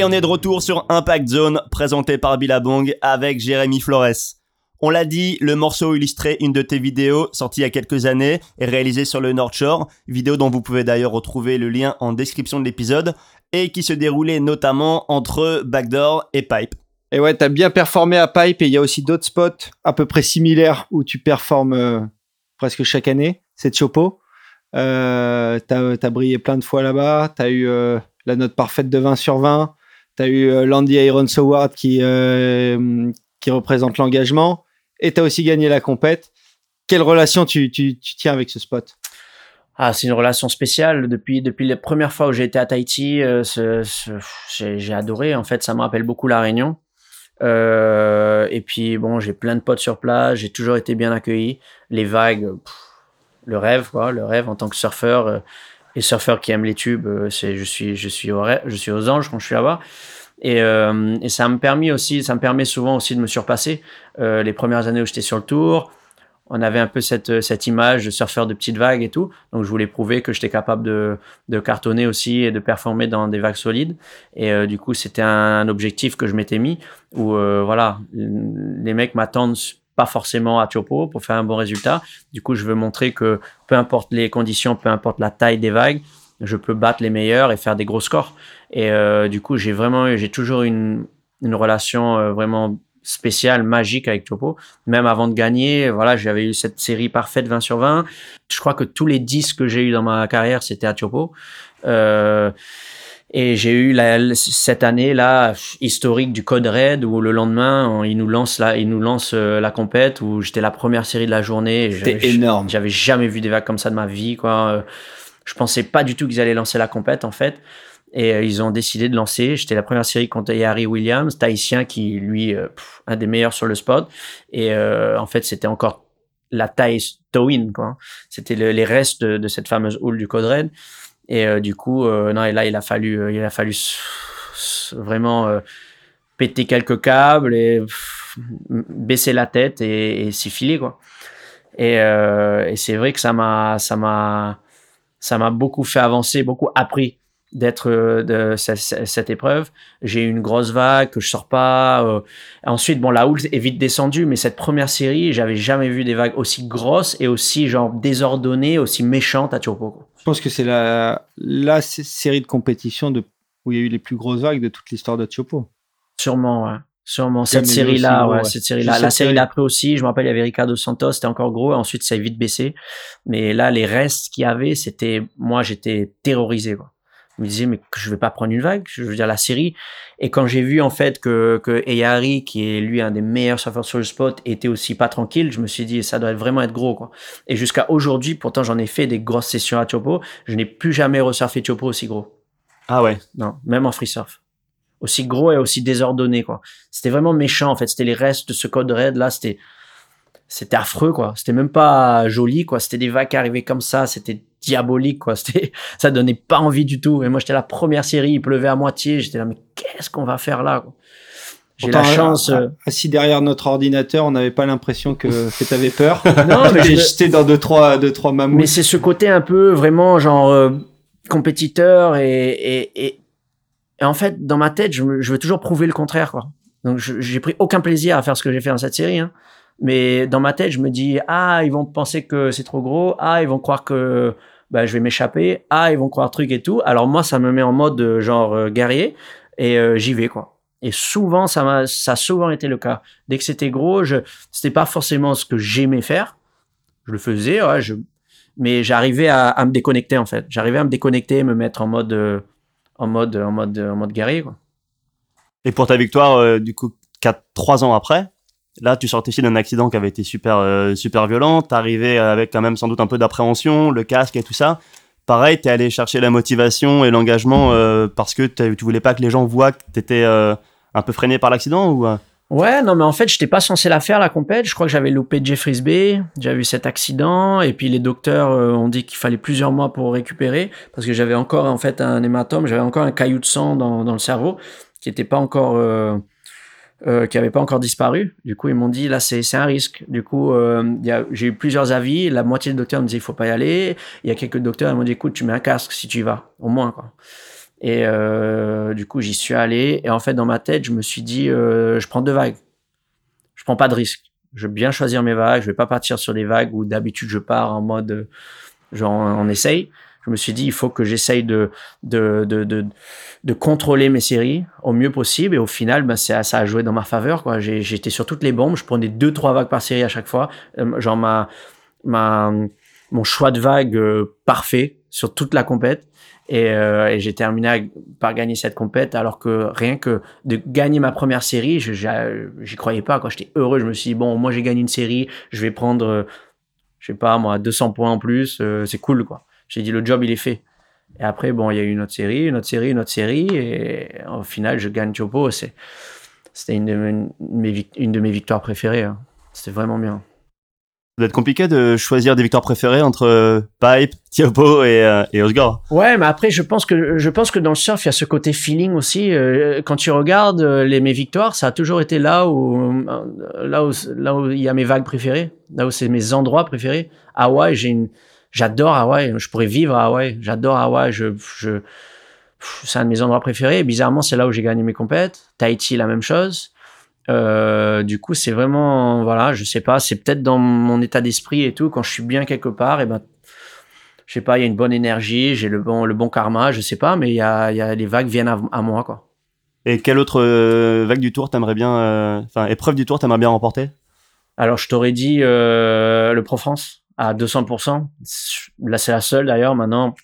Et on est de retour sur Impact Zone, présenté par Billabong avec Jérémy Flores. On l'a dit, le morceau illustrait une de tes vidéos sortie il y a quelques années et réalisée sur le North Shore, vidéo dont vous pouvez d'ailleurs retrouver le lien en description de l'épisode, et qui se déroulait notamment entre Backdoor et Pipe. Et ouais, t'as bien performé à Pipe et il y a aussi d'autres spots à peu près similaires où tu performes euh, presque chaque année. C'est Chopo. Euh, t'as as brillé plein de fois là-bas. T'as eu euh, la note parfaite de 20 sur 20. Tu as eu euh, Landy Irons Award qui, euh, qui représente l'engagement. Et tu as aussi gagné la compète. Quelle relation tu, tu, tiens avec ce spot? Ah, c'est une relation spéciale. Depuis, depuis les premières fois où j'ai été à Tahiti, euh, j'ai adoré. En fait, ça me rappelle beaucoup La Réunion. et puis, bon, j'ai plein de potes sur place. J'ai toujours été bien accueilli. Les vagues, le rêve, quoi. Le rêve en tant que surfeur et surfeur qui aime les tubes, euh, c'est je suis je suis au je suis aux anges quand je suis là-bas. Et, euh, et, ça me permet aussi, ça me permet souvent aussi de me surpasser. Euh, les premières années où j'étais sur le tour, on avait un peu cette, cette image de surfeur de petites vagues et tout. Donc je voulais prouver que j'étais capable de, de, cartonner aussi et de performer dans des vagues solides. Et euh, du coup, c'était un, objectif que je m'étais mis où euh, voilà, les mecs m'attendent forcément à Tiopo pour faire un bon résultat. Du coup, je veux montrer que peu importe les conditions, peu importe la taille des vagues, je peux battre les meilleurs et faire des gros scores. Et euh, du coup, j'ai vraiment, j'ai toujours une, une relation euh, vraiment spéciale, magique avec Tiopo. Même avant de gagner, voilà, j'avais eu cette série parfaite 20 sur 20. Je crois que tous les 10 que j'ai eu dans ma carrière, c'était à Tiopo. Euh, et j'ai eu la, cette année là historique du Code Red où le lendemain il nous lance la, il nous lance euh, la compète où j'étais la première série de la journée. C'était énorme. J'avais jamais vu des vagues comme ça de ma vie quoi. Euh, je pensais pas du tout qu'ils allaient lancer la compète en fait. Et euh, ils ont décidé de lancer. J'étais la première série contre Harry Williams, tahitien qui lui un des meilleurs sur le spot. Et en fait c'était encore la taille Towin quoi. C'était les restes de, de, cette fameuse houle du Code Red. Et euh, du coup, euh, non, et là, il a fallu, euh, il a fallu vraiment péter quelques câbles et baisser la tête et, et s'y filer, quoi. Et, c'est vrai que ça m'a, ça m'a, ça m'a beaucoup fait avancer, beaucoup appris d'être de cette, épreuve. J'ai eu une grosse vague que je sors pas. Ensuite, bon, la houle est vite descendue, mais cette première série, j'avais jamais vu des vagues aussi grosses et aussi genre désordonnées, aussi méchantes à Turbo. Je pense que c'est la, la série de compétition de, où il y a eu les plus grosses vagues de toute l'histoire de Tiopo. Sûrement, ouais. Sûrement. Cette série-là, ouais, cette série-là. La série d'après aussi, je me rappelle, il y avait Ricardo Santos, c'était encore gros. Ensuite, ça a vite baissé. Mais là, les restes qu'il y avait, c'était, moi, j'étais terrorisé, quoi me disais mais je vais pas prendre une vague, je veux dire la série. Et quand j'ai vu en fait que que Eyari, qui est lui un des meilleurs surfeurs sur le spot, était aussi pas tranquille, je me suis dit ça doit vraiment être gros quoi. Et jusqu'à aujourd'hui, pourtant j'en ai fait des grosses sessions à Chopo, je n'ai plus jamais resurfé Chopo aussi gros. Ah ouais. Non, même en free surf. Aussi gros et aussi désordonné quoi. C'était vraiment méchant en fait. C'était les restes de ce code red là. C'était c'était affreux quoi. C'était même pas joli quoi. C'était des vagues qui arrivaient comme ça. C'était diabolique quoi. C'était ça donnait pas envie du tout. Et moi j'étais la première série il pleuvait à moitié. J'étais là mais qu'est-ce qu'on va faire là j'ai la chance euh, assis derrière notre ordinateur on n'avait pas l'impression que que t'avais peur. Non mais j'étais dans deux trois deux trois mammouths. Mais c'est ce côté un peu vraiment genre euh, compétiteur et, et, et, en fait dans ma tête je, je veux toujours prouver le contraire quoi. Donc j'ai pris aucun plaisir à faire ce que j'ai fait dans cette série hein. Mais dans ma tête je me dis ah ils vont penser que c'est trop gros ah ils vont croire que bah, je vais m'échapper. Ah, ils vont croire truc et tout. Alors moi, ça me met en mode euh, genre euh, guerrier et euh, j'y vais quoi. Et souvent, ça m'a, ça a souvent été le cas. Dès que c'était gros, je, c'était pas forcément ce que j'aimais faire. Je le faisais, ouais, je, mais j'arrivais à, me déconnecter en fait. J'arrivais à me déconnecter, me mettre en mode, en mode, en mode, en mode guerrier. Quoi. Et pour ta victoire, du coup, 4, 3 ans après, là, tu sortais ici d'un accident qui avait été super, euh, super violent. T'arrivais avec quand même sans doute un peu d'appréhension, le casque et tout ça. Pareil, t'es allé chercher la motivation et l'engagement parce que tu voulais pas que les gens voient que t'étais un peu freiné par l'accident ou Ouais, non, mais en fait, je n'étais pas censé la faire, la compète. Je crois que j'avais loupé Jeffries Bay, j'avais eu cet accident, et puis les docteurs euh, ont dit qu'il fallait plusieurs mois pour récupérer, parce que j'avais encore, en fait, un hématome, j'avais encore un caillou de sang dans, le cerveau, qui était pas encore, euh, euh, qui avait pas encore disparu. Du coup, ils m'ont dit, là, c'est un risque. Du coup, j'ai eu plusieurs avis. La moitié des docteurs me disaient, il faut pas y aller. Il y a quelques docteurs, ils m'ont dit, écoute, tu mets un casque si tu y vas, au moins. Et euh, du coup, j'y suis allé. Et en fait, dans ma tête, je me suis dit, euh, je prends deux vagues. Je prends pas de risque. Je vais bien choisir mes vagues. Je vais pas partir sur des vagues où d'habitude je pars en mode, genre, on essaye. Je me suis dit, il faut que j'essaye de de, de, de, de, contrôler mes séries au mieux possible. Et au final, ben, ça, ça a joué dans ma faveur. Quoi. J'étais sur toutes les bombes. Je prenais deux, trois vagues par série à chaque fois. Euh, genre, ma, ma, mon choix de vague euh, parfait sur toute la compète. Euh, et, j'ai terminé par gagner cette compète alors que rien que de gagner ma première série, j'y croyais pas. J'étais heureux, je me suis dit bon, moi j'ai gagné une série, je vais prendre, euh, je sais pas moi, 200 points en plus, euh, c'est cool quoi. J'ai dit le job il est fait. Et après bon, il y a eu une autre série, une autre série, une autre série, et au final je gagne Chopo. C'était une, une, de mes victoires préférées. Hein. C'était vraiment bien doit être compliqué de choisir des victoires préférées entre euh, Pipe, Tiopo et, euh, et Osgore. Ouais, mais après, je pense que je pense que dans le surf, il y a ce côté feeling aussi. Euh, quand tu regardes les mes victoires, ça a toujours été là où là où là où il y a mes vagues préférées, là où c'est mes endroits préférés. Hawaï, j'ai une, j'adore Hawaï. Je pourrais vivre à Hawaï. J'adore Hawaï. Je, je, c'est un de mes endroits préférés. bizarrement, c'est là où j'ai gagné mes compètes. Tahiti, la même chose. Euh, du coup, c'est vraiment, voilà, je sais pas, c'est peut-être dans mon état d'esprit et tout. Quand je suis bien quelque part, et ben, je sais pas, il y a une bonne énergie, j'ai le bon, le bon karma, je sais pas, mais il y a, y a, les vagues viennent à, moi, quoi. Et quelle autre euh, vague du tour t'aimerais bien, euh, enfin, épreuve du tour t'aimerais bien remporter? Alors, je t'aurais dit le Pro France à 200%. Là, c'est la seule d'ailleurs. Maintenant,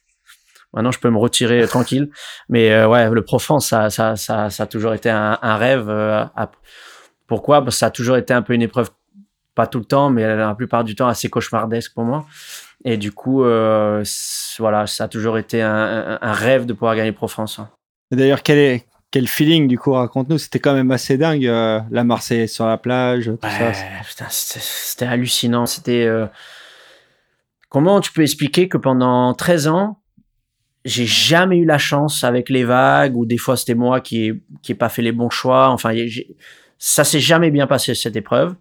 maintenant, je peux me retirer tranquille. Mais ouais, le Pro France, ça, ça, ça, ça, a toujours été un, un rêve. À, pourquoi? Parce que ça a toujours été un peu une épreuve, pas tout le temps, mais la plupart du temps assez cauchemardesque pour moi. Et du coup, euh, voilà, ça a toujours été un, rêve de pouvoir gagner Pro France. Hein. D'ailleurs, quel est quel feeling du coup raconte-nous? C'était quand même assez dingue, euh, la Marseille sur la plage, tout ça. C'était hallucinant. C'était euh, comment tu peux expliquer que pendant 13 ans, j'ai jamais eu la chance avec les vagues ou des fois c'était moi qui n'ai qui pas fait les bons choix. Enfin, ça s'est jamais bien passé cette épreuve.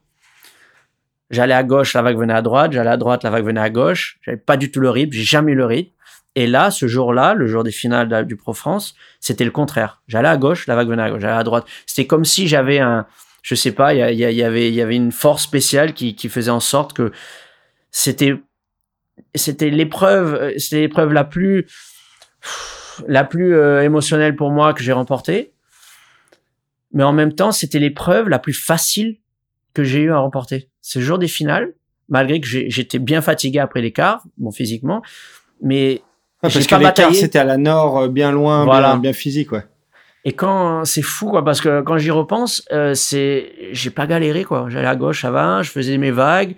J'allais à gauche, la vague venait à droite. J'allais à droite, la vague venait à gauche. J'avais pas du tout le rythme. J'ai jamais eu le rythme. Et là, ce jour-là, le jour des finales du Pro France, c'était le contraire. J'allais à gauche, la vague venait à gauche. J'allais à droite. C'était comme si j'avais un, je sais pas, il y, y, avait, il y avait une force spéciale qui, qui faisait en sorte que c'était, c'était l'épreuve, c'était l'épreuve la plus, la plus euh, émotionnelle pour moi que j'ai remportée mais en même temps, c'était l'épreuve la plus facile que j'ai eu à remporter. C'est le jour des finales, malgré que j'étais bien fatigué après l'écart, bon physiquement, mais ah, parce que l'écart c'était à la nord, euh, bien loin, voilà. bien, physique, ouais. Et quand c'est fou quoi, parce que quand j'y repense, euh, c'est j'ai pas galéré quoi. J'allais à gauche, ça va, je faisais mes vagues,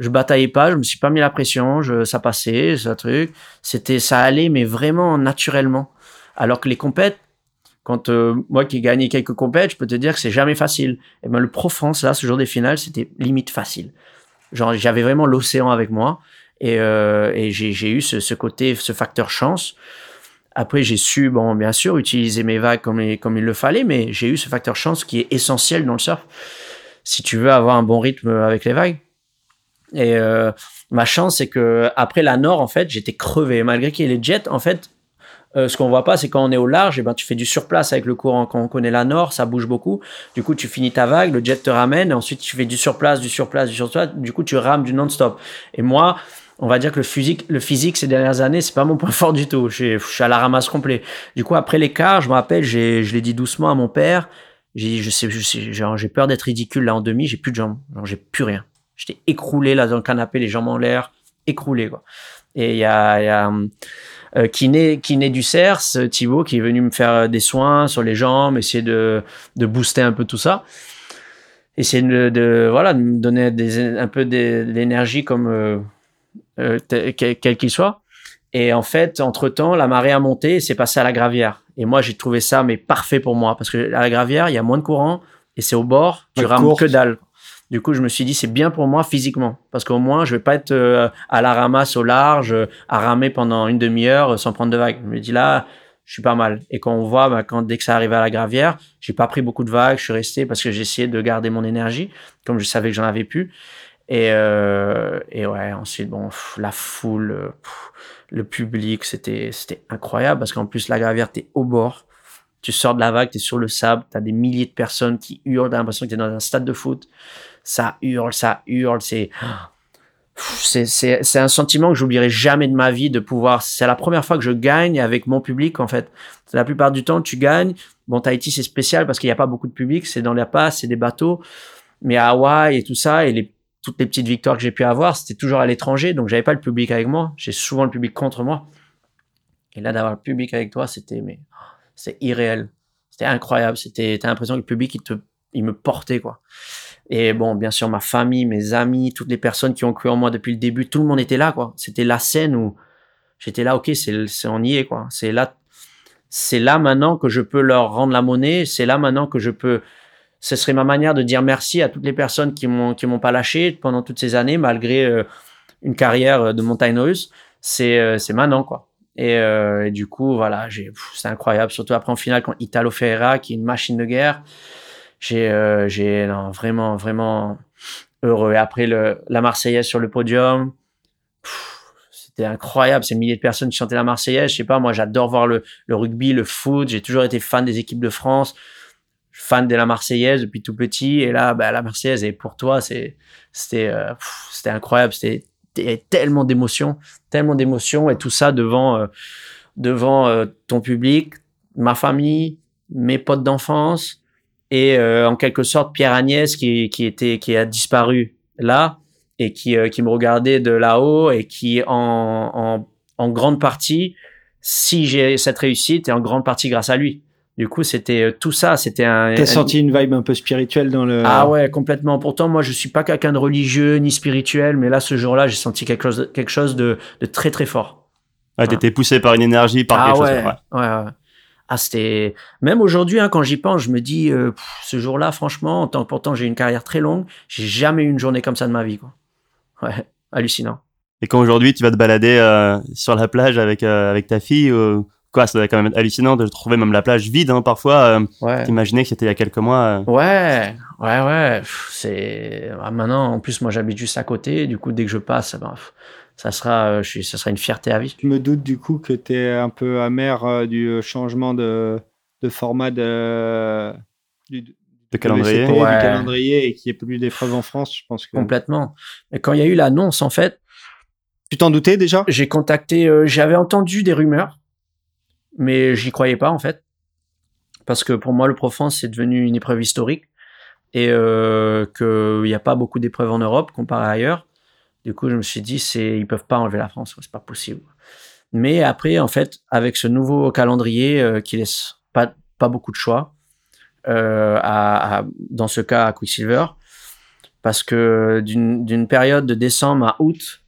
je bataillais pas, je me suis pas mis la pression, je, ça passait, ce truc. C'était, ça allait, mais vraiment naturellement. Alors que les compètes, quand euh, moi qui ai gagné quelques compètes, je peux te dire que c'est jamais facile. Et ben le Pro France là, ce jour des finales, c'était limite facile. Genre j'avais vraiment l'océan avec moi et, euh, et j'ai eu ce, ce, côté, ce facteur chance. Après j'ai su, bon bien sûr, utiliser mes vagues comme, comme il le fallait, mais j'ai eu ce facteur chance qui est essentiel dans le surf. Si tu veux avoir un bon rythme avec les vagues. Et euh, ma chance, c'est que après la Nord, en fait, j'étais crevé. Malgré qu'il y ait les jets, en fait, euh, ce qu'on voit pas, c'est quand on est au large, et eh ben tu fais du surplace avec le courant. Quand on connaît la nord, ça bouge beaucoup. Du coup, tu finis ta vague, le jet te ramène, et ensuite tu fais du surplace, du surplace, du surplace. Du coup, tu rames du non-stop. Et moi, on va dire que le physique, le physique ces dernières années, c'est pas mon point fort du tout. Je suis à la ramasse complet. Du coup, après l'écart, je me rappelle, je l'ai dit doucement à mon père. J'ai sais, je sais, j'ai peur d'être ridicule là en demi, j'ai plus de jambes, j'ai plus rien. J'étais écroulé là dans le canapé, les jambes en l'air, écroulé quoi. Et il y a, y a euh, qui naît qui naît du CERS, Thibaut, qui est venu me faire des soins sur les jambes, essayer de de booster un peu tout ça, essayer de, de voilà de me donner des, un peu d'énergie comme euh, euh quel qu'il soit. Et en fait, entre temps, la marée a monté et c'est passé à la gravière. Et moi, j'ai trouvé ça mais parfait pour moi parce que à la gravière, il y a moins de courant et c'est au bord, tu rames que dalle. Du coup, je me suis dit, c'est bien pour moi physiquement. Parce qu'au moins, je vais pas être euh, à la ramasse au large, à ramer pendant une demi-heure sans prendre de vagues. Je me dis là, je suis pas mal. Et quand on voit, bah, quand dès que ça arrive à la gravière, j'ai pas pris beaucoup de vagues, je suis resté parce que essayé de garder mon énergie, comme je savais que j'en avais plus. Et, euh, et ouais, ensuite, bon, la foule, euh, le public, c'était, c'était incroyable parce qu'en plus, la gravière, t'es au bord. Tu sors de la vague, t'es sur le sable, t'as des milliers de personnes qui hurlent, t'as l'impression que t'es dans un stade de foot. Ça hurle, ça hurle, c'est, c'est, un sentiment que j'oublierai jamais de ma vie de pouvoir, c'est la première fois que je gagne avec mon public, en fait. La plupart du temps, tu gagnes. Bon, Tahiti, c'est spécial parce qu'il n'y a pas beaucoup de public, c'est dans les pas, c'est des bateaux. Mais à Hawaï et tout ça, et les toutes les petites victoires que j'ai pu avoir, c'était toujours à l'étranger, donc j'avais pas le public avec moi. J'ai souvent le public contre moi. Et là, d'avoir le public avec toi, c'était mais c'est irréel. C'était incroyable. C'était t'as l'impression que le public il te il me portait quoi. Et bon, bien sûr, ma famille, mes amis, toutes les personnes qui ont cru en moi depuis le début, tout le monde était là quoi. C'était la scène où j'étais là. Ok, c'est c'est on y est quoi. C'est là c'est là maintenant que je peux leur rendre la monnaie. C'est là maintenant que je peux ce serait ma manière de dire merci à toutes les personnes qui m'ont qui m'ont pas lâché pendant toutes ces années malgré euh, une carrière euh, de montagne russe c'est euh, c'est maintenant quoi et, du coup voilà j'ai c'est incroyable surtout après en finale quand Italo Ferreira qui est une machine de guerre j'ai j'ai vraiment vraiment heureux. Et après le la Marseillaise sur le podium c'était incroyable. Ces milliers de personnes qui chantaient la Marseillaise je sais pas moi j'adore voir le le rugby le foot. J'ai toujours été fan des équipes de France fan de la Marseillaise depuis tout petit. Et là bah, la Marseillaise et pour toi. C'est c'était euh, c'était incroyable. C'était tellement d'émotions tellement d'émotions. Et tout ça devant euh, devant euh, ton public ma famille mes potes d'enfance et en quelque sorte Pierre Agnès qui qui était qui a disparu là et qui qui me regardait de là-haut et qui en, en en grande partie si j'ai cette réussite et en grande partie grâce à lui du coup, c'était euh, tout ça. C'était un. T'as senti une vibe un peu spirituelle dans le. Ah ouais, complètement. Pourtant, moi, je suis pas quelqu'un de religieux ni spirituel, mais là, ce jour-là, j'ai senti quelque chose, quelque chose de, de très très fort. Ah, t'étais poussé par une énergie, par ah quelque ouais, chose. Ouais, ouais. Ah, c'était. Même aujourd'hui, hein, quand j'y pense, je me dis, euh, ce jour-là, franchement, en tant que pourtant j'ai une carrière très longue, j'ai jamais eu une journée comme ça de ma vie, quoi. Ouais, hallucinant. Et quand aujourd'hui, tu vas te balader euh, sur la plage avec avec ta fille quoi, ça quand même hallucinant de trouver même la plage vide hein, parfois. Euh, T'imaginer que c'était il y a quelques mois. Euh. Ouais, ouais, ouais. C'est ah, maintenant. En plus, moi, j'habite juste à côté. Du coup, dès que je passe, ben, ça sera, euh, je suis, ça sera une fierté à vie. Je me doute du coup que tu es un peu amer euh, du changement de, de format de, du, de calendrier. du calendrier et qu'il n'y ait plus d'épreuves en France. Je pense que complètement. Mais quand il y a eu l'annonce, en fait. Tu t'en doutais déjà? J'ai contacté, j'avais entendu des rumeurs mais j'y croyais pas en fait parce que pour moi le Profance c'est devenu une épreuve historique et euh, qu'il n'y a pas beaucoup d'épreuves en Europe comparé à ailleurs. Du coup, je me suis dit c'est ils peuvent pas enlever la France, c'est pas possible. Mais après, en fait, avec ce nouveau calendrier euh, qui laisse pas beaucoup de choix, euh, dans ce cas à Quicksilver, parce que d'une période de décembre à août,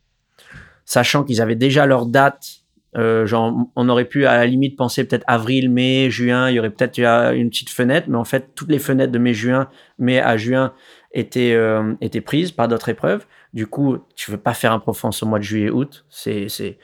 sachant qu'ils avaient déjà leur date euh, on aurait pu à la limite penser peut-être avril, mai, juin, il y aurait peut-être une petite fenêtre, mais en fait, toutes les fenêtres de mai, juin, mai à juin étaient, euh, étaient prises par d'autres épreuves. Du coup, tu veux pas faire un profence au mois de juillet, août, c'est, c'est,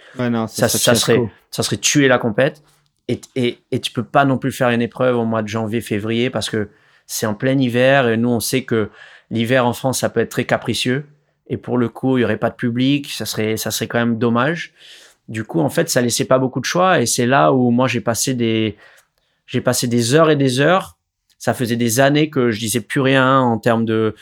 ça, ça, serait, ça serait tuer la compète. Et, et, et tu peux pas non plus faire une épreuve au mois de janvier, février, parce que c'est en plein hiver, et nous, on sait que l'hiver en France, ça peut être très capricieux. Et pour le coup, il y aurait pas de public, ça serait, ça serait quand même dommage. Du coup, en fait, ça laissait pas beaucoup de choix et c'est là où moi j'ai passé des j'ai passé des heures et des heures. Ça faisait des années que je disais plus rien en termes de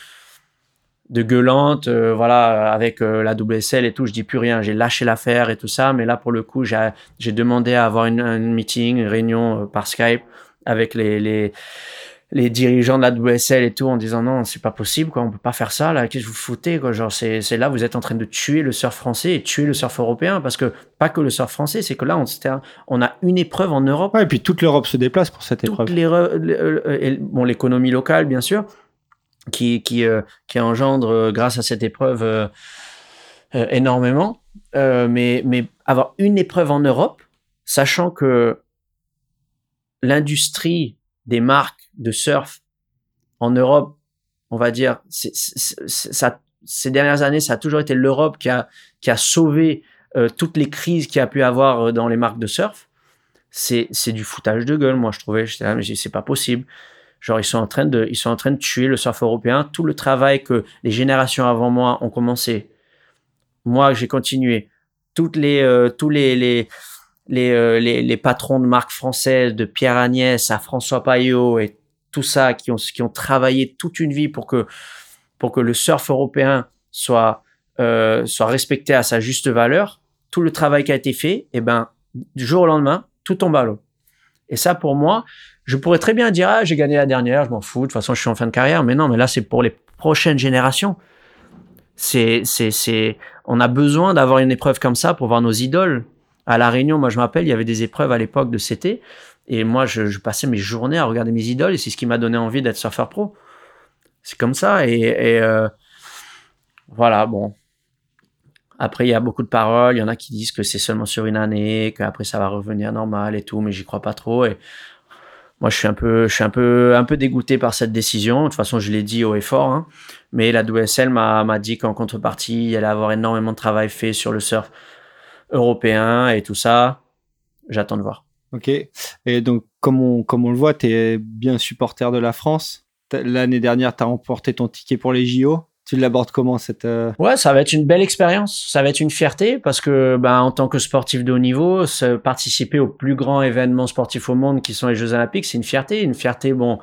de gueulante, euh, voilà, avec euh, la WSL et tout, je dis plus rien. J'ai lâché l'affaire et tout ça, mais là pour le coup, j'ai demandé à avoir une, un meeting, une réunion euh, par Skype avec les les les dirigeants de la WSL et tout en disant non, c'est pas possible, quoi, on peut pas faire ça, là, qu'est-ce que vous foutez, quoi, genre, c'est, là, vous êtes en train de tuer le surf français et tuer le surf européen, parce que pas que le surf français, c'est que là, on, on a une épreuve en Europe. Ouais, et puis toute l'Europe se déplace pour cette épreuve. Euh, bon, l'économie locale, bien sûr, qui, qui, euh, qui engendre, euh, grâce à cette épreuve, énormément, mais, mais avoir une épreuve en Europe, sachant que l'industrie des marques de surf en Europe, on va dire, ces dernières années, ça a toujours été l'Europe qui a, qui a sauvé euh, toutes les crises qu'il y a pu avoir euh, dans les marques de surf. C'est, du foutage de gueule, moi, je trouvais. J'étais là, mais c'est pas possible. Genre, ils sont, en train de, ils sont en train de tuer le surf européen. Tout le travail que les générations avant moi ont commencé, moi, j'ai continué. Toutes les, euh, tous les, les, les, les, les, patrons de marques françaises, de Pierre Agnès à François Payot et tout ça, qui ont, qui ont travaillé toute une vie pour que, pour que le surf européen soit, euh, soit respecté à sa juste valeur, tout le travail qui a été fait, et eh ben, du jour au lendemain, tout tombe à l'eau. Et ça, pour moi, je pourrais très bien dire, ah, j'ai gagné la dernière, je m'en fous, de toute façon, je suis en fin de carrière, mais non, mais là, c'est pour les prochaines générations. C'est, c'est, c'est, on a besoin d'avoir une épreuve comme ça pour voir nos idoles. À La Réunion, moi, je me rappelle, il y avait des épreuves à l'époque de CT et moi, je, passais mes journées à regarder mes idoles et c'est ce qui m'a donné envie d'être surfeur pro. C'est comme ça. Et, euh, voilà, bon. Après, il y a beaucoup de paroles. Il y en a qui disent que c'est seulement sur une année, qu'après ça va revenir normal et tout, mais j'y crois pas trop. Et moi, je suis un peu, dégoûté par cette décision. De toute façon, je l'ai dit haut et fort. Hein. Mais la WSL m'a dit qu'en contrepartie, il allait avoir énormément de travail fait sur le surf européen et tout ça. J'attends de voir. Ok. Et donc, comme on, comme on le voit, tu es bien supporter de la France. L'année dernière, tu as remporté ton ticket pour les JO. Tu l'abordes comment cette euh, Ouais, ça va être une belle expérience. Ça va être une fierté parce que, ben, en tant que sportif de haut niveau, participer au plus grand événement sportif au monde qui sont les Jeux Olympiques, c'est une fierté. Une fierté, bon,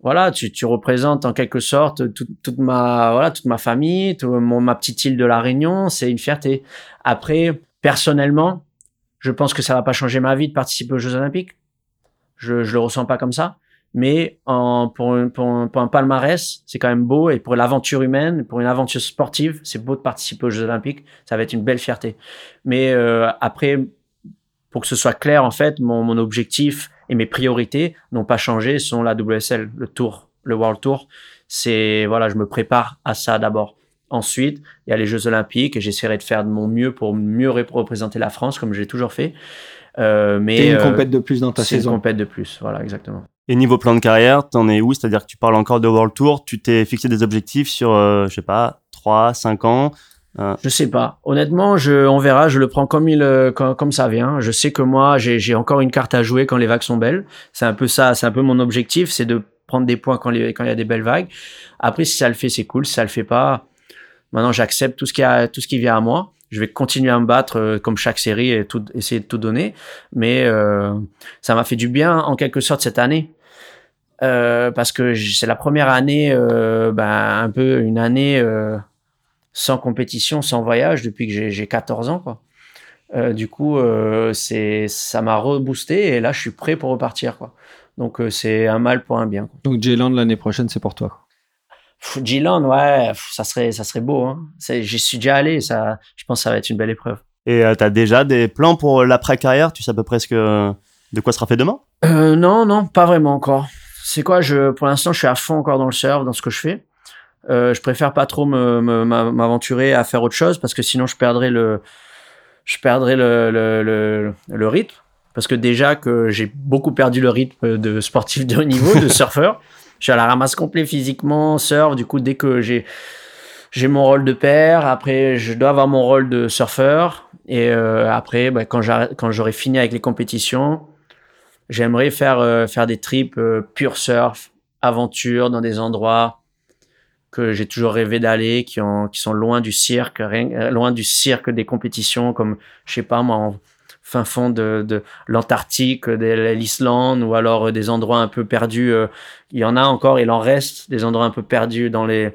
voilà, tu, tu représentes en quelque sorte toute, ma, voilà, toute ma famille, mon, ma petite île de la Réunion. C'est une fierté. Après, personnellement, je pense que ça va pas changer ma vie de participer aux Jeux Olympiques. Je, je le ressens pas comme ça. Mais en, pour, pour, un palmarès, c'est quand même beau. Et pour l'aventure humaine, pour une aventure sportive, c'est beau de participer aux Jeux Olympiques. Ça va être une belle fierté. Mais euh, après, pour que ce soit clair, en fait, mon, mon objectif et mes priorités n'ont pas changé, sont la WSL, le Tour, le World Tour. C'est voilà, je me prépare à ça d'abord. Ensuite, il y a les Jeux Olympiques et j'essaierai de faire de mon mieux pour mieux représenter la France comme j'ai toujours fait. Euh, mais une euh, compète de plus dans ta saison. Une compète de plus, voilà, exactement. Et niveau plan de carrière, t'en es où? C'est-à-dire que tu parles encore de World Tour, tu t'es fixé des objectifs sur, euh, je sais pas, 3, 5 ans euh... Je sais pas. Honnêtement, je, on verra. Je le prends comme il, euh, comme, ça vient. Je sais que moi, j'ai encore une carte à jouer quand les vagues sont belles. C'est un peu ça. C'est un peu mon objectif, c'est de prendre des points quand, les, quand il y a des belles vagues. Après, si ça le fait, c'est cool. Si ça le fait pas, Maintenant, j'accepte tout ce qui a, tout ce qui vient à moi. Je vais continuer à me battre euh, comme chaque série et essayer de tout donner. Mais euh, ça m'a fait du bien en quelque sorte cette année. Euh, parce que c'est la première année, ben, un peu une année sans compétition, sans voyage depuis que j'ai 14 ans. Du coup, c'est ça m'a reboosté et là, je suis prêt pour repartir. Quoi. Donc, c'est un mal pour un bien. Donc, J-Land l'année prochaine, c'est pour toi. G-Land, ouais, ça serait, ça serait beau. Hein. J'y suis déjà allé, ça, je pense que ça va être une belle épreuve. Et euh, tu as déjà des plans pour l'après-carrière? Tu sais à peu près de quoi sera fait demain? Euh, Non, non, pas vraiment encore. C'est quoi je, Pour l'instant, je suis à fond encore dans le surf, dans ce que je fais. Euh, je préfère pas trop m'aventurer à faire autre chose parce que sinon je perdrais le, je perdrais le, le, le, le rythme. Parce que déjà que j'ai beaucoup perdu le rythme de sportif de haut niveau, de surfeur. Je suis à la ramasse complet physiquement, surf. Du coup, dès que j'ai j'ai mon rôle de père, après je dois avoir mon rôle de surfeur, et euh, après, bah, quand j'aurai fini avec les compétitions, j'aimerais faire euh, faire des trips euh, pure surf, aventure dans des endroits que j'ai toujours rêvé d'aller, qui qui sont loin du cirque, loin du cirque des compétitions, comme je sais pas moi fin fond de, de l'Antarctique, de l'Islande, ou alors euh, des endroits un peu perdus. Euh, il y en a encore, il en reste des endroits un peu perdus dans les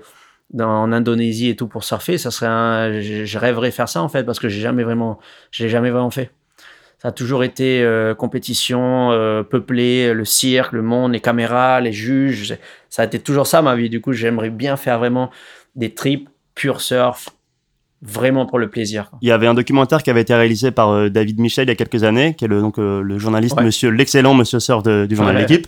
dans, en Indonésie et tout pour surfer. Ça serait un, je, rêverais faire ça en fait parce que j'ai jamais vraiment, je l'ai jamais vraiment fait. Ça a toujours été euh, compétition, euh, le cirque, le monde, les caméras, les juges. Ça a été toujours ça ma vie. Du coup, j'aimerais bien faire vraiment des trips pure surf, vraiment pour le plaisir. Il y avait un documentaire qui avait été réalisé par euh, David Michel il y a quelques années, qui est le, donc, le journaliste, monsieur, l'excellent monsieur surf du journal de L'équipe,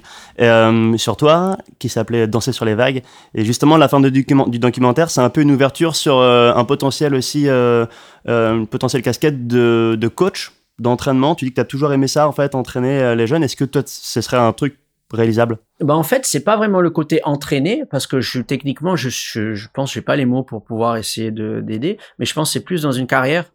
sur toi, qui s'appelait Danser sur les vagues. Et justement, la fin de, du, du documentaire, c'est un peu une ouverture sur un potentiel aussi, une potentielle casquette de, de coach d'entraînement Tu dis que tu as toujours aimé ça, en fait, entraîner euh, les jeunes. Est-ce que toi, ce serait un truc réalisable? Bah en fait, c'est pas vraiment le côté entraîné parce que je techniquement, je, je, je pense, j'ai pas les mots pour pouvoir essayer de d'aider, mais je pense c'est plus dans une carrière.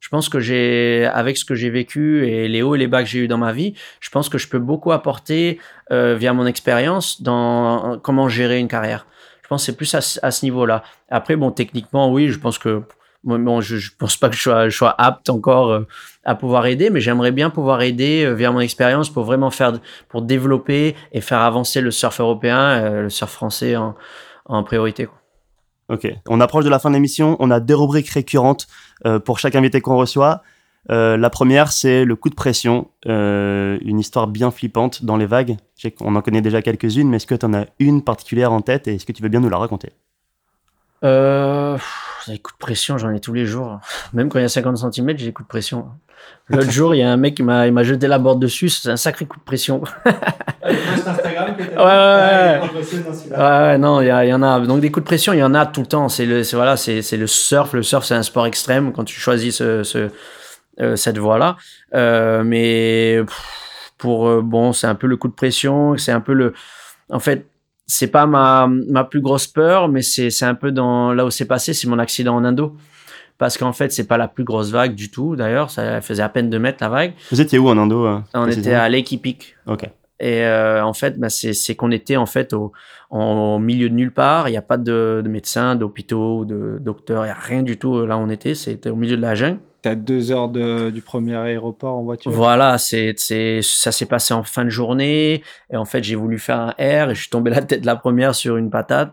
Je pense que j'ai, avec ce que j'ai vécu et les hauts et les bas que j'ai eu dans ma vie, je pense que je peux beaucoup apporter euh, via mon expérience dans comment gérer une carrière. Je pense c'est plus à, à ce niveau-là. Après, bon, techniquement, oui, je pense que Bon, je, je pense pas que je sois, apte encore euh, à pouvoir aider, mais j'aimerais bien pouvoir aider euh, via mon expérience pour vraiment faire, pour développer et faire avancer le surf européen, euh, le surf français en, priorité. Ok, on approche de la fin de l'émission. On a deux rubriques récurrentes pour chaque invité qu'on reçoit. la première, c'est le coup de pression, une histoire bien flippante dans les vagues. On en connaît déjà quelques-unes, mais est-ce que tu en as une particulière en tête et est-ce que tu veux bien nous la raconter? Euh, des coups de pression, j'en ai tous les jours. Même quand il y a 50 cm, j'ai des coups de pression. L'autre jour, il y a un mec qui m'a, jeté la board dessus, c'est un sacré coup de pression. Instagram ouais, ouais, ouais. non, il y, en a. Donc des coups de pression, il y en a tout le temps. C'est le, voilà, c'est, le surf. Le surf, c'est un sport extrême quand tu choisis euh, cette voie-là. Euh, mais pour euh, bon, c'est un peu le coup de pression. C'est un peu le. En fait, c'est pas ma, ma plus grosse peur, mais c'est, un peu dans là où c'est passé, c'est mon accident en Indo. Parce qu'en fait, c'est pas la plus grosse vague du tout. D'ailleurs, ça faisait à peine 2 mètres la vague. Vous étiez où en Indo euh, On était à Lake Epic. Ok. Et euh, en fait, bah, c'est, qu'on était en fait au, en, milieu de nulle part. Il n'y a pas de, de médecins, d'hôpitaux, de docteurs. Il n'y a rien du tout là où on était. C'était au milieu de la jungle. T'as deux heures de, du premier aéroport en voiture. Voilà, c'est, c'est, ça s'est passé en fin de journée. Et en fait, j'ai voulu faire un R et je suis tombé la tête la première sur une patate.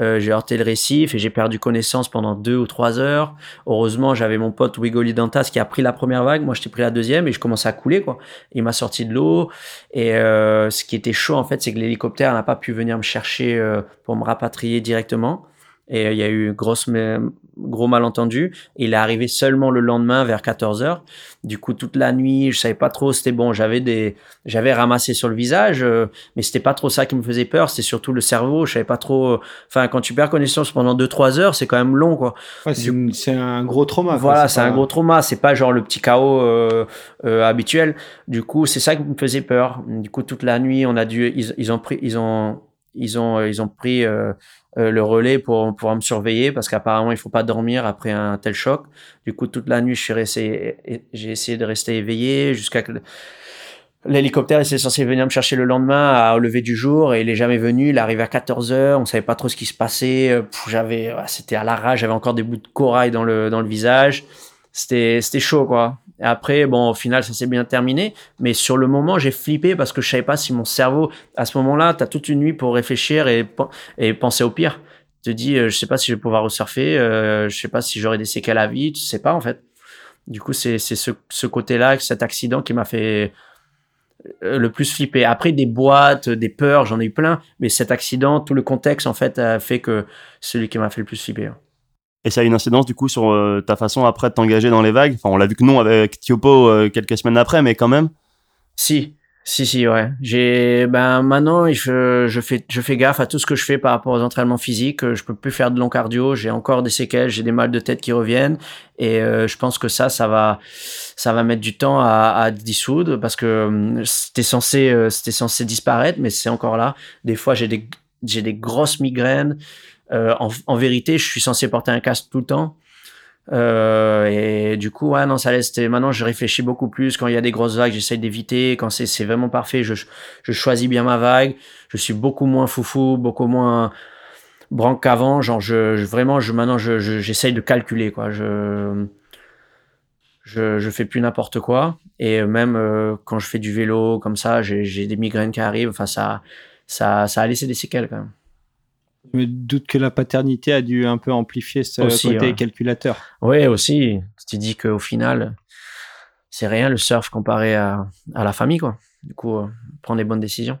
Euh, j'ai heurté le récif et j'ai perdu connaissance pendant deux ou trois heures. Heureusement, j'avais mon pote Wigoli Dantas qui a pris la première vague. Moi, j'étais pris la deuxième et je commençais à couler, quoi. Il m'a sorti de l'eau. Et euh, ce qui était chaud, en fait, c'est que l'hélicoptère n'a pas pu venir me chercher euh, pour me rapatrier directement. Et il y a eu grosse gros malentendu. Il est arrivé seulement le lendemain vers 14 heures. Du coup, toute la nuit, je savais pas trop. C'était bon. J'avais des, j'avais ramassé sur le visage, euh, mais c'était pas trop ça qui me faisait peur. C'était surtout le cerveau. Je savais pas trop. Euh, enfin, quand tu perds connaissance pendant 2-3 heures, c'est quand même long, quoi. Ouais, c'est, un gros trauma. Voilà, c'est un gros trauma. C'est pas genre le petit chaos euh, euh, habituel. Du coup, c'est ça qui me faisait peur. Du coup, toute la nuit, on a dû, ils, ils ont pris, ils ont, ils ont, ils ont pris euh, le relais pour pouvoir me surveiller parce qu'apparemment il faut pas dormir après un tel choc. Du coup toute la nuit je suis resté, j'ai essayé de rester éveillé jusqu'à que l'hélicoptère était censé venir me chercher le lendemain au lever du jour et il est jamais venu. Il arrive à 14 heures, on savait pas trop ce qui se passait. J'avais, c'était à l'arrache, j'avais encore des bouts de corail dans le dans le visage. C'était c'était chaud quoi. Après, bon, au final, ça s'est bien terminé. Mais sur le moment, j'ai flippé parce que je savais pas si mon cerveau, à ce moment-là, tu as toute une nuit pour réfléchir et, penser au pire. Tu te dis, euh, je sais pas si je vais pouvoir resurfer, euh, je sais pas si j'aurai des séquelles à vie, tu sais pas, en fait. Du coup, c'est ce, côté-là, cet accident qui m'a fait euh, le plus flipper. Après, des boîtes, des peurs, j'en ai eu plein. Mais cet accident, tout le contexte, en fait, a fait que celui qui m'a fait le plus flipper. Et ça a une incidence du coup sur euh, ta façon après de t'engager dans les vagues. Enfin, on l'a vu que non avec Tiopo euh, quelques semaines après, mais quand même. Si, si, si, ouais. J'ai, ben maintenant, je, je fais, je fais gaffe à tout ce que je fais par rapport aux entraînements physiques. Je peux plus faire de long cardio. J'ai encore des séquelles, j'ai des mal de tête qui reviennent, et euh, je pense que ça, ça va, ça va mettre du temps à, à dissoudre parce que c'était censé, c'était censé disparaître, mais c'est encore là. Des fois, j'ai des, j'ai des grosses migraines. Euh, en, vérité, je suis censé porter un casque tout le temps. Euh, et du coup, ouais, non, ça laisse. Maintenant, je réfléchis beaucoup plus. Quand il y a des grosses vagues, j'essaye d'éviter. Quand c'est, vraiment parfait, je, choisis bien ma vague. Je suis beaucoup moins foufou, beaucoup moins branque qu'avant. Genre, vraiment, je, maintenant, je, j'essaye de calculer, quoi. Je, je, fais plus n'importe quoi. Et même euh, quand je fais du vélo, comme ça, j'ai, j'ai des migraines qui arrivent. Enfin, ça, ça, ça a laissé des séquelles, quand même. Je me doute que la paternité a dû un peu amplifier ce côté calculateur. Oui, aussi. Tu dis qu'au final, c'est rien le surf comparé à, à, la famille, quoi. Du coup, euh, prendre des bonnes décisions.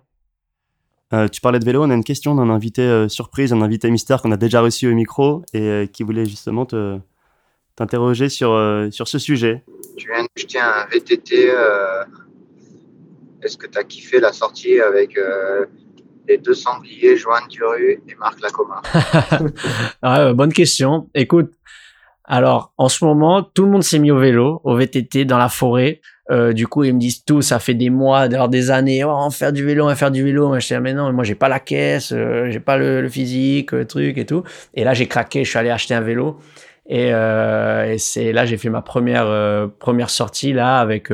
Euh, tu parlais de vélo, on a une question d'un invité euh, surprise, un invité mystère qu'on a déjà reçu au micro et qui voulait justement te, t'interroger sur, sur ce sujet. Tu viens d'acheter un VTT. Est-ce que tu as kiffé la sortie avec les deux sangliers, Joanne Duru et Marc Lacomar ah, Bonne question. Écoute, alors, en ce moment, tout le monde s'est mis au vélo, au VTT, dans la forêt. Euh, du coup, ils me disent tout, ça fait des mois, des années, oh, on va faire du vélo, on va faire du vélo. Je dis, ah, mais non, moi, j'ai pas la caisse, euh, j'ai pas le, physique, le truc et tout. Et là, j'ai craqué, je suis allé acheter un vélo. Et, euh, et c'est là, j'ai fait ma première euh, première sortie là avec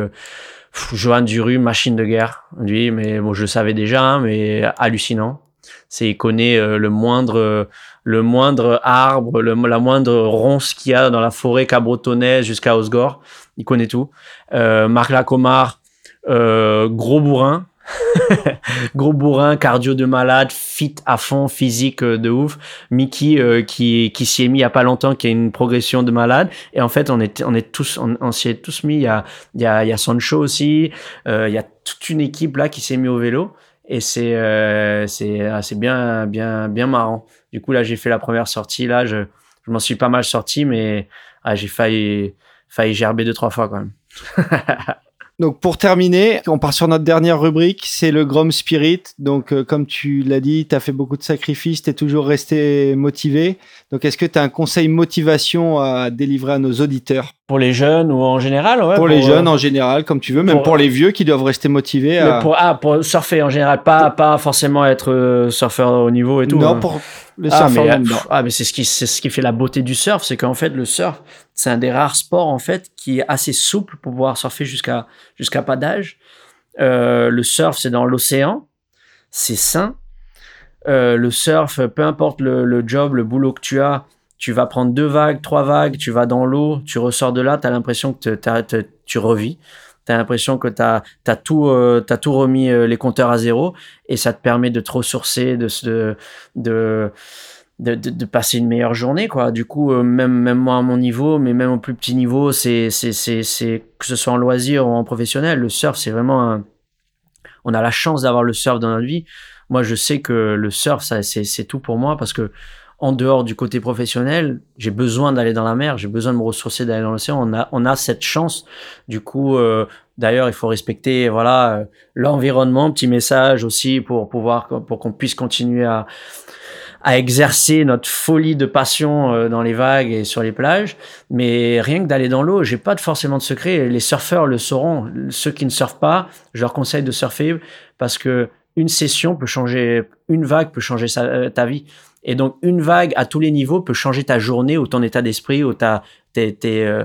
euh, Johan Duru, machine de guerre. Lui, mais bon, je le savais déjà, hein, mais hallucinant. C'est il connaît le moindre le moindre arbre, le, la moindre ronce qu'il y a dans la forêt cabretonnaise jusqu'à Osgore. Il connaît tout. Euh, Marc Lacomar, euh, gros bourrin. gros bourrin, cardio de malade, fit à fond, physique euh, de ouf. Mickey euh, qui qui s'y est mis il y a pas longtemps, qui a une progression de malade. Et en fait, on est on est tous on, s'y est tous mis. Il y a il y a il y a Sancho aussi. Euh, il y a toute une équipe là qui s'est mis au vélo et c'est euh, c'est ah, c'est bien bien bien marrant. Du coup là j'ai fait la première sortie là je je m'en suis pas mal sorti mais ah, j'ai failli failli gerber deux trois fois quand même. Donc pour terminer, on part sur notre dernière rubrique, c'est le Grom Spirit. Donc euh, comme tu l'as dit, tu as fait beaucoup de sacrifices, tu es toujours resté motivé. Donc est-ce que tu as un conseil motivation à délivrer à nos auditeurs? Pour les jeunes ou en général ouais, Pour, les jeunes euh, en général, comme tu veux, même pour, les vieux qui doivent rester motivés. À... Pour, ah, pour surfer en général, pas, pas forcément être euh, surfeur au niveau et tout. Non, hein. pour ah, mais, ah, mais c'est ce qui, ce qui fait la beauté du surf, c'est qu'en fait, le surf, c'est un des rares sports, en fait, qui est assez souple pour pouvoir surfer jusqu'à, jusqu'à pas d'âge. Euh, le surf, c'est dans l'océan. C'est sain. Euh, le surf, peu importe le, job, le boulot que tu as, tu vas prendre deux vagues, trois vagues, tu vas dans l'eau, tu ressors de là, tu as l'impression que tu revis. Tu as l'impression que tu as, tout, euh, tout remis les compteurs à zéro et ça te permet de te ressourcer, de, de, de passer une meilleure journée. Quoi. Du coup, euh, même, même moi à mon niveau, mais même au plus petit niveau, c'est, c'est, c'est, c'est que ce soit en loisir ou en professionnel, le surf, c'est vraiment un... On a la chance d'avoir le surf dans notre vie. Moi, je sais que le surf, ça, c'est, c'est tout pour moi parce que en dehors du côté professionnel, j'ai besoin d'aller dans la mer, j'ai besoin de me ressourcer, d'aller dans l'océan. On a, on a cette chance. Du coup, euh, d'ailleurs, il faut respecter, voilà, euh, l'environnement. Petit message aussi pour pouvoir, pour qu'on puisse continuer à, à exercer notre folie de passion euh, dans les vagues et sur les plages. Mais rien que d'aller dans l'eau, j'ai pas forcément de secret. Les surfeurs le sauront. Ceux qui ne surfent pas, je leur conseille de surfer parce que une session peut changer, une vague peut changer ta vie. Et donc, une vague à tous les niveaux peut changer ta journée ou ton état d'esprit ou ta, euh,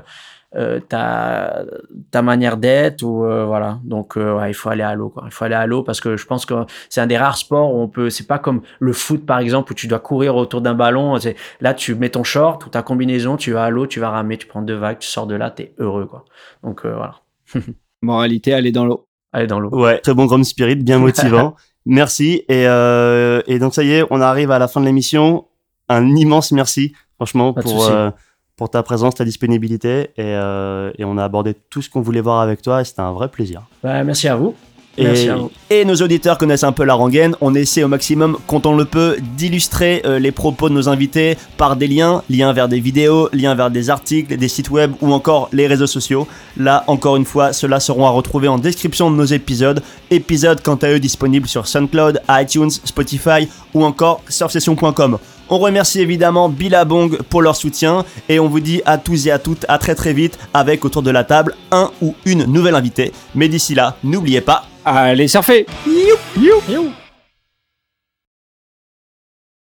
euh, ta, ta manière d'être ou euh, voilà. Donc, il faut aller à l'eau. Il faut aller à l'eau parce que je pense que c'est un des rares sports où on peut. C'est pas comme le foot par exemple où tu dois courir autour d'un ballon. Là, tu mets ton short ou ta combinaison, tu vas à l'eau, tu vas ramer, tu prends deux vagues, tu sors de là, t'es heureux quoi. Donc voilà. Moralité, aller dans l'eau. Aller dans l'eau. Ouais, très bon grand spirit, bien motivant. Merci. Et, euh, et donc ça y est, on arrive à la fin de l'émission. Un immense merci, franchement, pour, euh, pour ta présence, ta disponibilité. Et, euh, et on a abordé tout ce qu'on voulait voir avec toi et c'était un vrai plaisir. Bah, merci à vous. Et, nos auditeurs connaissent un peu la rengaine. On essaie au maximum, quand on le peut, d'illustrer euh, les propos de nos invités par des liens, liens vers des vidéos, liens vers des articles, des sites web ou encore les réseaux sociaux. Là, encore une fois, ceux-là seront à retrouver en description de nos épisodes. Épisodes quant à eux disponibles sur SoundCloud, iTunes, Spotify ou encore surfsession.com. On remercie évidemment Billabong pour leur soutien et on vous dit à tous et à toutes à très très vite avec autour de la table un ou une nouvelle invitée. Mais d'ici là, n'oubliez pas, Allez surfer you, you.